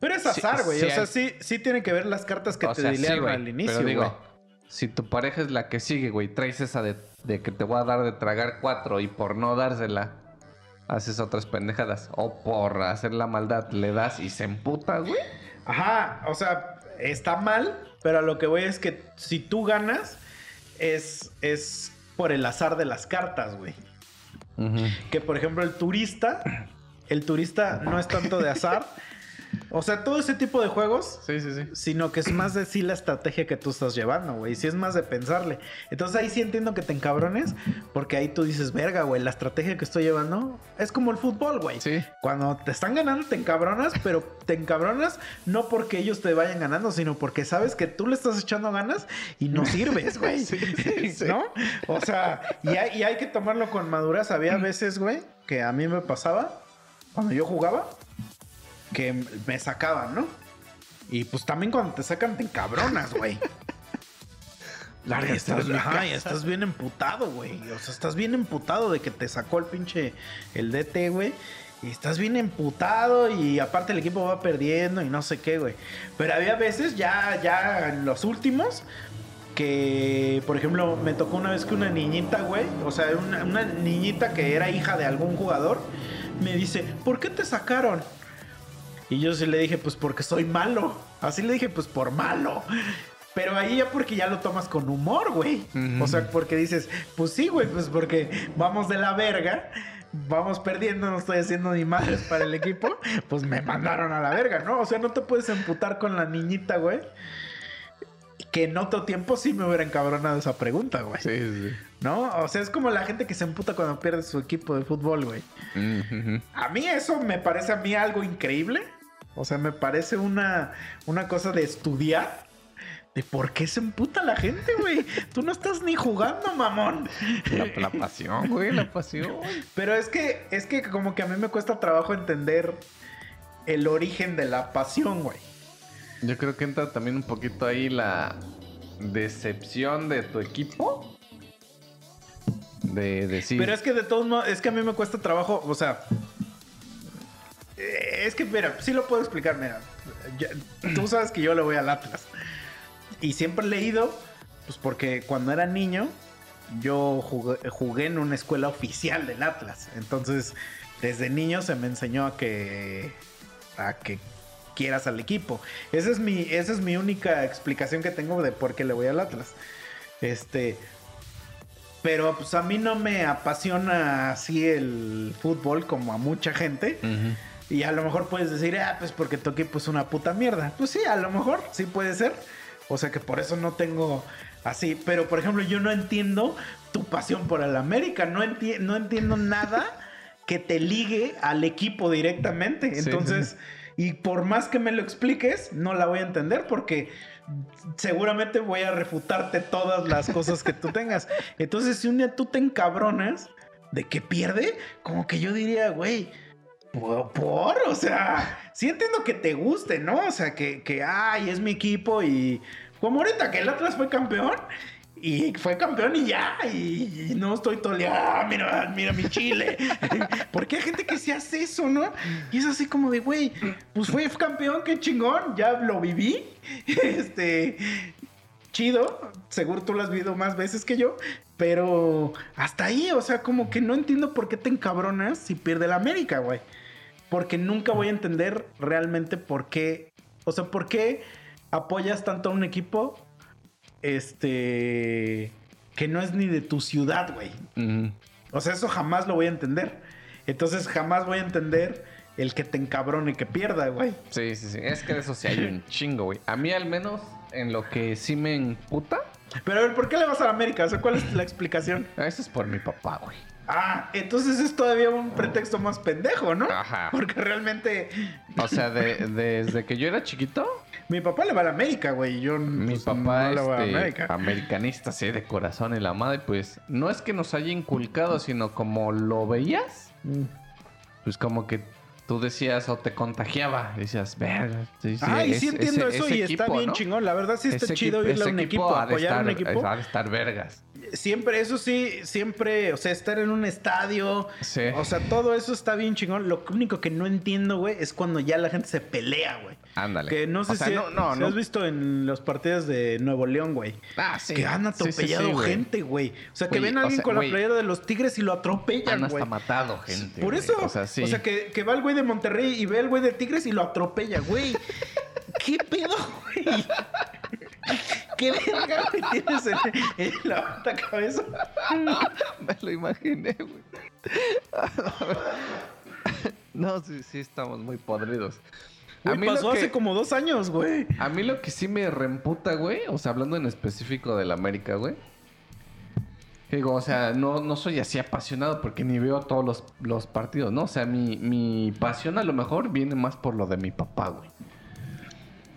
Pero es azar, güey. sí o sea, sí, sí tiene que ver las cartas que te sea, al inicio, Pero digo, güey. si tu pareja es la que sigue, güey, traes esa de, de que te voy a dar de tragar cuatro y por no dársela haces otras pendejadas. O por hacer la maldad le das y se emputa, güey. Ajá, o sea, está mal, pero a lo que voy es que si tú ganas, es, es por el azar de las cartas, güey. Que por ejemplo el turista, el turista no es tanto de azar. O sea, todo ese tipo de juegos, Sí, sí, sí. sino que es más de sí la estrategia que tú estás llevando, güey. Sí es más de pensarle. Entonces ahí sí entiendo que te encabrones, porque ahí tú dices, verga, güey, la estrategia que estoy llevando es como el fútbol, güey. Sí. Cuando te están ganando, te encabronas, pero te encabronas no porque ellos te vayan ganando, sino porque sabes que tú le estás echando ganas y no sirves, güey. Sí, sí, sí. ¿No? O sea, y hay, y hay que tomarlo con madurez. Había veces, güey, que a mí me pasaba cuando yo jugaba que me sacaban, ¿no? Y pues también cuando te sacan te encabronas, güey. Lárgate Y estás, de mi ajá, y estás bien emputado, güey. O sea, estás bien emputado de que te sacó el pinche el DT, güey. Y estás bien emputado y aparte el equipo va perdiendo y no sé qué, güey. Pero había veces, ya, ya en los últimos, que, por ejemplo, me tocó una vez que una niñita, güey, o sea, una, una niñita que era hija de algún jugador, me dice, ¿por qué te sacaron? Y yo sí le dije, pues porque soy malo. Así le dije, pues por malo. Pero ahí ya porque ya lo tomas con humor, güey. O sea, porque dices, pues sí, güey, pues porque vamos de la verga. Vamos perdiendo, no estoy haciendo ni madres para el equipo. Pues me mandaron a la verga, ¿no? O sea, no te puedes emputar con la niñita, güey. Que en otro tiempo sí me hubiera encabronado esa pregunta, güey. Sí, sí. ¿No? O sea, es como la gente que se emputa cuando pierde su equipo de fútbol, güey. A mí eso me parece a mí algo increíble. O sea, me parece una, una cosa de estudiar. De por qué se emputa la gente, güey. Tú no estás ni jugando, mamón. La, la pasión, güey, la pasión. Pero es que, es que como que a mí me cuesta trabajo entender el origen de la pasión, güey. Yo creo que entra también un poquito ahí la decepción de tu equipo. De. Pero es que de todos modos, es que a mí me cuesta trabajo, o sea. eh, Es que, mira, sí lo puedo explicar, mira. tú sabes que yo le voy al Atlas. Y siempre he leído, pues porque cuando era niño, yo jugué, jugué en una escuela oficial del Atlas. Entonces, desde niño se me enseñó a que. a que quieras al equipo. Esa es mi, esa es mi única explicación que tengo de por qué le voy al Atlas. Este. Pero pues a mí no me apasiona así el fútbol como a mucha gente. Y a lo mejor puedes decir, ah, pues porque tu equipo es una puta mierda. Pues sí, a lo mejor sí puede ser. O sea que por eso no tengo así. Pero por ejemplo, yo no entiendo tu pasión por el América. No, enti- no entiendo nada que te ligue al equipo directamente. Sí, Entonces, y por más que me lo expliques, no la voy a entender porque seguramente voy a refutarte todas las cosas que tú tengas. Entonces, si un día tú te encabronas de que pierde, como que yo diría, güey, ¿por? O sea, sí entiendo que te guste, ¿no? O sea, que, que ay, es mi equipo y como ahorita que el Atlas fue campeón. Y fue campeón y ya, y, no estoy toleando, ah, mira, mira mi chile. Porque hay gente que se hace eso, ¿no? Y es así como de, güey, pues fue campeón, qué chingón, ya lo viví. Este, chido, seguro tú lo has vivido más veces que yo, pero hasta ahí, o sea, como que no entiendo por qué te encabronas si pierde la América, güey. Porque nunca voy a entender realmente por qué, o sea, por qué apoyas tanto a un equipo, este, que no es ni de tu ciudad, güey. O sea, eso jamás lo voy a entender. Entonces jamás voy a entender el que te encabrone y que pierda, güey. Sí, sí, sí. Es que de eso sí hay un chingo, güey. A mí al menos en lo que sí me emputa, Pero a ver, ¿por qué le vas a la América? O sea, ¿cuál es la explicación? eso es por mi papá, güey. Ah, entonces es todavía un pretexto más pendejo, ¿no? Ajá. Porque realmente O sea, de- desde que yo era chiquito, mi papá le va a la América, güey. Yo mi pues, papá no a la este, América. americanista, sí, de corazón y la madre, pues no es que nos haya inculcado, sino como lo veías, Mm. pues como que tú decías o te contagiaba, decías, verga. Sí, sí, Ah, y sí es- entiendo ese- eso ese y está equipo, bien ¿no? chingón. La verdad sí está Ese chido equipo- irle a un equipo, de apoyar a un equipo. De estar vergas. Siempre, eso sí, siempre, o sea, estar en un estadio. Sí. O sea, todo eso está bien chingón. Lo único que no entiendo, güey, es cuando ya la gente se pelea, güey. Ándale. Que no sé O sea, si, no, no, si no. has visto en los partidos de Nuevo León, güey. Ah, sí. Que han Sí, sí, atropellado sí, gente, güey. O sea, que Güey, ven a o alguien sea, con güey, la playera de los Tigres y lo atropellan, Han güey. hasta matado gente. Por güey. eso, O sea, que, que va el güey de Monterrey y ve al güey de Tigres y lo atropella, güey. ¿Qué pedo, güey? ¿Qué verga, güey, tienes en, en la puta cabeza? Me lo imaginé, güey. no, sí, sí, estamos muy podridos. Güey, lo pasó que- hace como dos años, güey. A mí lo que sí me reemputa, güey, o sea, hablando en específico del América, güey. Digo, o sea, no, no soy así apasionado porque ni veo todos los, los partidos, ¿no? O sea, mi, mi pasión a lo mejor viene más por lo de mi papá, güey.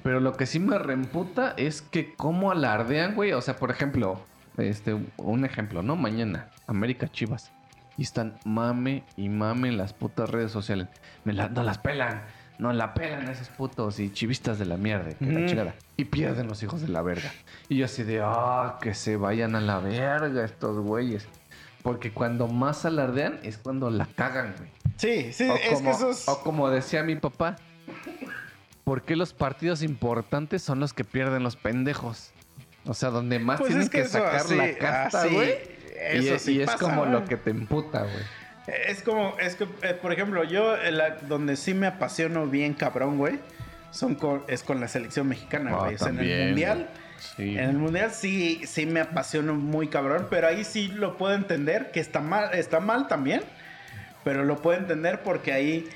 Pero lo que sí me reemputa es que cómo alardean, güey. O sea, por ejemplo, este, un ejemplo, ¿no? Mañana, América Chivas. Y están mame y mame en las putas redes sociales. Me la- no las pelan. No la pelan esos putos y chivistas de la mierda. que la chingada. Y pierden los hijos de la verga. Y yo así de, ah, que se vayan a la verga estos güeyes. Porque cuando más alardean es cuando la cagan, güey. Sí, sí, O es como, que eso es... o como decía mi papá, ¿por qué los partidos importantes son los que pierden los pendejos? O sea, donde más Pues tienen es que sacar así- la casta, güey. Y, sí y es pasa, como lo que te emputa, güey. Es como, es que, eh, por ejemplo, yo eh, la- donde sí me apasiono bien cabrón, güey, son con, es con la selección mexicana, Ah, güey. En el mundial. Sí. En el mundial sí, sí me apasiono muy cabrón, pero ahí sí lo puedo entender, que está mal, está mal también, pero lo puedo entender porque ahí,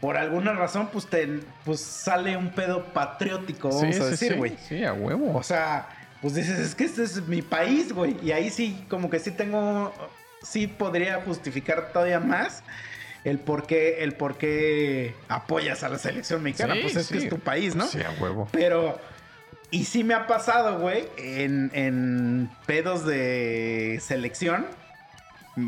por alguna razón, pues, te, pues sale un pedo patriótico, vamos Sí, a sí, decir, sí. güey. Sí, a huevo. O sea, pues dices, es que este es mi país, güey. Y ahí sí, como que sí tengo, sí podría justificar todavía más el por qué, el por qué apoyas a la selección mexicana. Sí, pues es que es tu país, ¿no? Sí, a huevo. Pero, y sí me ha pasado, güey, en, en pedos de selección,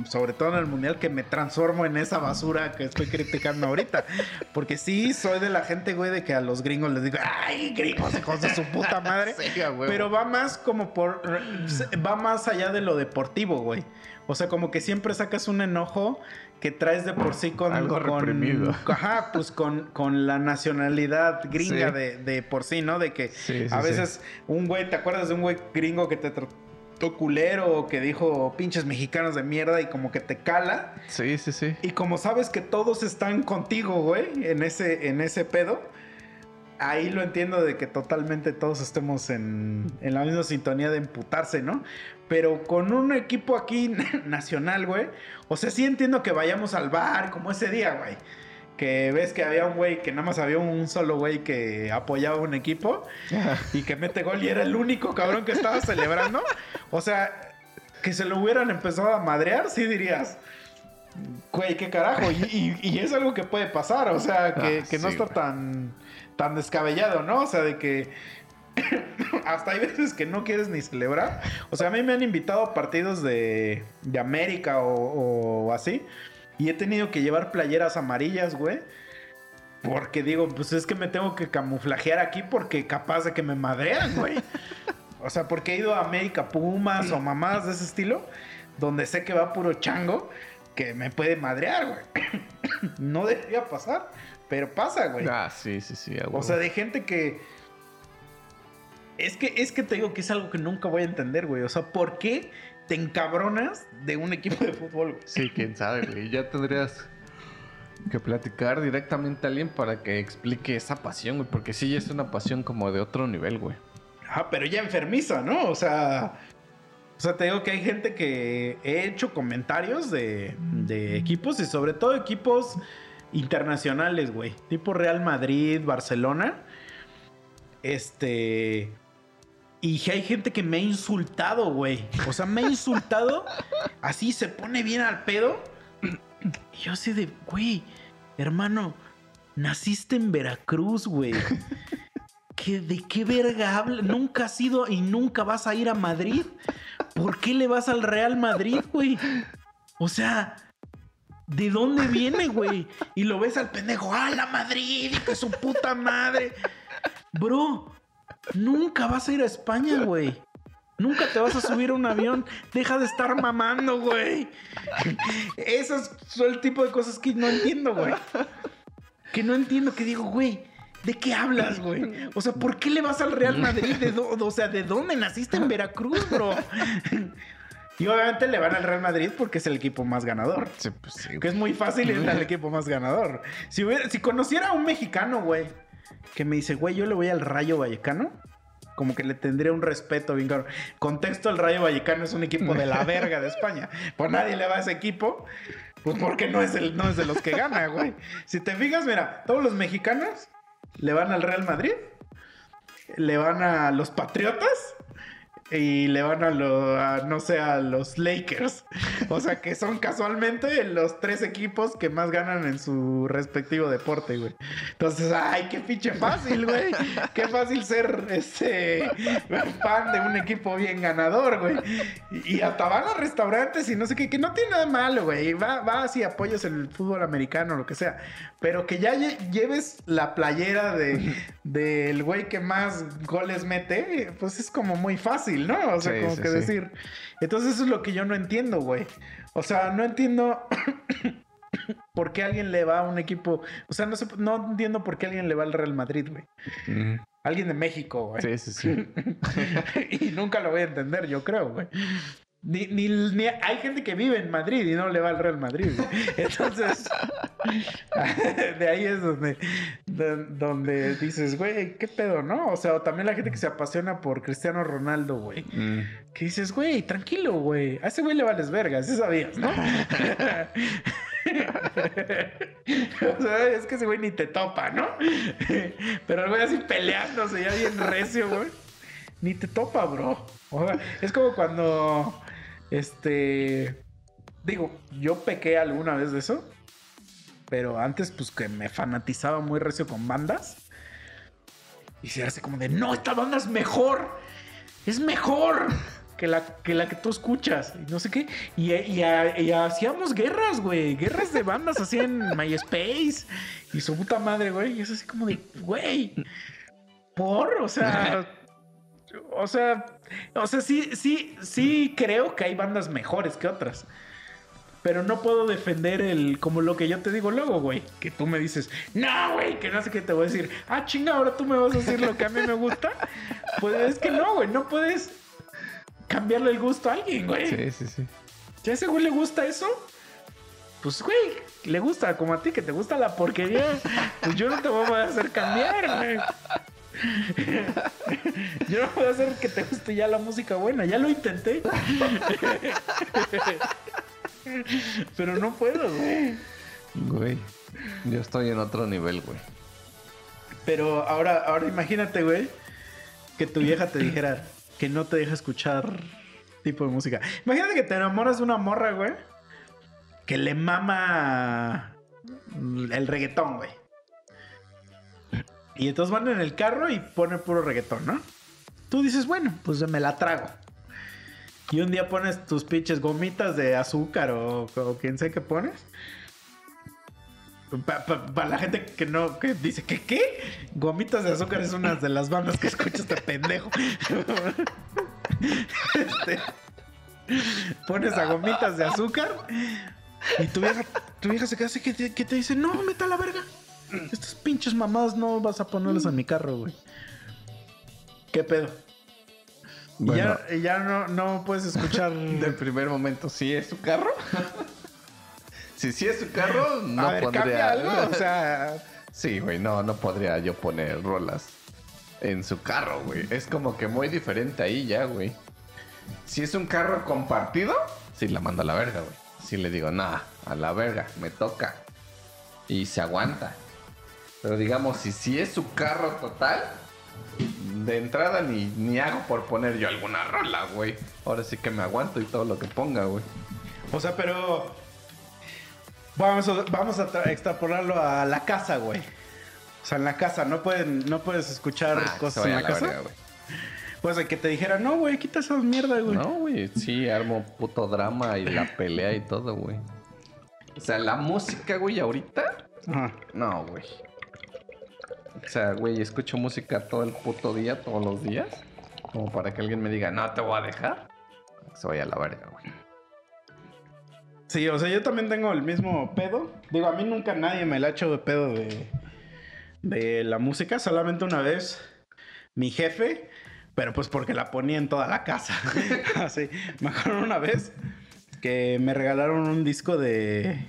sobre todo en el mundial, que me transformo en esa basura que estoy criticando ahorita. Porque sí, soy de la gente, güey, de que a los gringos les digo, ay, gringos, hijos de su puta madre. Sí. Pero va más como por. Va más allá de lo deportivo, güey. O sea, como que siempre sacas un enojo que traes de por sí con. Algo con- reprimido. Ajá, pues con, con la nacionalidad gringa Sí. de, de por sí, ¿no? De que Sí, sí, a veces un güey, ¿te acuerdas de un güey gringo que te trató culero o que dijo pinches mexicanos de mierda y como que te cala? Sí, sí, sí. Y como sabes que todos están contigo, güey, en ese, en ese pedo, ahí lo entiendo de que totalmente todos estemos en, en la misma sintonía de emputarse, ¿no? Pero con un equipo aquí nacional, güey, o sea, sí entiendo que vayamos al bar como ese día, güey. Que ves que había un güey, que nada más había un solo güey que apoyaba un equipo y que mete gol y era el único cabrón que estaba celebrando. O sea, que se lo hubieran empezado a madrear, sí dirías. Güey, qué carajo. Y, y- y es algo que puede pasar, o sea, que, Ah, que no sí, está güey. tan, tan descabellado, ¿no? O sea, de que hasta hay veces que no quieres ni celebrar. O sea, a mí me han invitado a partidos de, de América o, o así. Y he tenido que llevar playeras amarillas, güey. Porque digo, pues es que me tengo que camuflajear aquí porque capaz de que me madrean, güey. O sea, porque he ido a América Pumas o mamadas de ese estilo, donde sé que va puro chango, que me puede madrear, güey. No debería pasar, pero pasa, güey. Ah, sí, sí, sí. O sea, de gente que. Es que, es que te digo que es algo que nunca voy a entender, güey. O sea, ¿por qué te encabronas de un equipo de fútbol, güey? Sí, quién sabe, güey. Ya tendrías que platicar directamente a alguien para que explique esa pasión, güey. Porque sí, ya es una pasión como de otro nivel, güey. Ah, pero ya enfermiza, ¿no? O sea. O sea, te digo que hay gente que he hecho comentarios de, de equipos y sobre todo equipos internacionales, güey. Tipo Real Madrid, Barcelona. Este. Y hay gente que me ha insultado, güey. O sea, me ha insultado. Así se pone bien al pedo. Y yo así de, güey, hermano, naciste en Veracruz, güey. ¿Qué, ¿De qué verga habla? Nunca has ido y nunca vas a ir a Madrid. ¿Por qué le vas al Real Madrid, güey? O sea, ¿de dónde viene, güey? Y lo ves al pendejo, ¡ah, la Madrid! ¡Que su puta madre! Bro, nunca vas a ir a España, güey. Nunca te vas a subir a un avión. Deja de estar mamando, güey. Esos son el tipo de cosas que no entiendo, güey. Que no entiendo, que digo, güey, ¿de qué hablas, güey? O sea, ¿por qué le vas al Real Madrid? ¿De o sea, ¿de dónde naciste en Veracruz, bro? Y obviamente le van al Real Madrid porque es el equipo más ganador. Sí, pues sí, Que es muy fácil ir al equipo más ganador. Si, hubiera- si conociera a un mexicano, güey, que me dice, güey, yo le voy al Rayo Vallecano, como que le tendría un respeto bien cabrón. Contexto, el Rayo Vallecano es un equipo de la verga de España. Pues nadie le va a ese equipo, pues porque no es, el, no es de los que gana, güey. Si te fijas, mira, todos los mexicanos le van al Real Madrid, le van a los Patriotas y le van a, lo- a, no sé, a los Lakers. O sea, que son casualmente los tres equipos que más ganan en su respectivo deporte, güey. Entonces, ay, qué pinche fácil, güey. Qué fácil ser este fan de un equipo bien ganador, güey. Y, hasta van a restaurantes y no sé qué, que no tiene nada malo, güey. Va, vas y apoyas el fútbol americano, lo que sea. Pero que ya lle- lleves la playera de del güey que más goles mete, pues es como muy fácil, ¿no? O sea, Sí, como sí, que sí. decir. Entonces eso es lo que yo no entiendo, güey. O sea, no entiendo por qué alguien le va a un equipo. O sea, no, sé, no entiendo por qué alguien le va al Real Madrid, güey. Alguien de México, güey. Sí, sí, sí. y nunca lo voy a entender, yo creo, güey. Ni, ni, ni- hay gente que vive en Madrid y no le va al Real Madrid. güey. Entonces, de ahí es donde, do- donde dices, güey, ¿qué pedo, no? O sea, o también la gente que se apasiona por Cristiano Ronaldo, güey. Mm. Que dices, güey, tranquilo, güey. A ese güey le vales vergas, sí sabías, ¿no? o sea, es que ese güey ni te topa, ¿no? Pero el güey así peleándose ya bien recio, güey. Ni te topa, bro. O sea, es como cuando, este, digo, yo pequé alguna vez de eso. Pero antes, pues que me fanatizaba muy recio con bandas. Y se hace como de, no, esta banda es mejor. Es mejor que la que, la que tú escuchas. Y no sé qué. Y, y- hacíamos guerras, güey. Guerras de bandas así en MySpace. Y su puta madre, güey. Y es así como de, güey. Por, o sea. O sea, o sea, sí, sí, sí creo que hay bandas mejores que otras. Pero no puedo defender el, como lo que yo te digo luego, güey. Que tú me dices, no, güey, que no sé qué te voy a decir. Ah, chinga, ahora tú me vas a decir lo que a mí me gusta. Pues es que no, güey, no puedes cambiarle el gusto a alguien, güey. Sí, sí, sí. Si a ese güey le gusta eso, pues, güey, le gusta como a ti, que te gusta la porquería. Pues yo no te voy a hacer cambiar, güey. Yo no a hacer que te guste ya la música buena. Ya lo intenté. Pero no puedo, güey. Güey. Yo estoy en otro nivel, güey. Pero ahora, ahora imagínate, güey, que tu vieja te dijera que no te deja escuchar tipo de música. Imagínate que te enamoras de una morra, güey, que le mama el reggaetón, güey. Y entonces van en el carro y pone puro reggaetón, ¿no? Tú dices, bueno, pues me la trago. Y un día pones tus pinches gomitas de azúcar o, o quien sé que pones. Para la gente que no, que dice que qué, Gomitas de Azúcar es una de las bandas que escucha este pendejo. Este, pones a Gomitas de Azúcar y tu vieja, tu vieja se queda así que te, que te dice, no, meta la verga. Estas pinches mamadas no vas a ponerlas en mi carro, güey. ¿Qué pedo? Y Bueno. ya, ya no, no puedes escuchar... De primer momento, ¿sí es su carro? si sí es su carro, no a ver, podría. cambia algo, o sea... Sí, güey, no, no podría yo poner rolas en su carro, güey. Es como que muy diferente ahí ya, güey. Si es un carro compartido, sí la mando a la verga, güey. Sí le digo, nah, a la verga, me toca. Y se aguanta. Pero digamos, si sí es su carro total, de entrada ni, ni hago por poner yo alguna rola, güey. Ahora sí que me aguanto y todo lo que ponga, güey. O sea, pero. Vamos a, vamos a tra- extrapolarlo a la casa, güey. O sea, en la casa, no, pueden, no puedes escuchar Ah, que se cosas vaya en a la, la casa. verga, güey. pues de que te dijera, no, güey, quita esa mierda, güey. No, güey, sí, armo puto drama y la pelea y todo, güey. O sea, la música, güey, ahorita, Ajá. no, güey. O sea, güey, escucho música todo el puto día, todos los días. Como para que alguien me diga, no, te voy a dejar. Se vaya a la verga, güey. Sí, o sea, yo también tengo el mismo pedo. Digo, a mí nunca nadie me la ha hecho de pedo de, de la música. Solamente una vez mi jefe, pero pues porque la ponía en toda la casa. Así, me acuerdo una vez que me regalaron un disco de,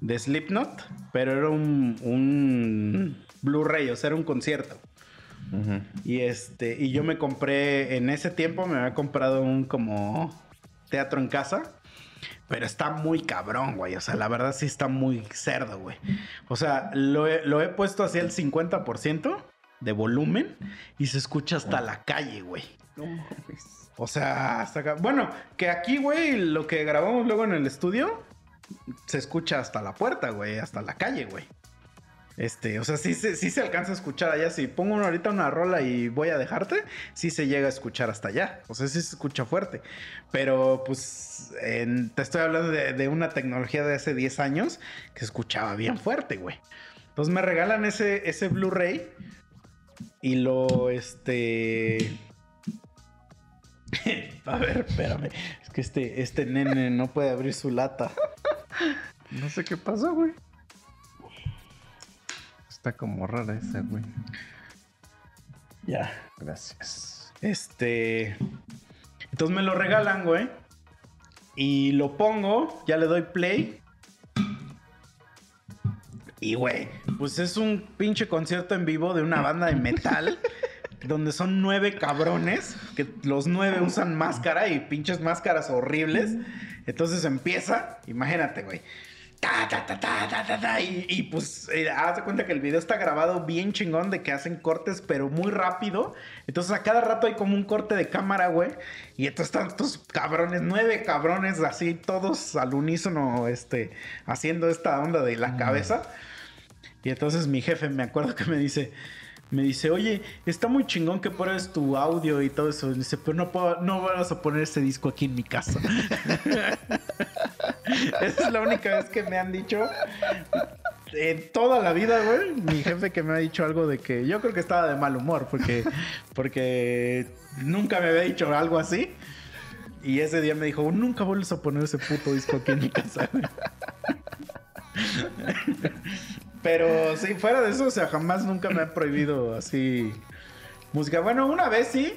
de Slipknot, pero era un, un Blu-ray, o sea, era un concierto. Y este, y yo me compré, en ese tiempo me había comprado un como teatro en casa. Pero está muy cabrón, güey. O sea, la verdad sí está muy cerdo, güey. O sea, lo he, lo he puesto así al 50% de volumen y se escucha hasta la calle, güey. No mames. O sea, hasta acá. Bueno, que aquí, güey, lo que grabamos luego en el estudio se escucha hasta la puerta, güey, hasta la calle, güey. Este, o sea, sí, se- sí se alcanza a escuchar allá. Si pongo ahorita una rola y voy a dejarte, sí se llega a escuchar hasta allá. O sea, sí se escucha fuerte. Pero, pues, en- te estoy hablando de, de una tecnología de hace 10 años que se escuchaba bien fuerte, güey. Entonces me regalan ese, ese Blu-ray y lo, este... A ver, espérame. Es que este, este nene no puede abrir su lata. No sé qué pasó, güey. Está como rara esa, güey. Ya. Gracias. Este. Entonces me lo regalan, güey. Y lo pongo, ya le doy play. Y, güey, pues es un pinche concierto en vivo de una banda de metal. donde son nueve cabrones. Que los nueve usan máscara y pinches máscaras horribles. Entonces empieza, imagínate, güey. Ta, ta, ta, ta, ta, ta, ta, y, y, pues, eh, haz de cuenta que el video está grabado bien chingón de que hacen cortes, pero muy rápido. Entonces, a cada rato hay como un corte de cámara, güey. Y entonces están estos cabrones, nueve cabrones, así, todos al unísono, este, haciendo esta onda de la cabeza. Y entonces mi jefe, me acuerdo que me dice, me dice, oye, está muy chingón que pones tu audio y todo eso. Dice, pero no puedo, no vas a poner ese disco aquí en mi casa. Esa es la única vez que me han dicho en toda la vida, güey. Mi jefe que me ha dicho algo de que yo creo que estaba de mal humor porque, porque nunca me había dicho algo así. Y ese día me dijo, nunca vuelves a poner ese puto disco aquí en mi casa. Pero sí, fuera de eso, o sea, jamás nunca me han prohibido así música. Bueno, una vez sí,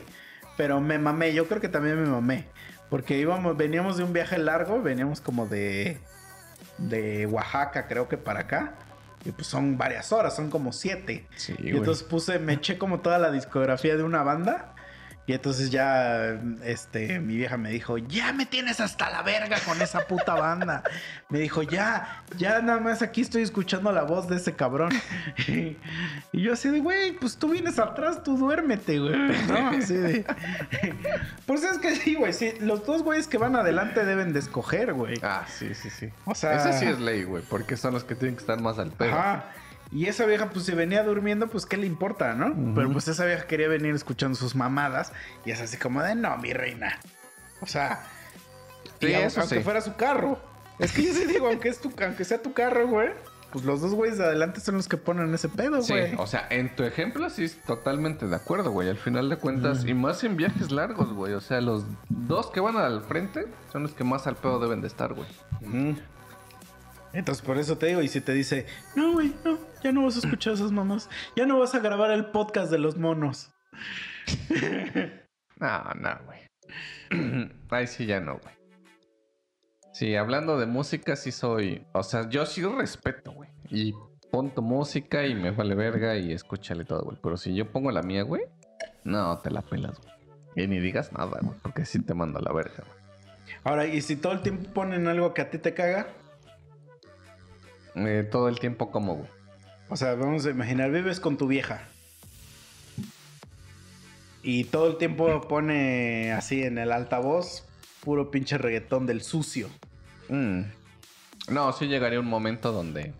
pero me mamé. Yo creo que también me mamé. Porque íbamos, veníamos de un viaje largo, veníamos como de, de Oaxaca, creo que para acá. Y pues son varias horas, son como siete. Sí, y entonces puse, me eché como toda la discografía de una banda. Y entonces ya, este, mi vieja me dijo, ya me tienes hasta la verga con esa puta banda. Me dijo, ya, ya nada más aquí estoy escuchando la voz de ese cabrón. Y, yo así de, güey, pues tú vienes atrás, tú duérmete, güey. ¿No? Así de... Pues es que sí, güey, sí, los dos güeyes que van adelante deben de escoger, güey. Ah, sí, sí, sí. O sea- Esa sí es ley, güey, porque son los que tienen que estar más al pedo. Ajá. Y esa vieja, pues, si venía durmiendo, pues, ¿qué le importa, no? Pero, pues, esa vieja quería venir escuchando sus mamadas. Y es así como de, no, mi reina. O sea, Sí, aunque sí. fuera su carro. Es que yo sí digo, aunque, es tu, aunque sea tu carro, güey. Pues los dos güeyes de adelante son los que ponen ese pedo, Sí, güey. o sea, en tu ejemplo sí es totalmente de acuerdo, güey. Al final de cuentas, y más en viajes largos, güey. O sea, los dos que van al frente son los que más al pedo deben de estar, güey. Entonces, por eso te digo, y si te dice, no, güey, no, ya no vas a escuchar esas mamás. Ya no vas a grabar el podcast de los monos. No, no, güey. Ahí sí ya no, güey. Sí, hablando de música, sí soy. O sea, yo sí respeto, güey. Y pon tu música y me vale verga y escúchale todo, güey. Pero si yo pongo la mía, güey, no te la pelas, güey. Y ni digas nada, güey, porque sí te mando a la verga, güey. Ahora, y si todo el tiempo ponen algo que a ti te caga, Eh, todo el tiempo como, güey. O sea, vamos a imaginar, vives con tu vieja. Y todo el tiempo pone así en el altavoz puro pinche reggaetón del sucio. Mm. No, sí llegaría un momento donde.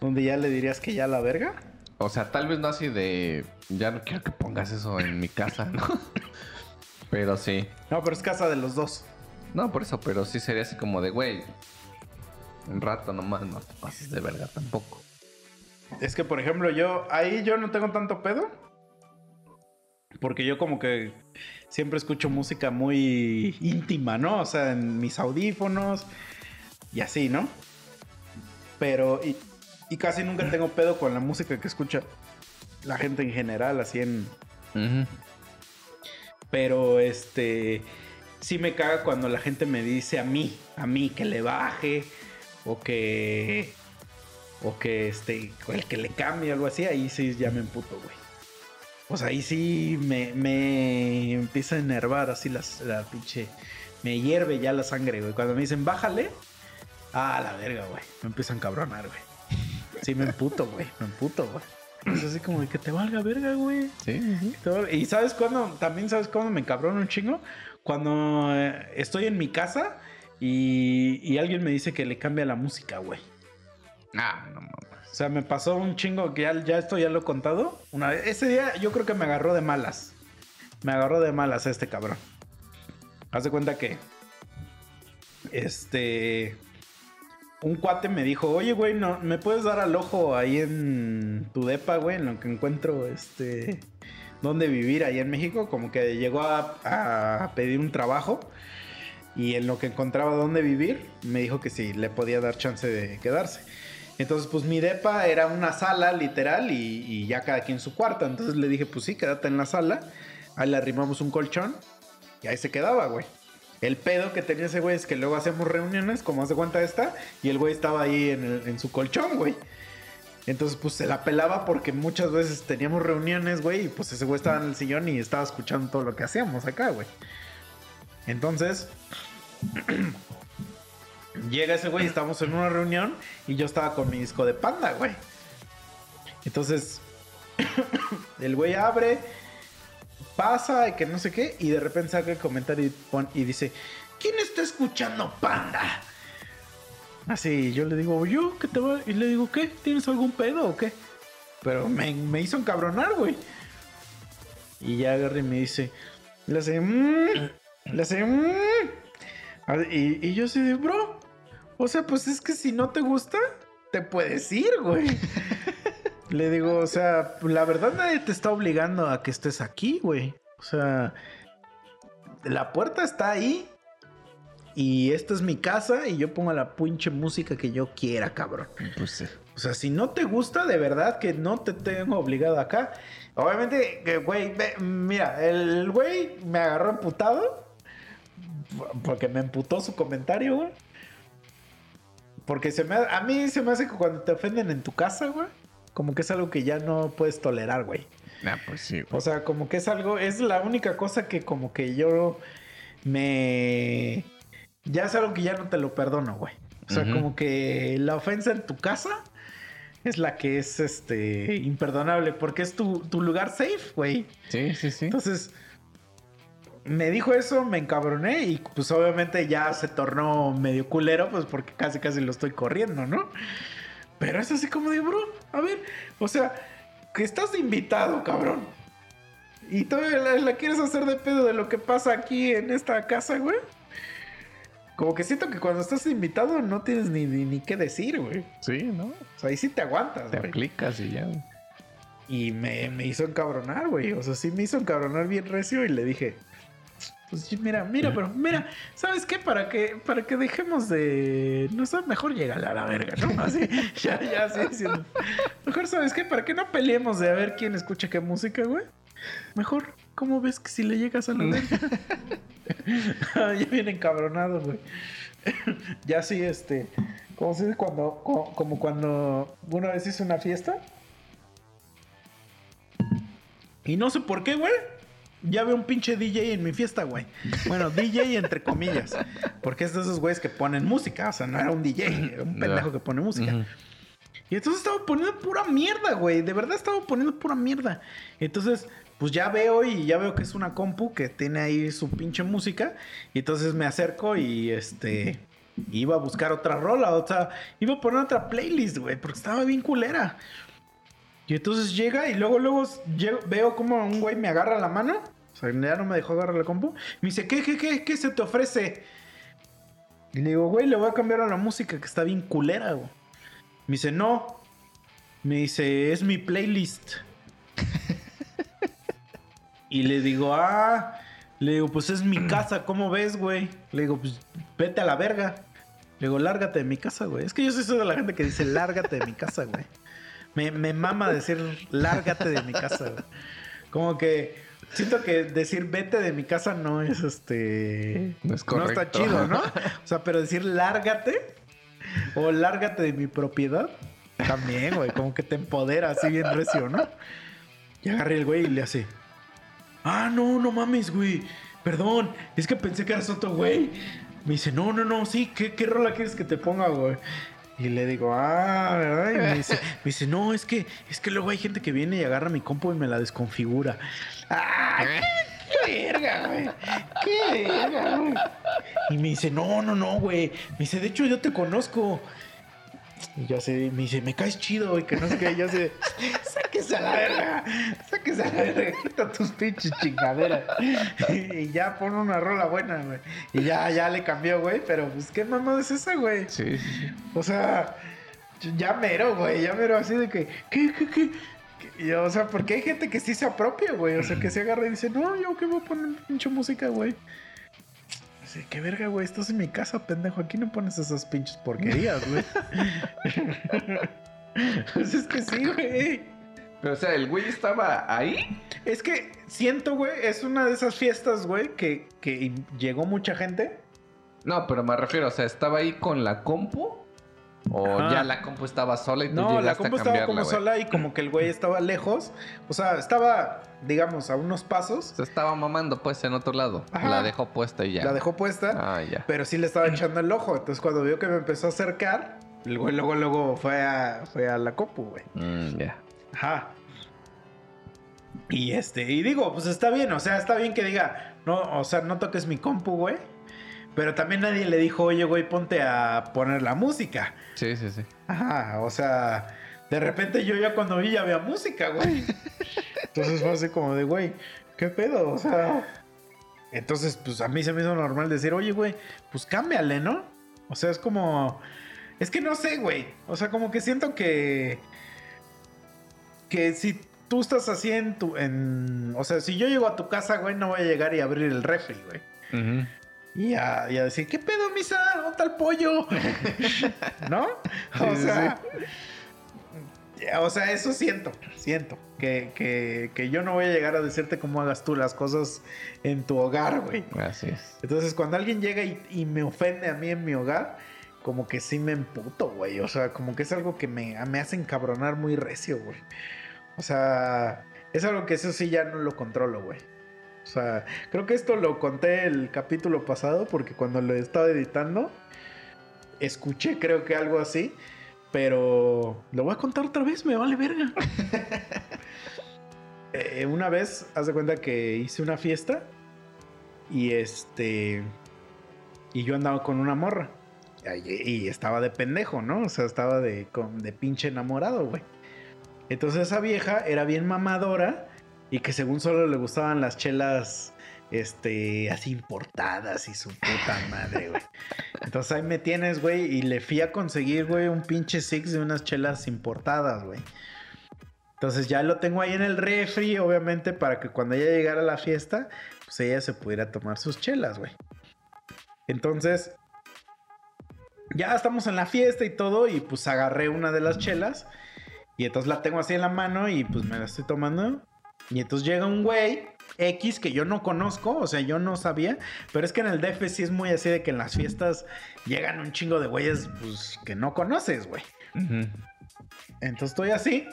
Donde ya le dirías que ya la verga. O sea, tal vez no así de. Ya no quiero que pongas eso en mi casa, ¿no? Pero sí. No, pero es casa de los dos. No, por eso, pero sí sería así como de, güey. Un rato nomás, no te pases de verga tampoco. Es que, por ejemplo, yo ahí yo no tengo tanto pedo. Porque yo como que siempre escucho música muy íntima, ¿no? O sea, en mis audífonos y así, ¿no? Pero, y, y casi nunca tengo pedo con la música que escucha la gente en general, así en... Pero, este, sí me caga cuando la gente me dice a mí, a mí, que le baje o que... O que, este, o el que le cambie algo así, ahí sí ya me emputo, güey. O sea, ahí sí me, me empieza a enervar así las, la pinche... Me hierve ya la sangre, güey. Cuando me dicen, bájale. Ah, la verga, güey. Me empiezan a cabronar, güey. Sí, me emputo, güey. Me emputo, güey. Es así como de que te valga verga, güey. Sí. Todo- Y sabes cuándo, también sabes cuándo me cabrón un chingo. Cuando eh, estoy en mi casa y, y alguien me dice que le cambia la música, güey. Ah, no mames. O sea, me pasó un chingo que ya, ya esto ya lo he contado. Una vez, ese día yo creo que me agarró de malas. Me agarró de malas este cabrón. Haz de cuenta que. Este. Un cuate me dijo, oye, güey, no, ¿me puedes dar al ojo ahí en tu depa, güey? En lo que encuentro, este. Dónde vivir ahí en México. Como que llegó a, a pedir un trabajo. Y en lo que encontraba dónde vivir, me dijo que sí, le podía dar chance de quedarse. Entonces, pues mi depa era una sala literal y, ya cada quien su cuarto. Entonces le dije, pues sí, quédate en la sala. Ahí le arrimamos un colchón y ahí se quedaba, güey. El pedo que tenía ese güey es que luego hacemos reuniones, como hace cuenta esta, y el güey estaba ahí en su colchón, güey. Entonces, pues se la pelaba porque muchas veces teníamos reuniones, güey, y pues ese güey estaba en el sillón y estaba escuchando todo lo que hacíamos acá, güey. Entonces, llega ese güey, estamos en una reunión y yo estaba con mi disco de panda, güey. Entonces, el güey abre, pasa y que no sé qué, y de repente saca el comentario y, dice, ¿quién está escuchando panda? Así, yo le digo, yo, ¿qué te va? Y le digo, ¿qué? ¿Tienes algún pedo o qué? Pero me, me hizo encabronar, güey. Y ya agarra y me dice, le hace, "Mm", le hace, "Mm". Y, y yo así de, bro, o sea, pues es que si no te gusta, te puedes ir, güey. Le digo, o sea, la verdad nadie te está obligando a que estés aquí, güey. O sea, la puerta está ahí. Y esta es mi casa y yo pongo la pinche música que yo quiera, cabrón. Pues sí. O sea, si no te gusta, de verdad que no te tengo obligado acá. Obviamente, güey, mira, el güey me agarró emputado. Porque me emputó su comentario, güey. Porque se me, a mí se me hace que cuando te ofenden en tu casa, güey, como que es algo que ya no puedes tolerar, güey. Ah, pues sí, güey. O sea, como que es algo, es la única cosa que como que yo me... Ya es algo que ya no te lo perdono, güey. O sea, como que la ofensa en tu casa es la que es, este, imperdonable, porque es tu, tu lugar safe, güey. Sí, sí, sí. Entonces, me dijo eso, me encabroné y pues obviamente ya se tornó medio culero, pues porque casi casi lo estoy corriendo, ¿no? Pero es así como de, bro, a ver, o sea, que estás de invitado, cabrón. Y todavía la, la quieres hacer de pedo de lo que pasa aquí en esta casa, güey. Como que siento que cuando estás invitado no tienes ni, ni, ni qué decir, güey. Sí, ¿no? O sea, ahí sí te aguantas, Te güey. aplicas y ya. Y me, me hizo encabronar, güey. O sea, sí me hizo encabronar bien recio y le dije, pues sí, mira, mira, pero mira, ¿sabes qué? Para que, para que dejemos de... No sé, mejor llegale a la verga, ¿no? Así, ya, ya, así diciendo. Mejor, ¿sabes qué? Para que no peleemos de a ver quién escucha qué música, güey. Mejor, ¿cómo ves que si le llegas a la verga? ya viene encabronado, güey. ya sí, este... ¿Cómo se dice? Cuando, co- como cuando una vez hice una fiesta. Y no sé por qué, güey. Ya veo un pinche DJ en mi fiesta, güey. Bueno, DJ entre comillas. Porque es de esos güeyes que ponen música. O sea, no era un DJ, era un pendejo que pone música. Y entonces estaba poniendo pura mierda, güey. De verdad estaba poniendo pura mierda. Entonces, pues ya veo y ya veo que es una compu que tiene ahí su pinche música. Y entonces me acerco y este. Iba a buscar otra rola, o sea, iba a poner otra playlist, güey, porque estaba bien culera. Y entonces llega y luego, luego llego- veo como un güey me agarra la mano. Ya no me dejó agarrar la compu. Me dice, ¿qué, qué, qué, se te ofrece? Y le digo, güey, le voy a cambiar a la música que está bien culera, güey. Me dice, no. Me dice, es mi playlist. y le digo, ah. Le digo, pues es mi casa, ¿cómo ves, güey? Le digo, pues vete a la verga. Le digo, lárgate de mi casa, güey. Es que yo soy soy de la gente que dice, lárgate de mi casa, güey. Me, me mama decir, lárgate de mi casa, güey. Como que siento que decir, vete de mi casa no es este. No es No está correcto. chido, ¿no? O sea, pero decir, lárgate o lárgate de mi propiedad, también, güey. Como que te empodera así bien recio, ¿no? Y agarré el güey y le hace. Ah, no, no mames, güey. Perdón, es que pensé que eras otro güey. Me dice, no, no, no, sí, ¿qué, qué rola quieres que te ponga, güey? Y le digo, ah, ¿verdad? Y me dice, me dice, no, es que, es que luego hay gente que viene y agarra mi compu y me la desconfigura. ¡Ah! ¡Qué, verga, güey! ¡Qué verga, güey! Y me dice, no, no, no, güey. Me dice, de hecho, yo te conozco. Y yo así, me dice, me caes chido, y que no sé qué. Yo así, sáquese a la verga, sáquese a la verga, quita tus pinches chingaderas. Y ya pon una rola buena, güey. Y ya, ya le cambió, güey. Pero, pues, ¿qué mamada es esa, güey? Sí, sí, sí. O sea, ya mero, güey, ya mero así de que, ¿qué, qué, qué? Y, o sea, porque hay gente que sí se apropia, güey. O sea, que se agarra y dice, no, yo qué voy a poner pinche música, güey. Sí, qué verga, güey. Estás en mi casa, pendejo. Aquí no pones esas pinches porquerías, güey. pues es que sí, güey. Pero, o sea, el güey estaba ahí. Es que siento, güey, es una de esas fiestas, güey, que, que llegó mucha gente. No, pero me refiero, o sea, ¿estaba ahí con la compu? ¿O Ajá. ya la compu estaba sola y tú No, la compu a estaba como sola y como que el güey estaba lejos. O sea, estaba, digamos, a unos pasos. Se estaba mamando, pues, en otro lado. Ajá. La dejó puesta y ya. La dejó puesta, Ah, ya. pero sí le estaba echando el ojo. Entonces, cuando vio que me empezó a acercar, el güey luego, luego fue a, fue a la compu, güey. Mm, ya. Ajá. Y este, y digo, pues está bien, o sea, está bien que diga, no, o sea, no toques mi compu, güey. Pero también nadie le dijo, oye, güey, ponte a poner la música. Sí, sí, sí. Ajá, o sea, de repente yo ya cuando vi ya había música, güey. Entonces fue así como de, güey, ¿qué pedo? O sea, entonces, pues a mí se me hizo normal decir, oye, güey, pues cámbiale, ¿no? O sea, es como, es que no sé, güey. O sea, como que siento que, que si tú estás así en tu, en, o sea, si yo llego a tu casa, güey, no voy a llegar y abrir el refri, güey. Ujú. Y a, y a decir, ¿qué pedo, misa? ¿Dónde está el pollo? ¿No? o Sí, sí, sea. O sea, eso siento, siento. Que, que, que yo no voy a llegar a decirte cómo hagas tú las cosas en tu hogar, güey. Así es. Entonces, cuando alguien llega y, y me ofende a mí en mi hogar, como que sí me emputo, güey. O sea, como que es algo que me, me hace encabronar muy recio, güey. O sea, es algo que eso sí ya no lo controlo, güey. O sea, creo que esto lo conté el capítulo pasado porque cuando lo estaba editando, escuché creo que algo así, pero lo voy a contar otra vez, me vale verga. Eh, una vez, haz de cuenta que hice una fiesta y este. Y yo andaba con una morra. Y, estaba de pendejo, ¿no? O sea, estaba de, con- de pinche enamorado, güey. Entonces esa vieja era bien mamadora y que según solo le gustaban las chelas, este, así importadas y su puta madre, güey. Entonces ahí me tienes, güey, y le fui a conseguir, güey, un pinche six de unas chelas importadas, güey. Entonces ya lo tengo ahí en el refri, obviamente, para que cuando ella llegara a la fiesta, pues ella se pudiera tomar sus chelas, güey. Entonces, ya estamos en la fiesta y todo, y pues agarré una de las chelas, y entonces la tengo así en la mano y pues me la estoy tomando. Y entonces llega un güey X que yo no conozco, o sea, yo no sabía, pero es que en el DF sí es muy así de que en las fiestas llegan un chingo de güeyes pues, que no conoces, güey. Entonces estoy así.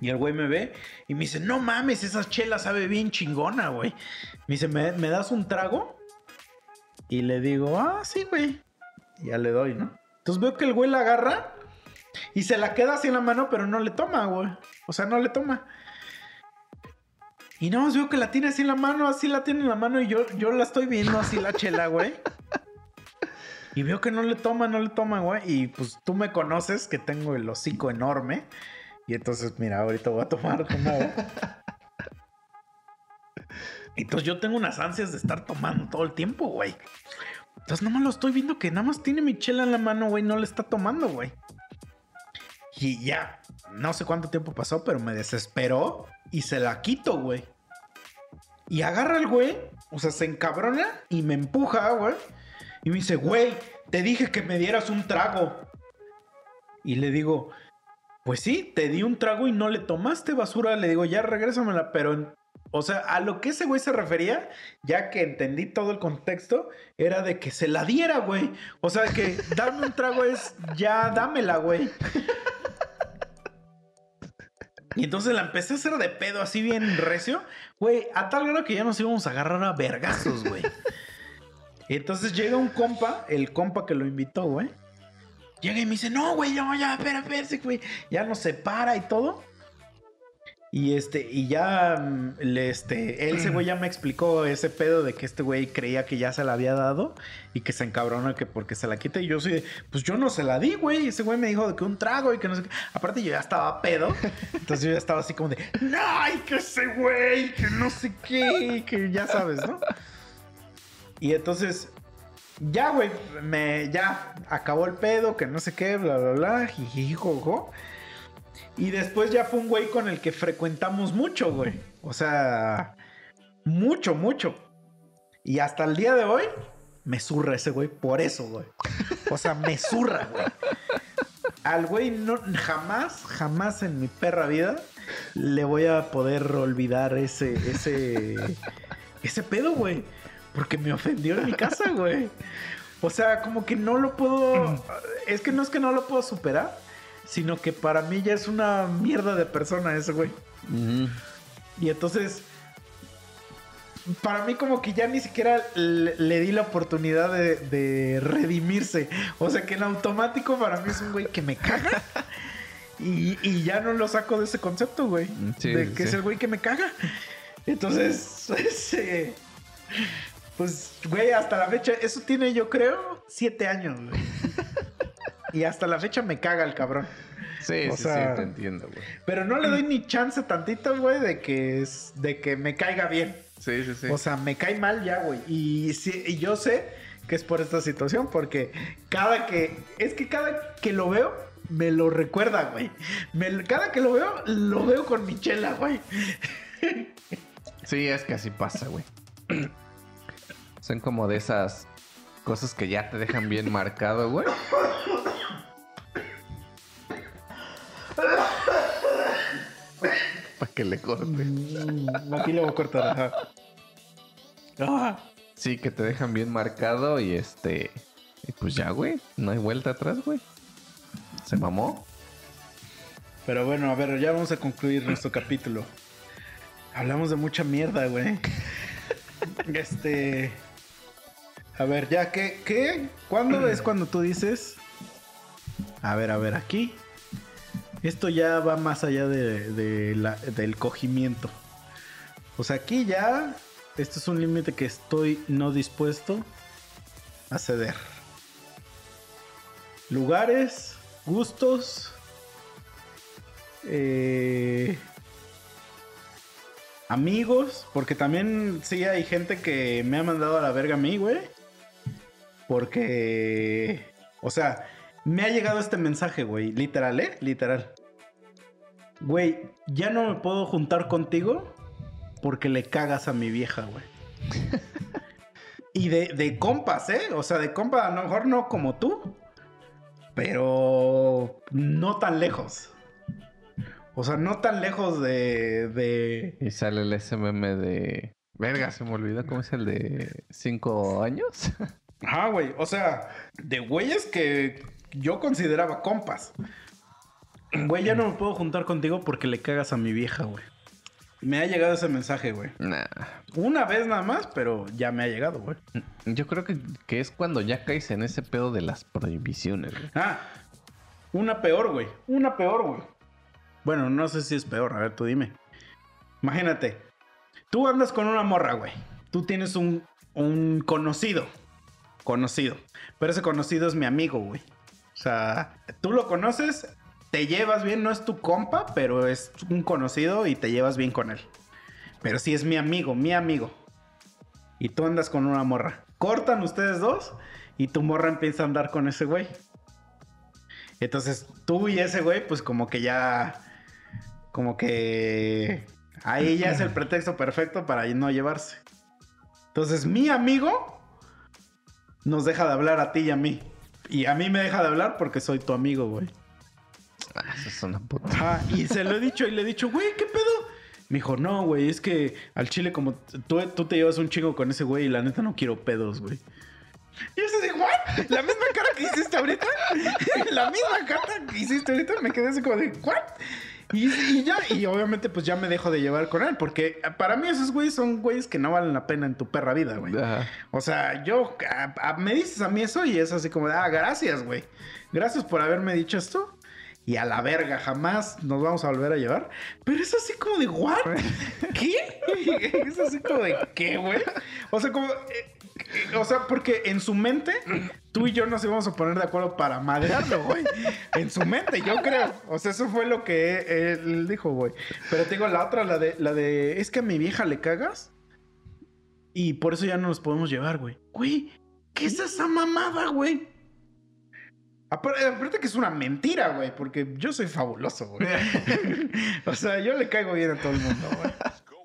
Y el güey me ve y me dice, no mames, esa chela sabe bien chingona, güey. Me dice, ¿me, me das un trago? Y le digo, ah, sí, güey. Ya le doy, ¿no? Entonces veo que el güey la agarra y se la queda así en la mano, pero no le toma, güey. O sea, no le toma. Y no, veo que la tiene así en la mano, así la tiene en la mano y yo, yo la estoy viendo así la chela, güey. Y veo que no le toma, no le toma, güey. Y pues tú me conoces que tengo el hocico enorme. Y entonces, mira, ahorita voy a tomar como. Entonces yo tengo unas ansias de estar tomando todo el tiempo, güey. Entonces nomás lo estoy viendo que nada más tiene mi chela en la mano, güey. No le está tomando, güey. Y ya, no sé cuánto tiempo pasó, pero me desesperó y se la quito, güey. Y agarra al güey, o sea, se encabrona y me empuja, güey. Y me dice, güey, te dije que me dieras un trago. Y le digo, pues sí, te di un trago y no le tomaste basura. Le digo, ya regrésamela, pero... O sea, a lo que ese güey se refería, ya que entendí todo el contexto, era de que se la diera, güey. O sea, que darme un trago es ya dámela, güey. Y entonces la empecé a hacer de pedo así bien recio. Güey, a tal grado que ya nos íbamos a agarrar a vergazos, güey. Entonces llega un compa, el compa que lo invitó, güey. Llega y me dice, no, güey, no, ya, espera, espera, güey. Ya nos separa y todo. Y este, y ya, mm, este, él, ese güey ya me explicó ese pedo de que este güey creía que ya se la había dado y que se encabrona que porque se la quita. Y yo sí, pues yo no se la di, güey. Ese güey me dijo de que un trago y que no sé qué. Aparte, yo ya estaba pedo. Entonces yo ya estaba así como de, no, y que ese güey, que no sé qué, que ya sabes, ¿no? Y entonces, ya, güey, me, ya acabó el pedo, que no sé qué, bla, bla, bla, jiji, jojo. Y después ya fue un güey con el que frecuentamos mucho, güey. O sea, mucho, mucho. Y hasta el día de hoy, me zurra ese güey por eso, güey. O sea, me zurra, güey. Al güey no, jamás, jamás en mi perra vida le voy a poder olvidar ese, ese, ese pedo, güey. Porque me ofendió en mi casa, güey. O sea, como que no lo puedo. Es que no es que no lo puedo superar, sino que para mí ya es una mierda de persona ese güey. Y entonces, para mí como que ya ni siquiera le, le di la oportunidad de, de redimirse. O sea que en automático para mí es un güey que me caga. Y, y ya no lo saco de ese concepto, güey. Sí, de sí, que es el güey que me caga. Entonces, ese, pues, güey, hasta la fecha, eso tiene yo creo siete años, güey. Y hasta la fecha me caga el cabrón. Sí, O sí, sea- sí, te entiendo, güey. Pero no le doy ni chance tantito, güey, de que, es- de que me caiga bien. Sí, sí, sí. O sea, me cae mal ya, güey. Y, sí- y yo sé que es por esta situación, porque cada que. Es que cada que lo veo, me lo recuerda, güey. Me- cada que lo veo, lo veo con mi chela, güey. Sí, es que así pasa, güey. Son como de esas cosas que ya te dejan bien marcado, güey. Para que le corte. Mm, Aquí lo voy a cortar. ajá. Ah, Sí, que te dejan bien marcado y este. Y pues ya, güey. No hay vuelta atrás, güey. Se mamó. Pero bueno, a ver, ya vamos a concluir nuestro capítulo. Hablamos de mucha mierda, güey. Este. A ver, ya, ¿qué? ¿Qué? ¿Cuándo es cuando tú dices? A ver, a ver, aquí. Esto ya va más allá de, de la- del cogimiento. O sea, aquí ya. Esto es un límite que estoy no dispuesto a ceder. Lugares, gustos, eh, amigos, porque también sí hay gente que me ha mandado a la verga a mí, güey. Porque, o sea, me ha llegado este mensaje, güey, literal, ¿eh? Literal. Güey, ya no me puedo juntar contigo porque le cagas a mi vieja, güey. y de, de compas, ¿eh? O sea, de compa, a lo mejor no como tú, pero no tan lejos. O sea, no tan lejos de. de... Y sale el SMM de. Verga, se me olvidó cómo es el de cinco años. Ajá, güey. O sea, de güeyes que yo consideraba compas. Güey, ya no me puedo juntar contigo porque le cagas a mi vieja, güey. Me ha llegado ese mensaje, güey. nah. Una vez nada más, pero ya me ha llegado, güey. Yo creo que, que es cuando ya caes en ese pedo de las prohibiciones, güey. Ah, una peor, güey. Una peor, güey. Bueno, no sé si es peor. A ver, tú dime. Imagínate. Tú andas con una morra, güey. Tú tienes un, un conocido. Conocido. Pero ese conocido es mi amigo, güey. O sea, tú lo conoces, te llevas bien, no es tu compa, pero es un conocido y te llevas bien con él. Pero sí es mi amigo, mi amigo. Y tú andas con una morra. Cortan ustedes dos y tu morra empieza a andar con ese güey. Entonces tú y ese güey, pues como que ya. Como que. Ahí ya es el pretexto perfecto para no llevarse. Entonces mi amigo nos deja de hablar a ti y a mí. Y a mí me deja de hablar porque soy tu amigo, güey. Ah, eso es una puta. Ajá, y se lo he dicho y le he dicho, güey, ¿qué pedo? Me dijo, no, güey, es que al chile como tú, tú te llevas un chingo con ese güey y la neta no quiero pedos, güey. Y yo así de, ¿what? La misma cara que hiciste ahorita. la misma cara que hiciste ahorita me quedé así como de, ¿what? Y, y ya, y obviamente pues ya me dejo de llevar con él, porque para mí esos güeyes son güeyes que no valen la pena en tu perra vida, güey. Ajá. O sea, yo, a- a- me dices a mí eso y es así como, de, ah, gracias, güey. Gracias por haberme dicho esto. Y a la verga, jamás nos vamos a volver a llevar. Pero es así como de, ¿what? ¿Qué? Es así como de, ¿qué, güey? O sea, como, eh, eh, o sea, porque en su mente, tú y yo nos íbamos a poner de acuerdo para madrearlo, güey. En su mente, yo creo. O sea, eso fue lo que él dijo, güey. Pero te digo, la otra, la de, la de, es que a mi vieja le cagas. Y por eso ya no nos podemos llevar, güey. Güey, ¿qué es esa mamada, güey? Apar- Aparte que es una mentira, güey, porque yo soy fabuloso, güey. o sea, yo le caigo bien a todo el mundo, güey.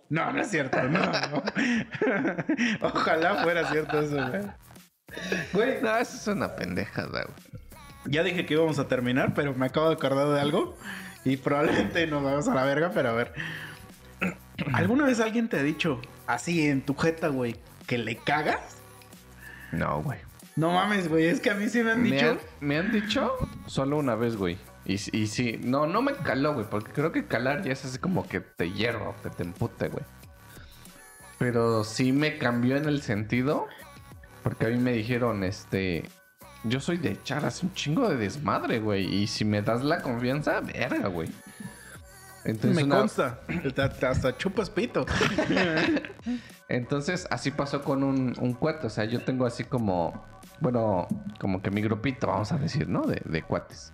No, no es cierto, no. Ojalá fuera cierto eso, güey. Güey, No, eso es una pendejada, güey. ya dije que íbamos a terminar, pero me acabo de acordar de algo. Y probablemente nos vamos a la verga, pero a ver. ¿Alguna vez alguien te ha dicho así en tu jeta, güey, que le cagas? No, güey. No mames, güey, es que a mí sí me han Me dicho. han, me han dicho solo una vez, güey. Y, y sí, no, no me caló, güey, porque creo que calar ya es así como que te hierro, que te empute, güey. Pero sí me cambió en el sentido, porque a mí me dijeron, este, yo soy de echar así un chingo de desmadre, güey. Y si me das la confianza, verga, güey. Entonces, me una- consta. Hasta, chupas pito. entonces así pasó con un, un cuate. O sea, yo tengo así como, bueno, como que mi grupito, vamos a decir, ¿no? De, de cuates.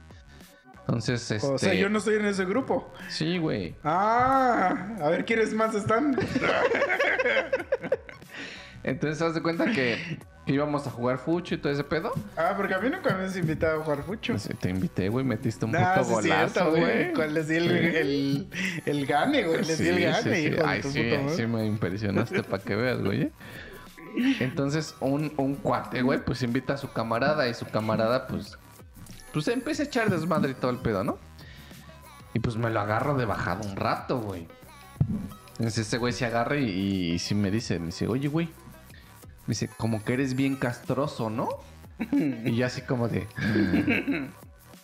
Entonces, este... O sea, yo no estoy en ese grupo. Sí, güey. Ah, a ver quiénes más están. Entonces, haz de cuenta que íbamos a jugar fucho y todo ese pedo. Ah, porque a mí nunca me has invitado a jugar fucho. Te invité, güey, metiste un Ah, puto sí golazo, cierto, güey. ¿Cuál les di el, el, el gane, güey? Les di el Sí, gane, sí, sí. hijo de Ay, tu sí, madre. sí me impresionaste para que veas, güey. Entonces, un, un cuate, güey, pues invita a su camarada y su camarada, pues, pues empieza a echar desmadre y todo el pedo, ¿no? Y pues me lo agarro de bajada un rato, güey. Entonces este güey se agarra y, y sí me dice, me dice, oye, güey. Me dice, como que eres bien castroso, ¿no? Y yo así como de... "Mm".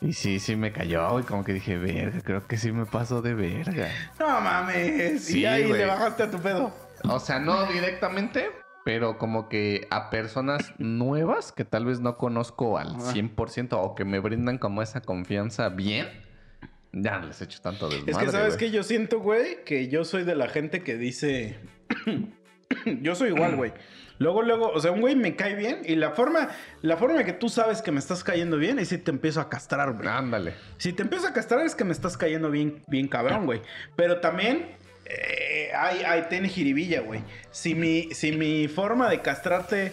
Y sí, sí me cayó, güey. Como que dije, verga, creo que sí me paso de verga. No mames. Sí, y ahí güey. le bajaste a tu pedo. O sea, no directamente, pero como que a personas nuevas que tal vez no conozco al 100% o que me brindan como esa confianza bien, ya no les echo tanto desmadre, Es que, ¿sabes güey. qué? Yo siento, güey, que yo soy de la gente que dice... yo soy igual, güey. Luego, luego, o sea, un güey me cae bien y la forma, la forma que tú sabes que me estás cayendo bien es si te empiezo a castrar, güey. Ándale. Si te empiezo a castrar es que me estás cayendo bien, bien cabrón, güey. Pero también eh, hay, ten jiribilla, güey. Si mi, si mi forma de castrarte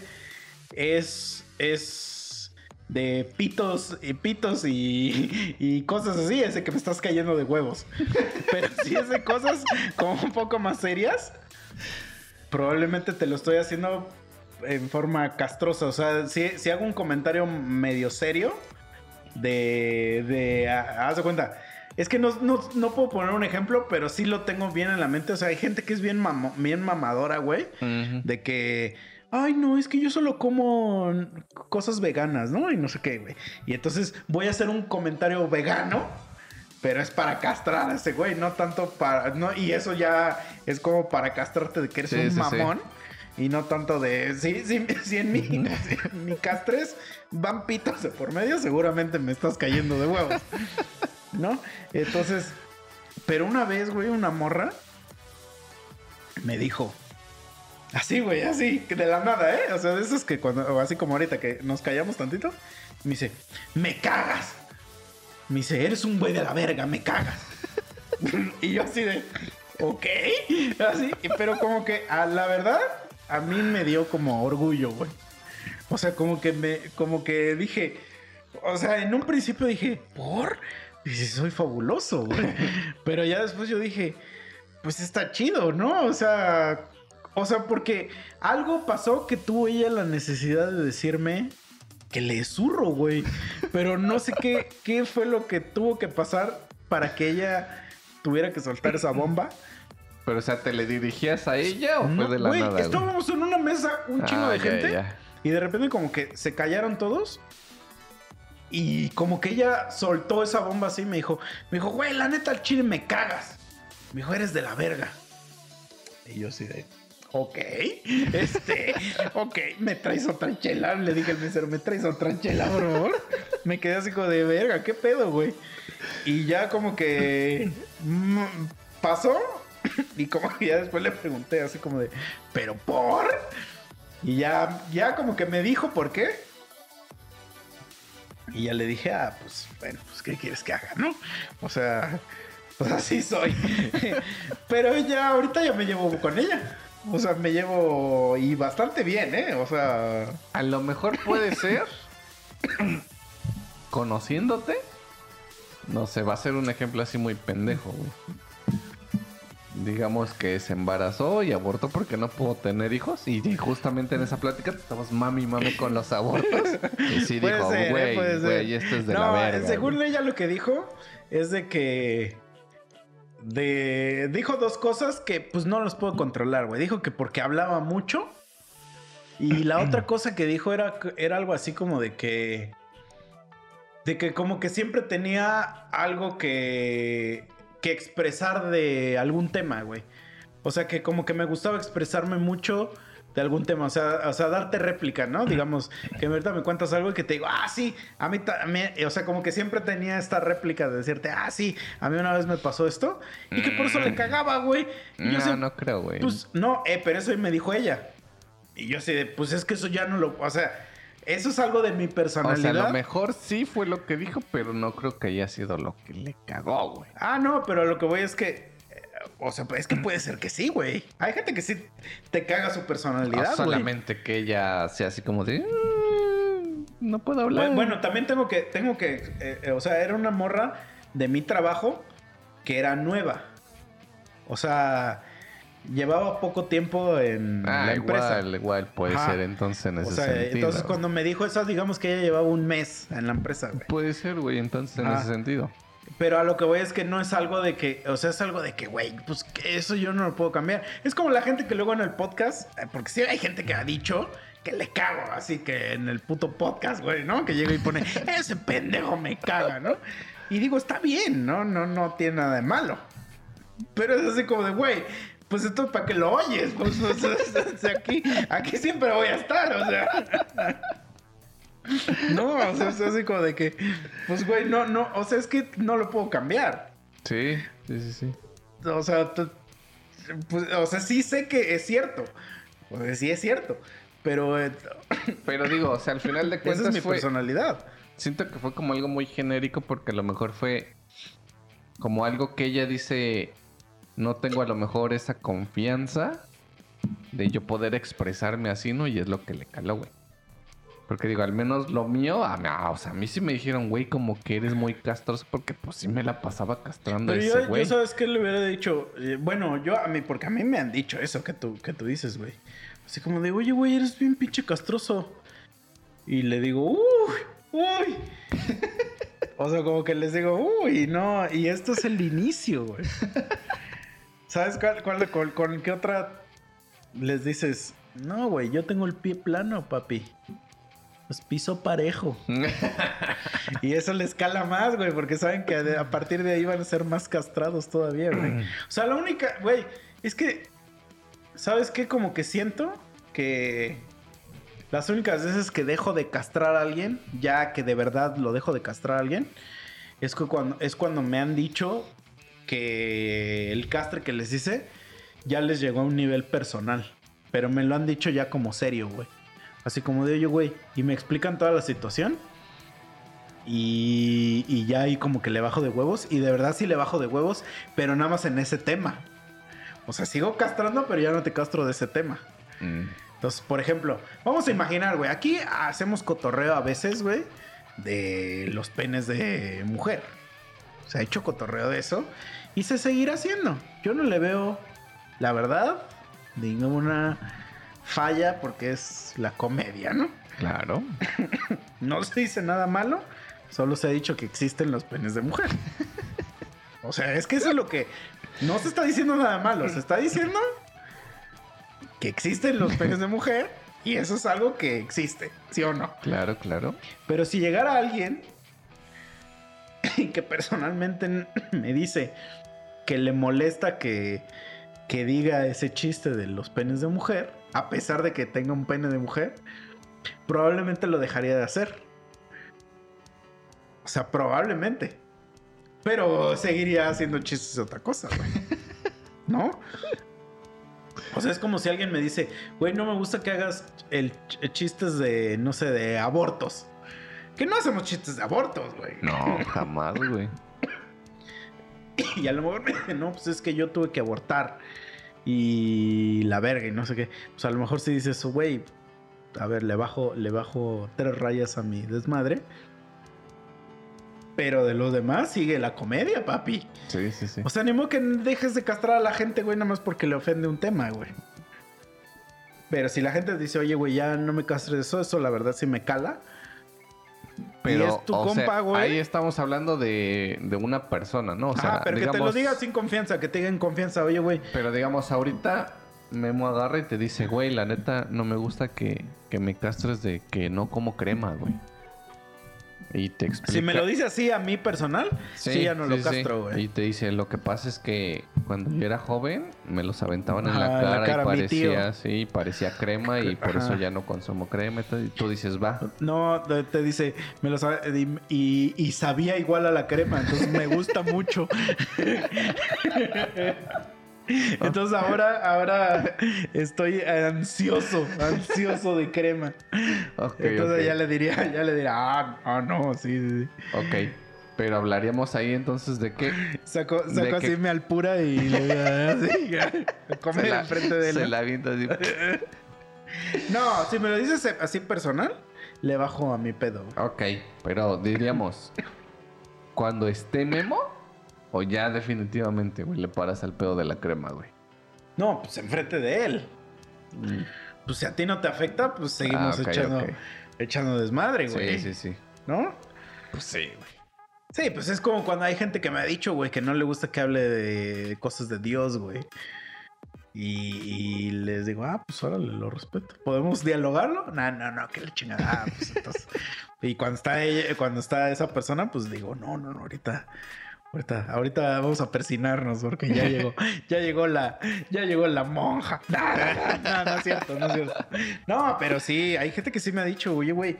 es, es de pitos y pitos y, y cosas así, es de que me estás cayendo de huevos. Pero si es de cosas como un poco más serias, probablemente te lo estoy haciendo en forma castrosa. O sea, si, si hago un comentario medio serio, de, de ah, haz de cuenta. Es que no, no, no puedo poner un ejemplo, pero sí lo tengo bien en la mente. O sea, hay gente que es bien, mamo- bien mamadora, güey. De que, ay, no, es que yo solo como cosas veganas, ¿no? Y no sé qué, güey. Y entonces voy a hacer un comentario vegano, pero es para castrar a ese güey, no tanto para. No, y eso ya es como para castrarte de que eres Sí, un sí, sí. mamón. Y no tanto de. Sí, sí, si en mi, si en mi castres van pitos de por medio, seguramente me estás cayendo de huevos. ¿No? Entonces. Pero una vez, güey, una morra me dijo. Así, güey, así, de la nada, ¿eh? O sea, de esos que cuando. así como ahorita que nos callamos tantito. Me dice, me cagas. Me dice, eres un güey de la verga, me cagas. y yo así de, ok. Así, pero como que, a la verdad, a mí me dio como orgullo, güey. O sea, como que me, como que dije, o sea, en un principio dije, ¿por? Dice, soy fabuloso, güey. Pero ya después yo dije, pues está chido, ¿no? O sea, o sea, porque algo pasó que tuvo ella la necesidad de decirme que le zurro, güey. Pero no sé qué, qué fue lo que tuvo que pasar para que ella tuviera que soltar esa bomba. Pero, o sea, ¿te le dirigías a ella o No, fue de la güey, nada? güey? estábamos en una mesa, un chingo Ah, de ya, gente. ya. Y de repente como que se callaron todos. Y como que ella soltó esa bomba así, me dijo, me dijo, güey, la neta al chile me cagas. Me dijo, eres de la verga. Y yo así de, ok, este, ok, me traes otra chela. Le dije al mesero, me traes otra chela, por favor. Me quedé así como de verga, ¿qué pedo, güey? Y ya como que mm, pasó. Y como que ya después le pregunté así como de, ¿pero por? Y ya, ya como que me dijo por qué. Y ya le dije, ah, pues bueno, pues ¿qué quieres que haga, no? O sea, pues así soy. Pero ya ahorita ya me llevo con ella. O sea, me llevo y bastante bien, ¿eh? O sea, A lo mejor puede ser. conociéndote. No sé, va a ser un ejemplo así muy pendejo, güey. Digamos que se embarazó y abortó porque no pudo tener hijos. Y justamente en esa plática estamos mami mami con los abortos. Y sí Puede dijo, ¿eh? güey, güey, esto es de la verga. según güey". ella lo que dijo es de que de dijo dos cosas que pues no los puedo controlar, güey. Dijo que porque hablaba mucho y la otra cosa que dijo era era algo así como de que de que como que siempre tenía algo que que expresar de algún tema, güey. O sea que como que me gustaba expresarme mucho de algún tema, o sea, o sea, darte réplica, ¿no? Digamos, que ahorita me cuentas algo y que te digo, ah, sí, a mí también, o sea, como que siempre tenía esta réplica de decirte, ah, sí, a mí una vez me pasó esto, y que por eso le cagaba, güey. No, siempre- no creo, güey. pues no, eh, pero eso me dijo ella. Y yo así de, pues es que eso ya no lo, o sea, eso es algo de mi o sea, personalidad. a lo mejor sí fue lo que dijo, pero no creo que haya sido lo que le cagó, güey. Ah, no, pero lo que voy es que. eh, O sea, es que puede ser que sí, güey. Hay gente que sí te caga su personalidad, güey. solamente que ella sea así como de... "Mm, No puedo hablar. Bueno, bueno, también tengo que. Tengo que. eh, eh, o sea, era una morra de mi trabajo que era nueva. O sea, llevaba poco tiempo en Ah, la empresa. igual, igual puede Ajá. ser entonces en O ese sea, sentido. entonces cuando me dijo eso, digamos que ella llevaba un mes en la empresa, güey. Puede ser, güey, entonces en Ah. ese sentido. Pero a lo que voy es que no es algo de que, o sea, es algo de que, güey, pues que eso yo no lo puedo cambiar. Es como la gente que luego en el podcast, eh, porque sí hay gente que ha dicho que le cago, así que en el puto podcast, güey, ¿no? Que llega y pone, ese pendejo me caga, ¿no? Y digo, está bien, ¿no? No, no tiene nada de malo. Pero es así como de, güey, pues esto es para que lo oyes, pues, o sea, o sea, aquí, aquí siempre voy a estar, o sea. No, o sea, es así como de que, pues, güey, no, no, o sea, es que no lo puedo cambiar. Sí, sí, sí, sí. O sea, pues, o sea, sí sé que es cierto. O sea, sí es cierto. Pero eh, Pero digo, o sea, al final de esa cuentas es mi fue... personalidad. Siento que fue como algo muy genérico porque a lo mejor fue como algo que ella dice, no tengo a lo mejor esa confianza de yo poder expresarme así, ¿no? Y es lo que le caló, güey. Porque digo, al menos lo mío, a mí, ah, o sea, a mí sí me dijeron, güey, como que eres muy castroso porque pues sí me la pasaba castrando a Pero ese yo, güey. yo sabes que le hubiera dicho, Eh, bueno, yo a mí, porque a mí me han dicho eso que tú, que tú dices, güey. Así como de, oye, güey, eres bien pinche castroso. Y le digo, uy, uy. o sea, como que les digo, uy, no, y esto es el inicio, güey. ¿Sabes cuál, cuál- con, con qué otra les dices? No, güey, yo tengo el pie plano, papi. Pues piso parejo. Y eso les cala más, güey, porque saben que a partir de ahí van a ser más castrados todavía, güey. O sea, la única, güey, es que, ¿sabes qué? Como que siento que las únicas veces que dejo de castrar a alguien, ya que de verdad lo dejo de castrar a alguien, es, que cuando, es cuando me han dicho que el castre que les hice ya les llegó a un nivel personal. Pero me lo han dicho ya como serio, güey. Así como de, oye, güey, y me explican toda la situación. Y, y ya ahí como que le bajo de huevos. Y de verdad sí le bajo de huevos, pero nada más en ese tema. O sea, sigo castrando, pero ya no te castro de ese tema. Mm. Entonces, por ejemplo, vamos a imaginar, güey, aquí hacemos cotorreo a veces, güey, de los penes de mujer. Se ha hecho cotorreo de eso y se seguirá haciendo. Yo no le veo, la verdad, ninguna falla porque es la comedia, ¿no? Claro. No se dice nada malo, solo se ha dicho que existen los penes de mujer. O sea, es que eso es lo que no se está diciendo nada malo, se está diciendo que existen los penes de mujer y eso es algo que existe, ¿sí o no? Claro, claro. Pero si llegara alguien que personalmente me dice que le molesta que, que diga ese chiste de los penes de mujer, a pesar de que tenga un pene de mujer, probablemente lo dejaría de hacer. O sea, probablemente. Pero seguiría haciendo chistes de otra cosa. ¿No? O sea, es como si alguien me dice, güey, no me gusta que hagas el ch- chistes de, no sé, de abortos. Que no hacemos chistes de abortos, güey. No, jamás, güey. Y a lo mejor me no, pues es que yo tuve que abortar. Y la verga y no sé qué. Pues a lo mejor si dices, güey, a ver, le bajo, le bajo tres rayas a mi desmadre. Pero de los demás sigue la comedia, papi. Sí, sí, sí. O sea, ni modo que dejes de castrar a la gente, güey, nada más porque le ofende un tema, güey. Pero si la gente dice, oye, güey, ya no me castres eso, eso la verdad sí me cala. Pero, y es tu o sea, compa, güey. ahí estamos hablando de, de una persona, ¿no? O sea, ah, pero que te lo diga sin confianza, que te digan confianza, oye, güey. Pero digamos, ahorita Memo agarra y te dice, güey, la neta, no me gusta que, que me castres de que no como crema, güey. Y te explica. Si me lo dice así a mí personal, sí, ya no lo castro, sí. güey. Y te dice, lo que pasa es que cuando yo era joven, me los aventaban en la en la cara, cara, y parecía, sí, parecía crema y por eso ya no consumo crema. y tú dices, va. No, te- dice, me lo sabe, y, y- y sabía igual a la crema, entonces me gusta mucho. Entonces ahora, ahora estoy ansioso, ansioso de crema. Ok, Entonces ya le diría, ya le diría, ah, ah, no, sí, sí. Ok. Pero hablaríamos ahí entonces de qué. Saco, De saco que- así mi alpura y le así, ya, comer Se la- enfrente de él. Se la avienta así. No, si me lo dices así personal, le bajo a mi pedo. Ok, pero diríamos, cuando esté Memo, o ya definitivamente, güey, le paras al pedo de la crema, güey. No, pues enfrente de él. Pues si a ti no te afecta, pues seguimos Ah, echando, echando desmadre, güey. Sí, sí, sí. ¿No? Pues sí, güey. Sí, pues es como cuando hay gente que me ha dicho, güey, que no le gusta que hable de cosas de Dios, güey. Y, y les digo, ah, pues órale, lo respeto. ¿Podemos dialogarlo? No, no, no, que la chingada. Ah, pues entonces. y cuando está ella, cuando está esa persona, pues digo, no, no, no, ahorita. Ahorita, ahorita vamos a persinarnos porque ya llegó, ya llegó la, ya llegó la monja. No, no, no, no es cierto, no es cierto. No, pero sí, hay gente que sí me ha dicho, oye, güey,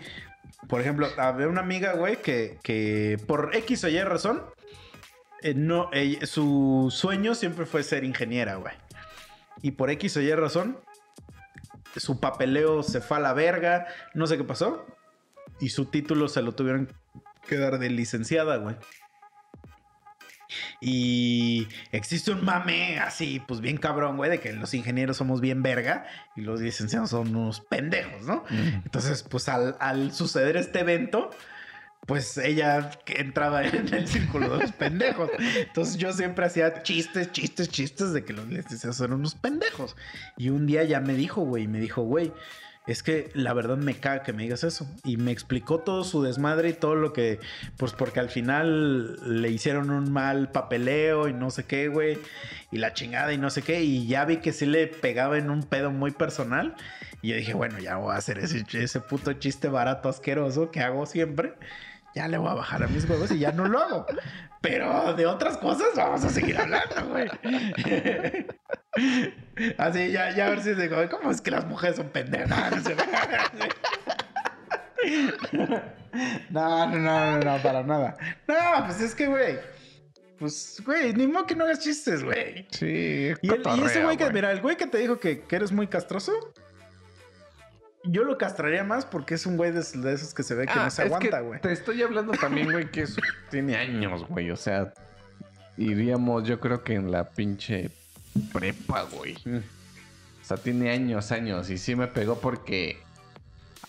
por ejemplo, había una amiga, güey, que, que por X o Y razón, eh, no, su sueño siempre fue ser ingeniera, güey. Y por X o Y razón, su papeleo se fue a la verga, no sé qué pasó. Y su título se lo tuvieron que dar de licenciada, güey. Y existe un mame así, pues bien cabrón, güey, de que los ingenieros somos bien verga y los licenciados son unos pendejos, ¿no? Entonces, pues al, al suceder este evento, pues ella entraba en el círculo de los pendejos. Entonces yo siempre hacía chistes, chistes, chistes de que los licenciados eran unos pendejos. Y un día ya me dijo, güey, me dijo, güey, es que la verdad me caga que me digas eso. Y me explicó todo su desmadre y todo lo que, pues porque al final le hicieron un mal papeleo y no sé qué, güey. Y la chingada y no sé qué. Y ya vi que sí le pegaba en un pedo muy personal. Y yo dije, bueno, ya voy a hacer ese, ese puto chiste barato asqueroso que hago siempre. Ya le voy a bajar a mis huevos y ya no lo hago. Pero de otras cosas vamos a seguir hablando, güey. Así, ya, ya a ver si digo, ¿cómo es que las mujeres son pendejas? No, no, no, no, no, para nada. No, pues es que, güey. Pues, güey, ni modo que no hagas chistes, güey. Sí, Y, el- y ese güey que, mira, el güey que te dijo que, que eres muy castroso, yo lo castraría más porque es un güey de, de esos que se ve que Ah, no se aguanta, güey. Te estoy hablando también, güey, que eso tiene años, güey. O sea, iríamos, yo creo que en la pinche prepa, güey. O sea, tiene años, años. Y sí me pegó porque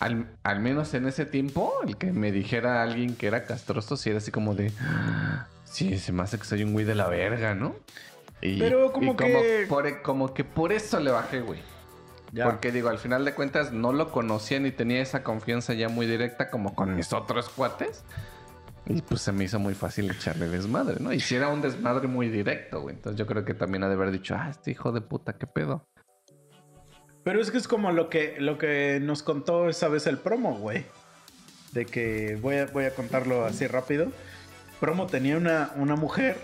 al, al menos en ese tiempo, el que me dijera alguien que era castroso, sí era así como de. "Ah, Sí, se me hace que soy un güey de la verga, ¿no? Y, Pero como que- por, como que por eso le bajé, güey. Ya. Porque digo, al final de cuentas no lo conocía ni tenía esa confianza ya muy directa como con mis otros cuates. Y pues se me hizo muy fácil echarle desmadre, ¿no? Y si era un desmadre muy directo, güey. Entonces yo creo que también ha de haber dicho, ah, este hijo de puta, qué pedo. Pero es que es como lo que, lo que nos contó esa vez el promo, güey. De que voy a, voy a contarlo así rápido. Promo tenía una, una mujer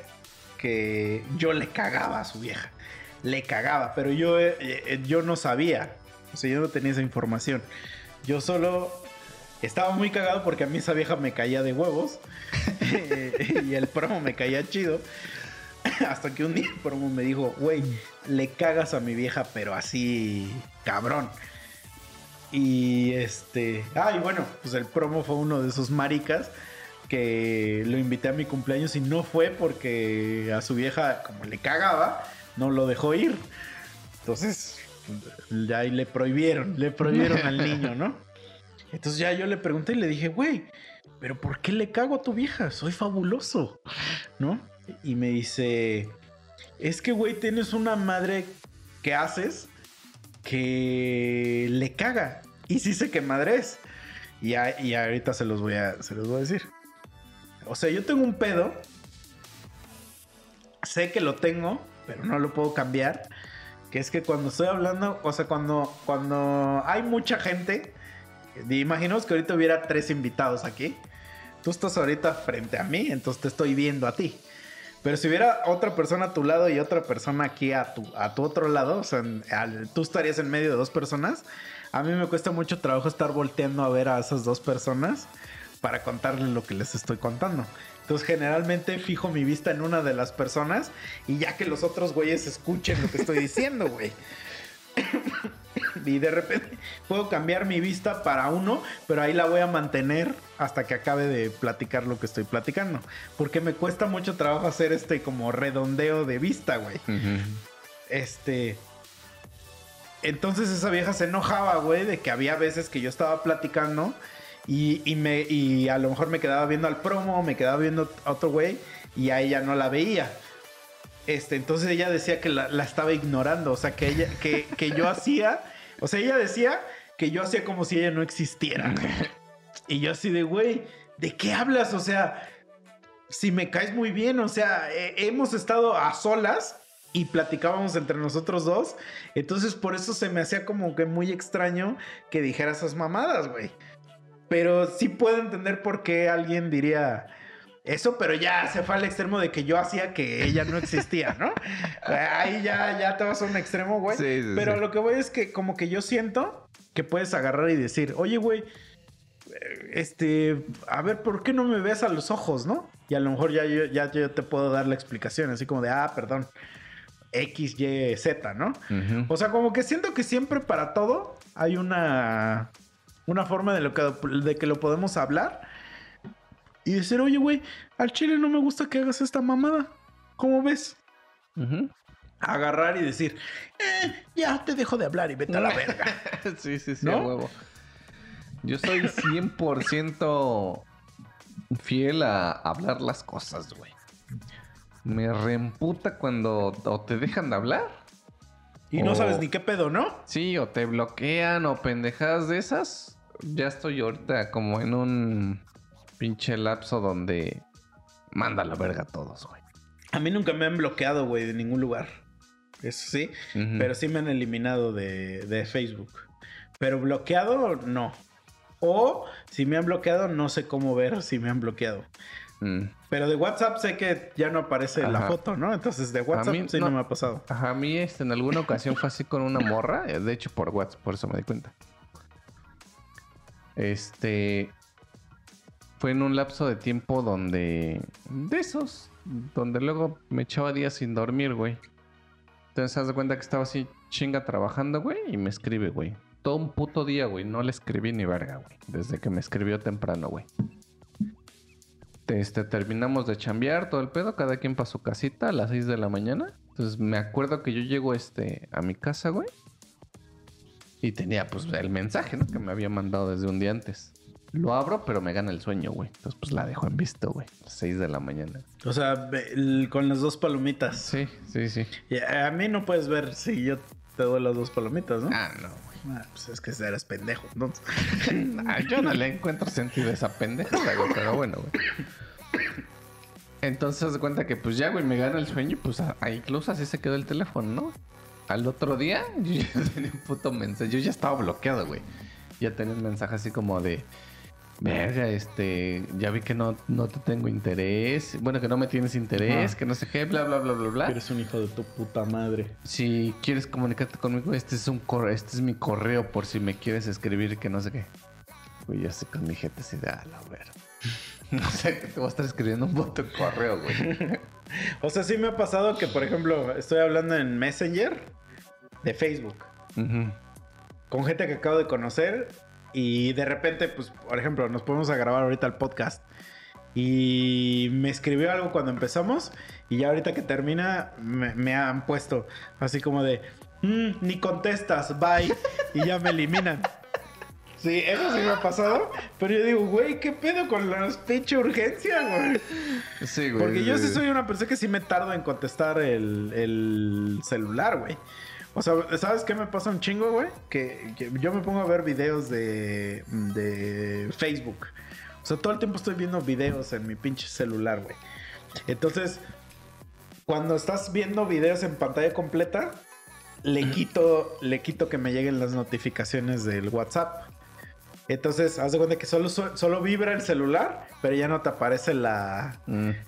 que yo le cagaba a su vieja. Le cagaba, pero yo, eh, eh, yo no sabía. O sea, yo no tenía esa información. Yo solo estaba muy cagado porque a mí esa vieja me caía de huevos. y el promo me caía chido. Hasta que un día el promo me dijo, güey, le cagas a mi vieja, pero así cabrón. Y este. Ah, y bueno, pues el promo fue uno de esos maricas que lo invité a mi cumpleaños y no fue porque a su vieja, como le cagaba, no lo dejó ir. Entonces, ya ahí le prohibieron, le prohibieron al niño, ¿no? Entonces ya yo le pregunté y le dije, güey, pero ¿por qué le cago a tu vieja? Soy fabuloso, ¿no? Y me dice, es que, güey, tienes una madre que haces que le caga. Y sí sé qué madre es. Y, a- y ahorita se los, voy a, se los voy a decir. O sea, yo tengo un pedo. Sé que lo tengo, pero no lo puedo cambiar. Que es que cuando estoy hablando, o sea, cuando, cuando hay mucha gente, imaginemos que ahorita hubiera tres invitados aquí. Tú estás ahorita frente a mí, entonces te estoy viendo a ti. Pero si hubiera otra persona a tu lado y otra persona aquí a tu, a tu otro lado, o sea, tú estarías en medio de dos personas, a mí me cuesta mucho trabajo estar volteando a ver a esas dos personas para contarles lo que les estoy contando. Entonces generalmente fijo mi vista en una de las personas y ya que los otros güeyes escuchen lo que estoy diciendo, güey. y de repente puedo cambiar mi vista para uno, pero ahí la voy a mantener hasta que acabe de platicar lo que estoy platicando. Porque me cuesta mucho trabajo hacer este como redondeo de vista, güey. Este. Entonces esa vieja se enojaba, güey, de que había veces que yo estaba platicando y, y me, y a lo mejor me quedaba viendo al promo, me quedaba viendo a otro güey y a ella no la veía. Este, entonces ella decía que la, la estaba ignorando, o sea, que ella, que, que yo hacía, o sea, ella decía que yo hacía como si ella no existiera. Y yo así de, güey, ¿de qué hablas? O sea, si me caes muy bien, o sea, eh, hemos estado a solas y platicábamos entre nosotros dos, entonces por eso se me hacía como que muy extraño que dijera esas mamadas, güey. Pero sí puedo entender por qué alguien diría eso, pero ya se fue al extremo de que yo hacía que ella no existía, ¿no? Ahí ya, ya te vas a un extremo, güey. Sí, sí, pero sí. lo que voy es que como que yo siento que puedes agarrar y decir, oye, güey, este, a ver, ¿por qué no me ves a los ojos, no? Y a lo mejor ya yo, ya yo te puedo dar la explicación, así como de, ah, perdón, X, Y, Z, ¿no? O sea, como que siento que siempre para todo hay una, una forma de, lo que, de que lo podemos hablar y decir, oye, güey, al chile no me gusta que hagas esta mamada. ¿Cómo ves? Agarrar y decir, "Eh, ya te dejo de hablar y vete a la verga. sí, sí, sí, ¿No? a huevo. Yo soy 100% fiel a hablar las cosas, güey. Me reemputa cuando o te dejan de hablar. Y no sabes ni qué pedo, ¿no? Sí, o te bloquean o pendejadas de esas. Ya estoy ahorita como en un pinche lapso donde manda la verga a todos, güey. A mí nunca me han bloqueado, güey, de ningún lugar. Eso sí. Pero sí me han eliminado de, de Facebook. Pero bloqueado, no. O si me han bloqueado, no sé cómo ver si me han bloqueado. Mm. Pero de WhatsApp sé que ya no aparece la foto, ¿no? Entonces de WhatsApp mí sí no. no. me ha pasado. Ajá, a mí este, en alguna ocasión fue así con una morra, eh, de hecho por WhatsApp, por eso me di cuenta. Este fue en un lapso de tiempo donde de esos, donde luego me echaba días sin dormir, güey. Entonces haz de cuenta que estaba así chinga trabajando, güey, y me escribe, güey. Todo un puto día, güey, no le escribí ni verga, güey, desde que me escribió temprano, güey. Este, terminamos de chambear todo el pedo, cada quien para su casita a las 6 de la mañana. Entonces me acuerdo que yo llego este, a mi casa, güey. Y tenía pues el mensaje, ¿no? Que me había mandado desde un día antes. Lo abro, pero me gana el sueño, güey. Entonces pues la dejo en visto, güey. 6 de la mañana. O sea, el- con las dos palomitas. Sí, sí, sí. Y a mí no puedes ver si yo te doy las dos palomitas, ¿no? Ah, no, güey. Ah, pues es que eres pendejo, ¿no? Ah, yo no le encuentro sentido a esa pendejada, güey, pero bueno, güey. Entonces de cuenta que pues ya, güey, me gana el sueño y pues a- a- incluso así se quedó el teléfono, ¿no? Al otro día yo ya tenía un puto mensaje, yo ya estaba bloqueado, güey. Ya tenía un mensaje así como de, verga, este, ya vi que no, no te tengo interés, bueno, que no me tienes interés, que no sé qué, bla, bla, bla, bla, bla. Eres un hijo de tu puta madre. Si quieres comunicarte conmigo, este es un correo, este es mi correo por si me quieres escribir que no sé qué. Güey, yo sé con mi gente así de a la verga. No sé que te voy a estar escribiendo un puto correo, güey. O sea, sí me ha pasado que, por ejemplo, estoy hablando en Messenger de Facebook con gente que acabo de conocer y de repente, pues, por ejemplo, nos ponemos a grabar ahorita el podcast y me escribió algo cuando empezamos y ya ahorita que termina me, me han puesto así como de, "Mm, ni contestas, bye, y ya me eliminan. Sí, eso sí me ha pasado. Pero yo digo, güey, ¿qué pedo con la pinche urgencia, güey? Sí, güey. Porque yo sí soy una persona que sí me tardo en contestar el, el celular, güey. O sea, ¿sabes qué me pasa un chingo, güey? Que, que yo me pongo a ver videos de, de Facebook. O sea, todo el tiempo estoy viendo videos en mi pinche celular, güey. Entonces, cuando estás viendo videos en pantalla completa, le quito, le quito que me lleguen las notificaciones del WhatsApp. Entonces, haz de cuenta que solo, solo vibra el celular, pero ya no te aparece la,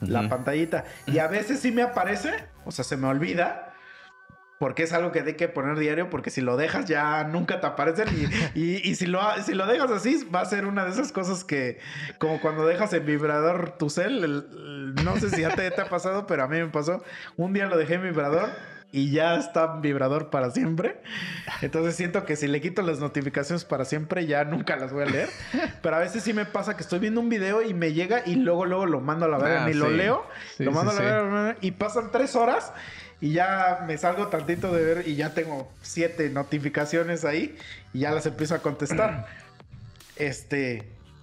la pantallita. Y a veces sí me aparece, o sea, se me olvida. Porque es algo que hay que poner diario, porque si lo dejas ya nunca te aparecen. Y, y- y si, lo, si lo dejas así, va a ser una de esas cosas que, como cuando dejas en vibrador tu cel, el- el- no sé si ya te, te ha pasado, pero a mí me pasó. Un día lo dejé en vibrador y ya está vibrador para siempre. Entonces siento que si le quito las notificaciones para siempre, ya nunca las voy a leer. Pero a veces sí me pasa que estoy viendo un video y me llega y luego, luego lo mando a la verga, Ah, ni lo sí. leo. Sí, lo mando sí, a la verga y pasan tres horas y ya me salgo tantito de ver y ya tengo siete notificaciones ahí y ya las empiezo a contestar. Este,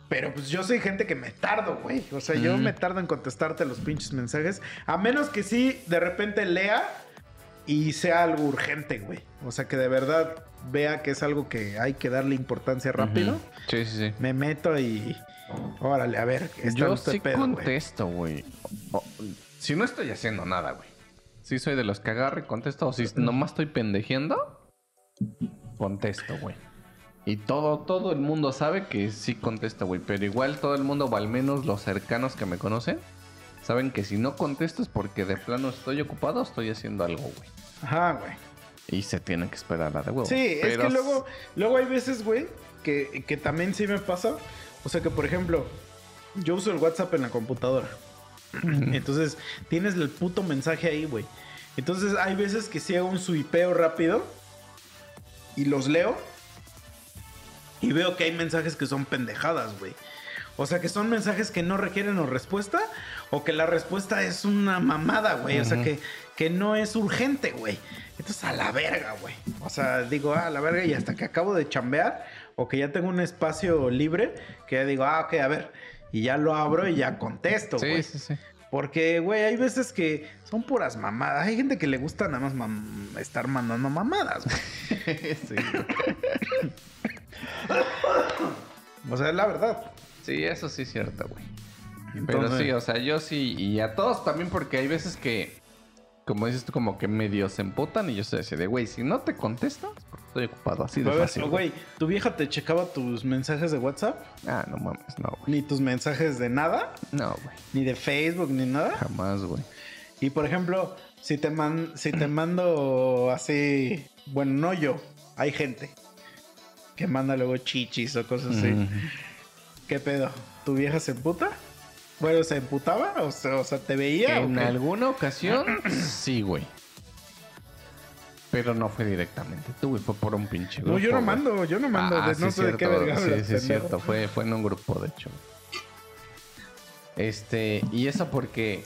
pero pues yo soy gente que me tardo, güey. O sea, yo Mm. me tardo en contestarte los pinches mensajes, a menos que sí de repente lea y sea algo urgente, güey. O sea, que de verdad vea que es algo que hay que darle importancia rápido. Sí, sí, sí. Me meto y órale, a ver, Yo sí pedo, contesto, güey. Si no estoy haciendo nada, güey. Si soy de los que agarro y contesto. O si nomás estoy pendejeando, contesto, güey. Y todo, todo el mundo sabe que sí contesto, güey. Pero igual todo el mundo, o al menos los cercanos que me conocen, saben que si no contesto es porque de plano estoy ocupado estoy haciendo algo, güey. Ajá, güey. Y se tienen que esperar a de huevo. Sí, es que luego, luego hay veces, güey, que, que también sí me pasa. O sea que, por ejemplo, yo uso el WhatsApp en la computadora. Entonces, tienes el puto mensaje ahí, güey. Entonces, hay veces que sí hago un suipeo rápido y los leo y veo que hay mensajes que son pendejadas, güey. O sea, que son mensajes que no requieren o respuesta o que la respuesta es una mamada, güey. O sea, que, que no es urgente, güey. Entonces, a la verga, güey. O sea, digo, ah, a la verga y hasta que acabo de chambear o que ya tengo un espacio libre, que ya digo, ah, ok, a ver. Y ya lo abro y ya contesto, Sí, güey. sí, sí. Porque, güey, hay veces que son puras mamadas. Hay gente que le gusta nada más mam- estar mandando mamadas, güey. Sí, O sea, es la verdad. Sí, eso sí es cierto, güey. Pero sí, o sea, yo sí, y a todos también, porque hay veces que, como dices tú, como que medio se emputan y yo soy así de, güey, si no te contesto, estoy ocupado, así de A ver, fácil. güey, ¿tu vieja te checaba tus mensajes de WhatsApp? Ah, no mames, no, güey. Ni tus mensajes de nada, No, güey. ni de Facebook, ni nada. Jamás, güey. Y por ejemplo, si te, man- si te mando así, bueno, no yo, hay gente que manda luego chichis o cosas así. Ujú. ¿Qué pedo? ¿Tu vieja se emputa? Bueno, ¿se emputaba? O sea, o sea ¿te veía? En alguna ocasión, sí, güey. Pero no fue directamente tú, güey, fue por un pinche grupo. No, yo no güey. mando, yo no mando. Ah, de- no sí, sé de qué verga Sí, sí, es cierto. Fue, fue en un grupo, de hecho. Este, y eso porque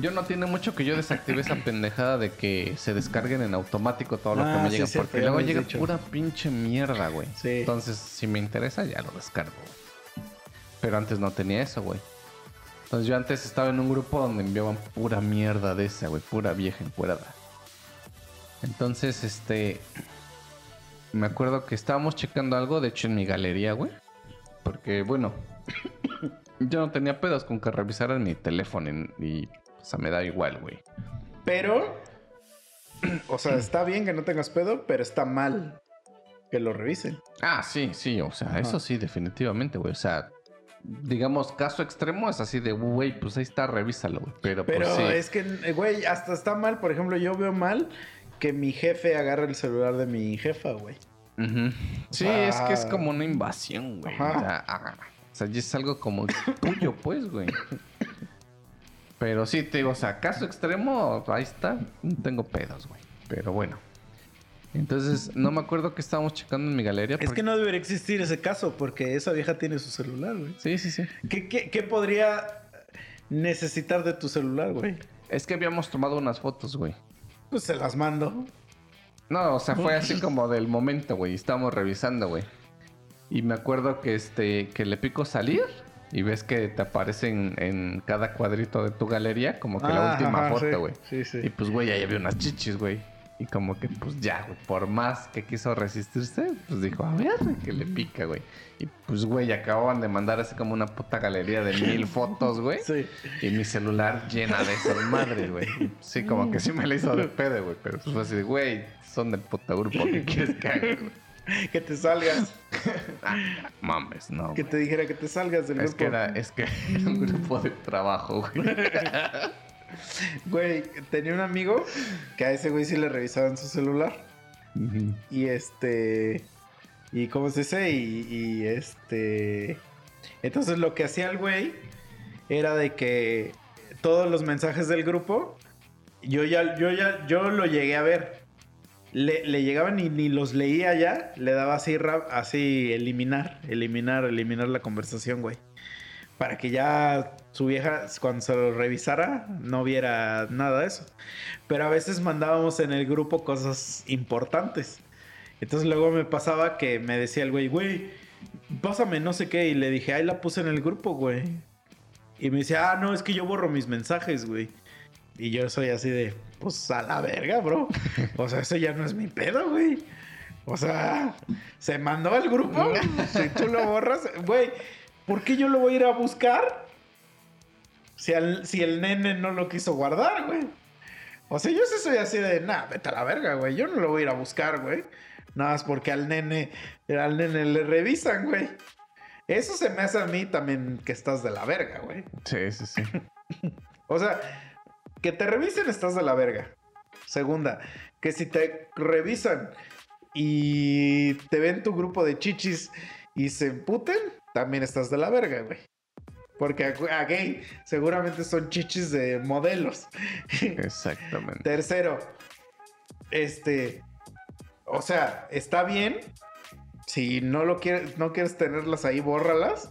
yo no tiene mucho que yo desactive esa pendejada de que se descarguen en automático todo lo Ah, que me sí, llega. porque luego me llega dicho. pura pinche mierda, güey. Sí. Entonces, si me interesa, ya lo descargo, güey. Pero antes no tenía eso, güey. Entonces yo antes estaba en un grupo donde enviaban pura mierda de esa, güey. Pura vieja encuerada. Entonces, este... Me acuerdo que estábamos checando algo, de hecho, en mi galería, güey. Porque, bueno... yo no tenía pedos con que revisaran mi teléfono y... O sea, me da igual, güey. Pero, o sea, está bien que no tengas pedo, pero está mal que lo revisen. Ah, sí, sí, o sea, Ajá. eso sí, definitivamente, güey. O sea, digamos, caso extremo es así de, güey, pues ahí está, revísalo, güey. Pero, Pero pues sí. es que, güey, hasta está mal. Por ejemplo, yo veo mal que mi jefe agarre el celular de mi jefa, güey. Sí, es que es como una invasión, güey. Ajá. O sea, ah, o sea, ya es algo como tuyo, pues, güey. Pero sí, te digo, o sea, caso extremo, ahí está, no tengo pedos, güey. Pero bueno. Entonces, no me acuerdo que estábamos checando en mi galería. Es que no debería existir ese caso porque esa vieja tiene su celular, güey. Sí, sí, sí. ¿Qué, qué, qué podría necesitar de tu celular, güey? Es que habíamos tomado unas fotos, güey. Pues se las mando. No, o sea, fue así como del momento, güey. Estábamos revisando, güey. Y me acuerdo que este que le pico salir y ves que te aparecen en cada cuadrito de tu galería como que la Ah, última ajá, sí, foto, güey. sí, sí. Y pues, güey, ahí había unas chichis, güey. Y como que, pues ya, güey, por más que quiso resistirse, pues dijo, a ver, que le pica, güey. Y pues, güey, acababan de mandar así como una puta galería de mil fotos, güey. Sí. Y mi celular llena de esas madres, güey. Sí, como que sí me la hizo de pedo, güey. Pero pues fue así de, güey, son del puta grupo que quieres que haga, güey. Que te salgas. Ah, mames, no. Que güey. te dijera que te salgas del Es grupo. que era, es que era un grupo de trabajo, güey. Güey, tenía un amigo que a ese güey sí le revisaban su celular. Y este. Y cómo se dice, y, y este. Entonces lo que hacía el güey era de que todos los mensajes del grupo, yo ya, yo ya, yo lo llegué a ver. Le, le llegaban y ni los leía ya, le daba así, rap- así eliminar, eliminar, eliminar la conversación, güey. Para que ya su vieja, cuando se lo revisara, no viera nada de eso. Pero a veces mandábamos en el grupo cosas importantes. Entonces luego me pasaba que me decía el güey, güey, pásame no sé qué. Y le dije, ahí la puse en el grupo, güey. Y me decía, ah, no, es que yo borro mis mensajes, güey. Y yo soy así de, pues a la verga, bro. O sea, eso ya no es mi pedo, güey. O sea, se mandó al grupo. si tú lo borras, güey, ¿por qué yo lo voy a ir a buscar? Si, al- si el nene no lo quiso guardar, güey. O sea, yo sí soy así de, nah, vete a la verga, güey. Yo no lo voy a ir a buscar, güey. Nada más porque al nene, al nene le revisan, güey. Eso se me hace a mí también que estás de la verga, güey. Sí, sí, sí. O sea, que te revisen estás de la verga. Segunda, que si te revisan y te ven tu grupo de chichis y se emputen, también estás de la verga, güey. Porque a, a gay seguramente son chichis de modelos. Exactamente. Tercero, este, o sea, está bien. Si no lo quieres, no quieres tenerlas ahí, bórralas.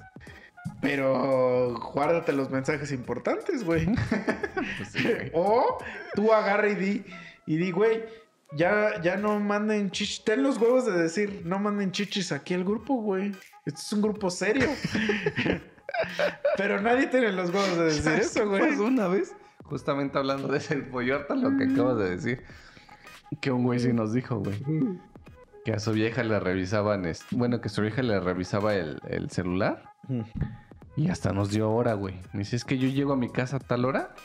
Pero guárdate los mensajes importantes, güey. Pues sí, güey. O tú agarra y di, y di, güey, ya, ya no manden chichis. Ten los huevos de decir, no manden chichis aquí al grupo, güey. Este es un grupo serio. Pero nadie tiene los huevos de decir ¿Sabes eso, güey. una vez? Justamente hablando de ese pollo, lo que acabas de decir. Que un güey sí nos dijo, güey. Que a su vieja le revisaban, bueno, que su vieja le revisaba el, el celular. Y hasta nos dio hora, güey. Me dice, es que yo llego a mi casa a tal hora.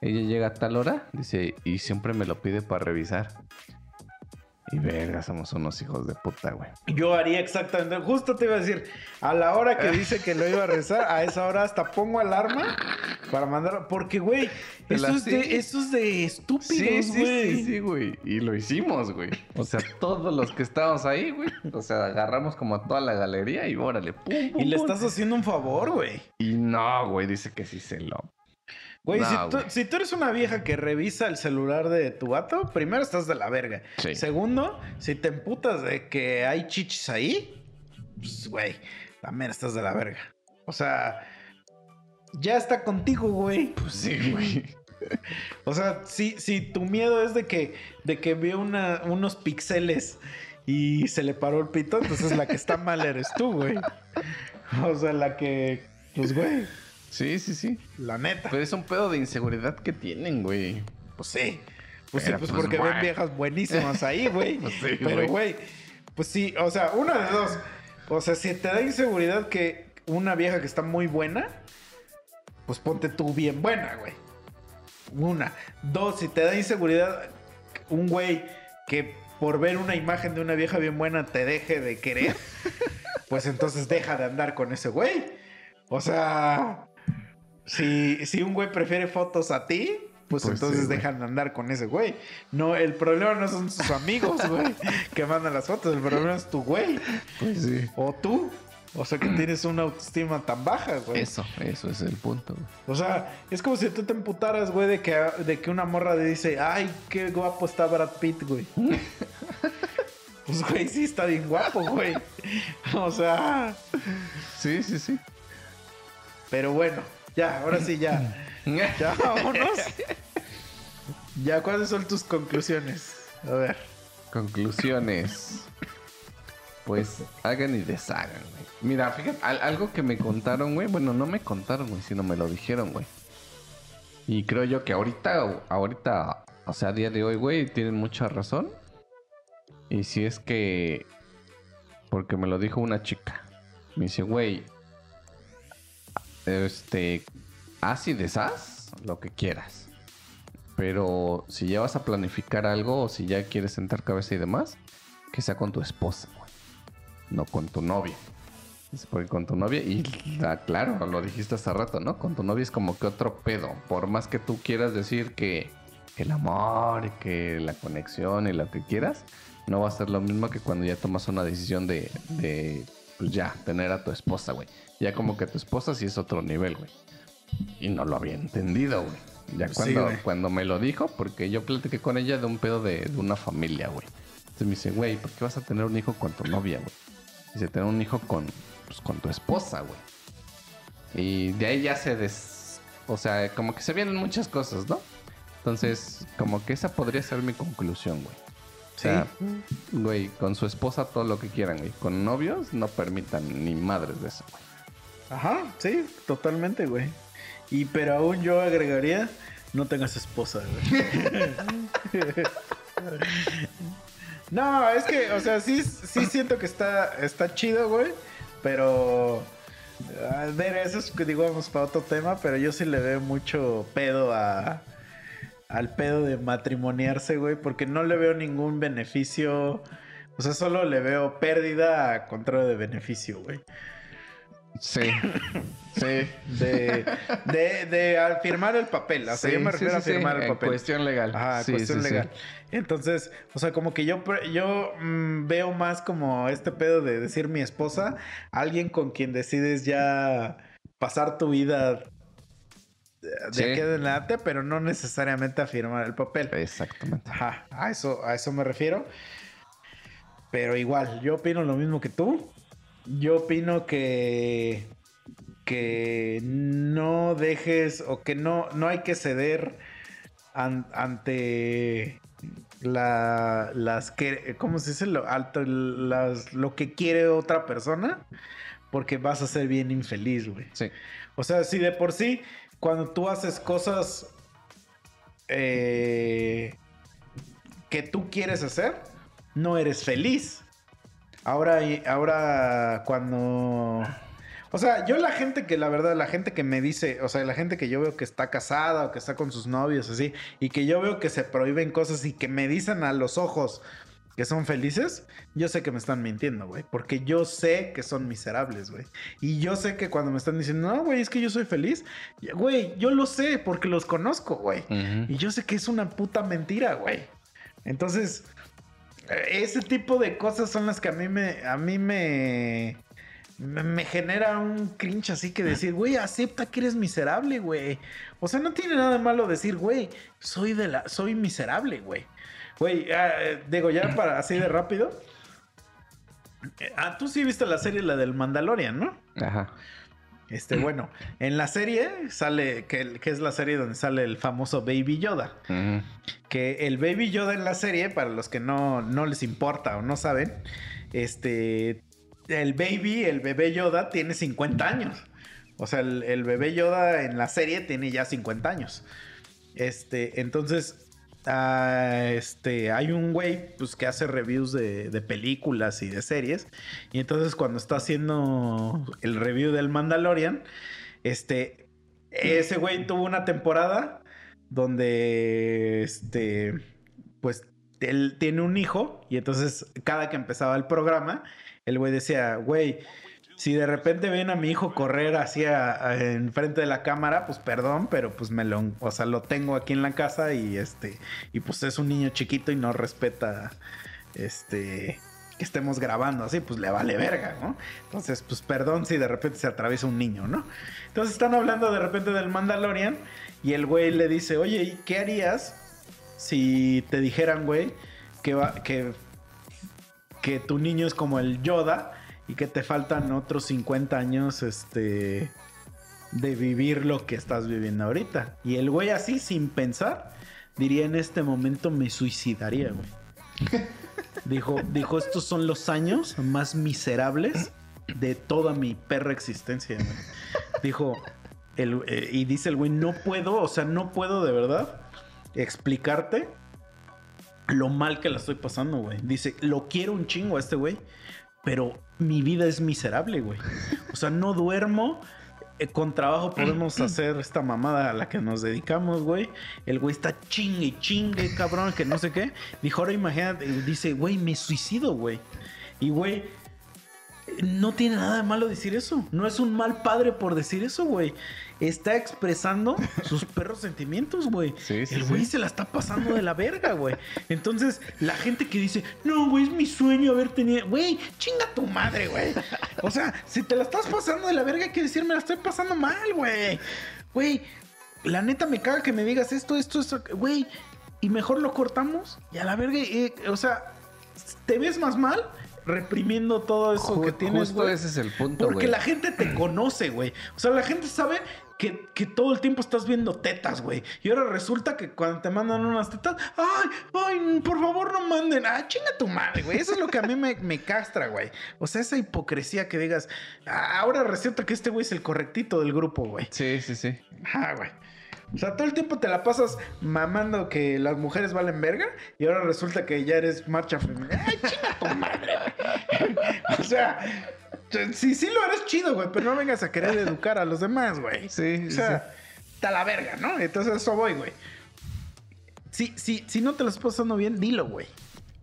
Ella llega a tal hora. Dice, y siempre me lo pide para revisar. Y verga, somos unos hijos de puta, güey. Yo haría exactamente, justo te iba a decir, a la hora que dice que lo iba a rezar, a esa hora hasta pongo alarma para mandar, porque güey, eso es de, eso es de estúpidos, güey. sí, sí, güey. Y lo hicimos, güey. O sea, todos los que estábamos ahí, güey. O sea, agarramos como a toda la galería y órale, pum, pum, Y le pum. estás haciendo un favor, güey. Y no, güey, dice que sí se lo. Güey, si, tú, güey. si tú eres una vieja que revisa el celular de tu vato, primero estás de la verga. Sí. Segundo, si te emputas de que hay chichis ahí, pues, güey, también estás de la verga. O sea, ya está contigo, güey. Pues sí, güey. O sea, si, si tu miedo es de que, de que vio una, unos pixeles y se le paró el pito, entonces la que está mal eres tú, güey. O sea, la que, pues, güey, Sí, sí, sí. la neta. Pero es un pedo de inseguridad que tienen, güey. Pues sí. Pues sí, pues pues, porque güey. ven viejas buenísimas ahí, güey. Pues sí, Pero, güey, pues sí, o sea, una de dos. O sea, si te da inseguridad que una vieja que está muy buena, pues ponte tú bien buena, güey. Una. Dos, si te da inseguridad un güey que por ver una imagen de una vieja bien buena te deje de querer, pues entonces deja de andar con ese güey. O sea, si, si un güey prefiere fotos a ti, pues, Pues entonces dejan de andar con ese güey. No, el problema no son sus amigos, güey, que mandan las fotos. El problema es tu güey. Pues sí. O tú. O sea, que tienes una autoestima tan baja, güey. Eso, eso es el punto, güey. O sea, es como si tú te emputaras, güey, de que, de que una morra le dice, ay, qué guapo está Brad Pitt, güey. pues, güey, sí está bien guapo, güey. O sea, Sí, sí, sí. pero bueno, ya, ahora sí, ya. Ya, vámonos. Ya, ¿cuáles son tus conclusiones? A ver. Conclusiones. pues hagan y deshagan, güey. Mira, fíjate, al- algo que me contaron, güey. Bueno, no me contaron, güey, sino me lo dijeron, güey. Y creo yo que ahorita, ahorita, o sea, a día de hoy, güey, tienen mucha razón. Y si es que. Porque me lo dijo una chica. Me dice, güey. Este. Haz y deshaz lo que quieras. Pero si ya vas a planificar algo o si ya quieres sentar cabeza y demás, que sea con tu esposa, güey. No con tu novia. Porque con tu novia, y ah, claro, lo dijiste hace rato, ¿no? Con tu novia es como que otro pedo. Por más que tú quieras decir que, que el amor, y que la conexión y lo que quieras, no va a ser lo mismo que cuando ya tomas una decisión de, de pues ya, tener a tu esposa, güey. Ya como que tu esposa sí es otro nivel, güey. Y no lo había entendido, güey. Ya Sí, cuando, cuando me lo dijo, porque yo platiqué con ella de un pedo de, de una familia, güey. Entonces me dice, güey, ¿por qué vas a tener un hijo con tu novia, güey? Dice, tener un hijo con, pues, con tu esposa, güey. Y de ahí ya se des... O sea, como que se vienen muchas cosas, ¿no? Entonces, como que esa podría ser mi conclusión, güey. O sea, güey, con su esposa todo lo que quieran, güey. Con novios no permitan ni madres de eso, güey. Ajá, sí, totalmente, güey. Y pero aún yo agregaría, no tengas esposa, güey. no, es que, o sea, sí, sí siento que está, está chido, güey. Pero. A ver, eso es que digamos para otro tema, pero yo sí le veo mucho pedo a. Al pedo de matrimoniarse, güey, porque no le veo ningún beneficio. O sea, solo le veo pérdida a contrario de beneficio, güey. Sí. sí. De, de, de firmar el papel. O sea, Sí, yo me refiero sí, a firmar sí, el papel. cuestión legal. Sí, cuestión legal. Entonces, o sea, como que yo, yo mm, veo más como este pedo de decir mi esposa, alguien con quien decides ya pasar tu vida de aquí adelante, pero no necesariamente a firmar el papel. Exactamente. Ajá, a eso, a eso me refiero. Pero igual, yo opino lo mismo que tú. Yo opino que que no dejes o que no, no hay que ceder an- ante la, las que, ¿cómo se dice? Lo, alto, las, lo que quiere otra persona, porque vas a ser bien infeliz, güey. Sí. O sea, si de por sí, cuando tú haces cosas eh, que tú quieres hacer, no eres feliz. Ahora, ahora cuando... O sea, yo la gente que, la verdad, la gente que me dice, o sea, la gente que yo veo que está casada o que está con sus novios, así, y que yo veo que se prohíben cosas y que me dicen a los ojos que son felices, yo sé que me están mintiendo, güey. Porque yo sé que son miserables, güey. Y yo sé que cuando me están diciendo, no, güey, es que yo soy feliz, güey, yo lo sé porque los conozco, güey. Y yo sé que es una puta mentira, güey. Entonces, ese tipo de cosas son las que a mí me, a mí me, me, genera un cringe así que decir, güey, acepta que eres miserable, güey. O sea, no tiene nada malo decir, güey, soy de la, soy miserable, güey. Güey, ah, eh, digo, ya para así de rápido. Eh, Ah, tú sí viste la serie, la del Mandalorian, ¿no? Ajá. Este, bueno, en la serie sale, que, que es la serie donde sale el famoso Baby Yoda. Que el Baby Yoda en la serie, para los que no, no les importa o no saben, este, el Baby, el bebé Yoda, tiene 50 años. O sea, el, el bebé Yoda en la serie tiene ya 50 años. Este, entonces, este, hay un güey pues, que hace reviews de, de películas y de series. Y entonces cuando está haciendo el review del Mandalorian, este, ese güey tuvo una temporada donde, este, pues, él tiene un hijo y entonces cada que empezaba el programa, el güey decía, güey, si de repente ven a mi hijo correr hacia enfrente de la cámara, pues perdón, pero pues me lo, o sea, lo tengo aquí en la casa y este, y pues es un niño chiquito y no respeta, este, que estemos grabando así, pues le vale verga, ¿no? Entonces, pues perdón si de repente se atraviesa un niño, ¿no? Entonces están hablando de repente del Mandalorian y el güey le dice, oye, ¿y qué harías si te dijeran, güey, que, va, que, que tu niño es como el Yoda y que te faltan otros 50 años, este, de vivir lo que estás viviendo ahorita? Y el güey así, sin pensar, diría en este momento me suicidaría, güey. Dijo, dijo, estos son los años más miserables de toda mi perra existencia. güey". Dijo, el, eh, y dice el güey, no puedo, o sea, no puedo de verdad explicarte lo mal que la estoy pasando, güey. Dice, lo quiero un chingo a este güey, pero mi vida es miserable, güey. O sea, no duermo. eh, con trabajo podemos hacer esta mamada a la que nos dedicamos, güey. El güey está chingue, chingue, cabrón, que no sé qué. Dijo, ahora imagínate, dice, güey, me suicido, güey. Y, güey, no tiene nada de malo decir eso. No es un mal padre por decir eso, güey. Está expresando sus perros sentimientos, güey. Sí, sí, El güey sí. se la está pasando de la verga, güey. Entonces, la gente que dice, no, güey, es mi sueño haber tenido. Güey, chinga tu madre, güey. O sea, si te la estás pasando de la verga, hay que decir, me la estoy pasando mal, güey. Güey, la neta me caga que me digas esto, esto, esto. Güey, y mejor lo cortamos y a la verga. eh, o sea, te ves más mal reprimiendo todo eso Ju- que tienes, Justo ese es el punto, Porque güey. la gente te conoce, güey. O sea, la gente sabe que, que todo el tiempo estás viendo tetas, güey. Y ahora resulta que cuando te mandan unas tetas, ay, ay, por favor no manden. Ah, chinga tu madre, güey. Eso es lo que a mí me, me castra, güey. O sea, esa hipocresía que digas, "Ah, ahora resulta que este güey es el correctito del grupo, güey. Sí, sí, sí. Ah, güey. O sea, todo el tiempo te la pasas mamando que las mujeres valen verga y ahora resulta que ya eres marcha femenina. ¡Ay, chinga tu madre! o sea, sí, sí lo eres chido, güey, pero no vengas a querer educar a los demás, güey. Sí, O sea, está la verga, ¿no? Entonces eso voy, güey. Si, si, si no te lo estás pasando bien, dilo, güey.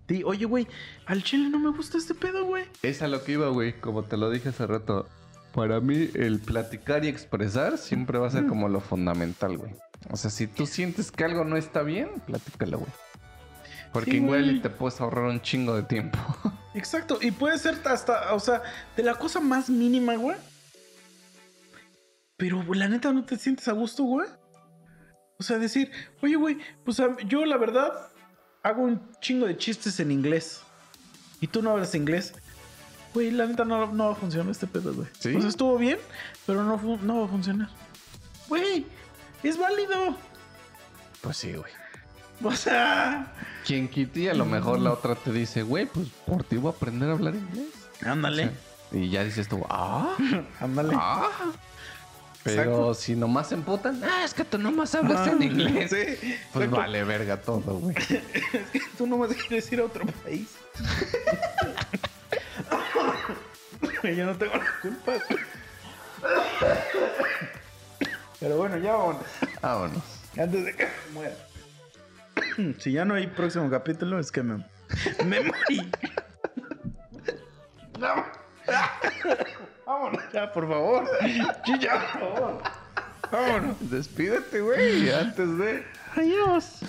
Di, oye, güey, al chile no me gusta este pedo, güey. Es a lo que iba, güey. Como te lo dije hace rato. Para mí, el platicar y expresar siempre va a ser como lo fundamental, güey. O sea, si tú sientes que algo no está bien, platícalo, güey. Porque Sí, igual güey. te puedes ahorrar un chingo de tiempo. Exacto, y puede ser hasta, o sea, de la cosa más mínima, güey. Pero la neta no te sientes a gusto, güey. O sea, decir, oye, güey, pues yo la verdad hago un chingo de chistes en inglés. Y tú no hablas inglés. Güey, la neta no, no va a funcionar este pedo, güey. ¿Sí? Sea, estuvo bien, pero no, no va a funcionar. Güey, es válido. Pues sí, güey. O sea, Quien quite y a lo mejor la otra te dice, güey, pues por ti voy a aprender a hablar inglés. ándale, O sea, y ya dices tú, ah, ándale. ah. Pero Exacto. si nomás se emputan, ah, es que tú nomás hablas en inglés. Sí, Pues exacto. vale verga todo, güey. Es que tú no me quieres ir a otro país. Yo no tengo la culpa. Pero bueno, ya vámonos. Vámonos. Antes de que me muera. Si ya no hay próximo capítulo, es que me, me morí. No. Vámonos ya, por favor. Ya, por favor. Vámonos. Despídete, güey, antes de... Adiós.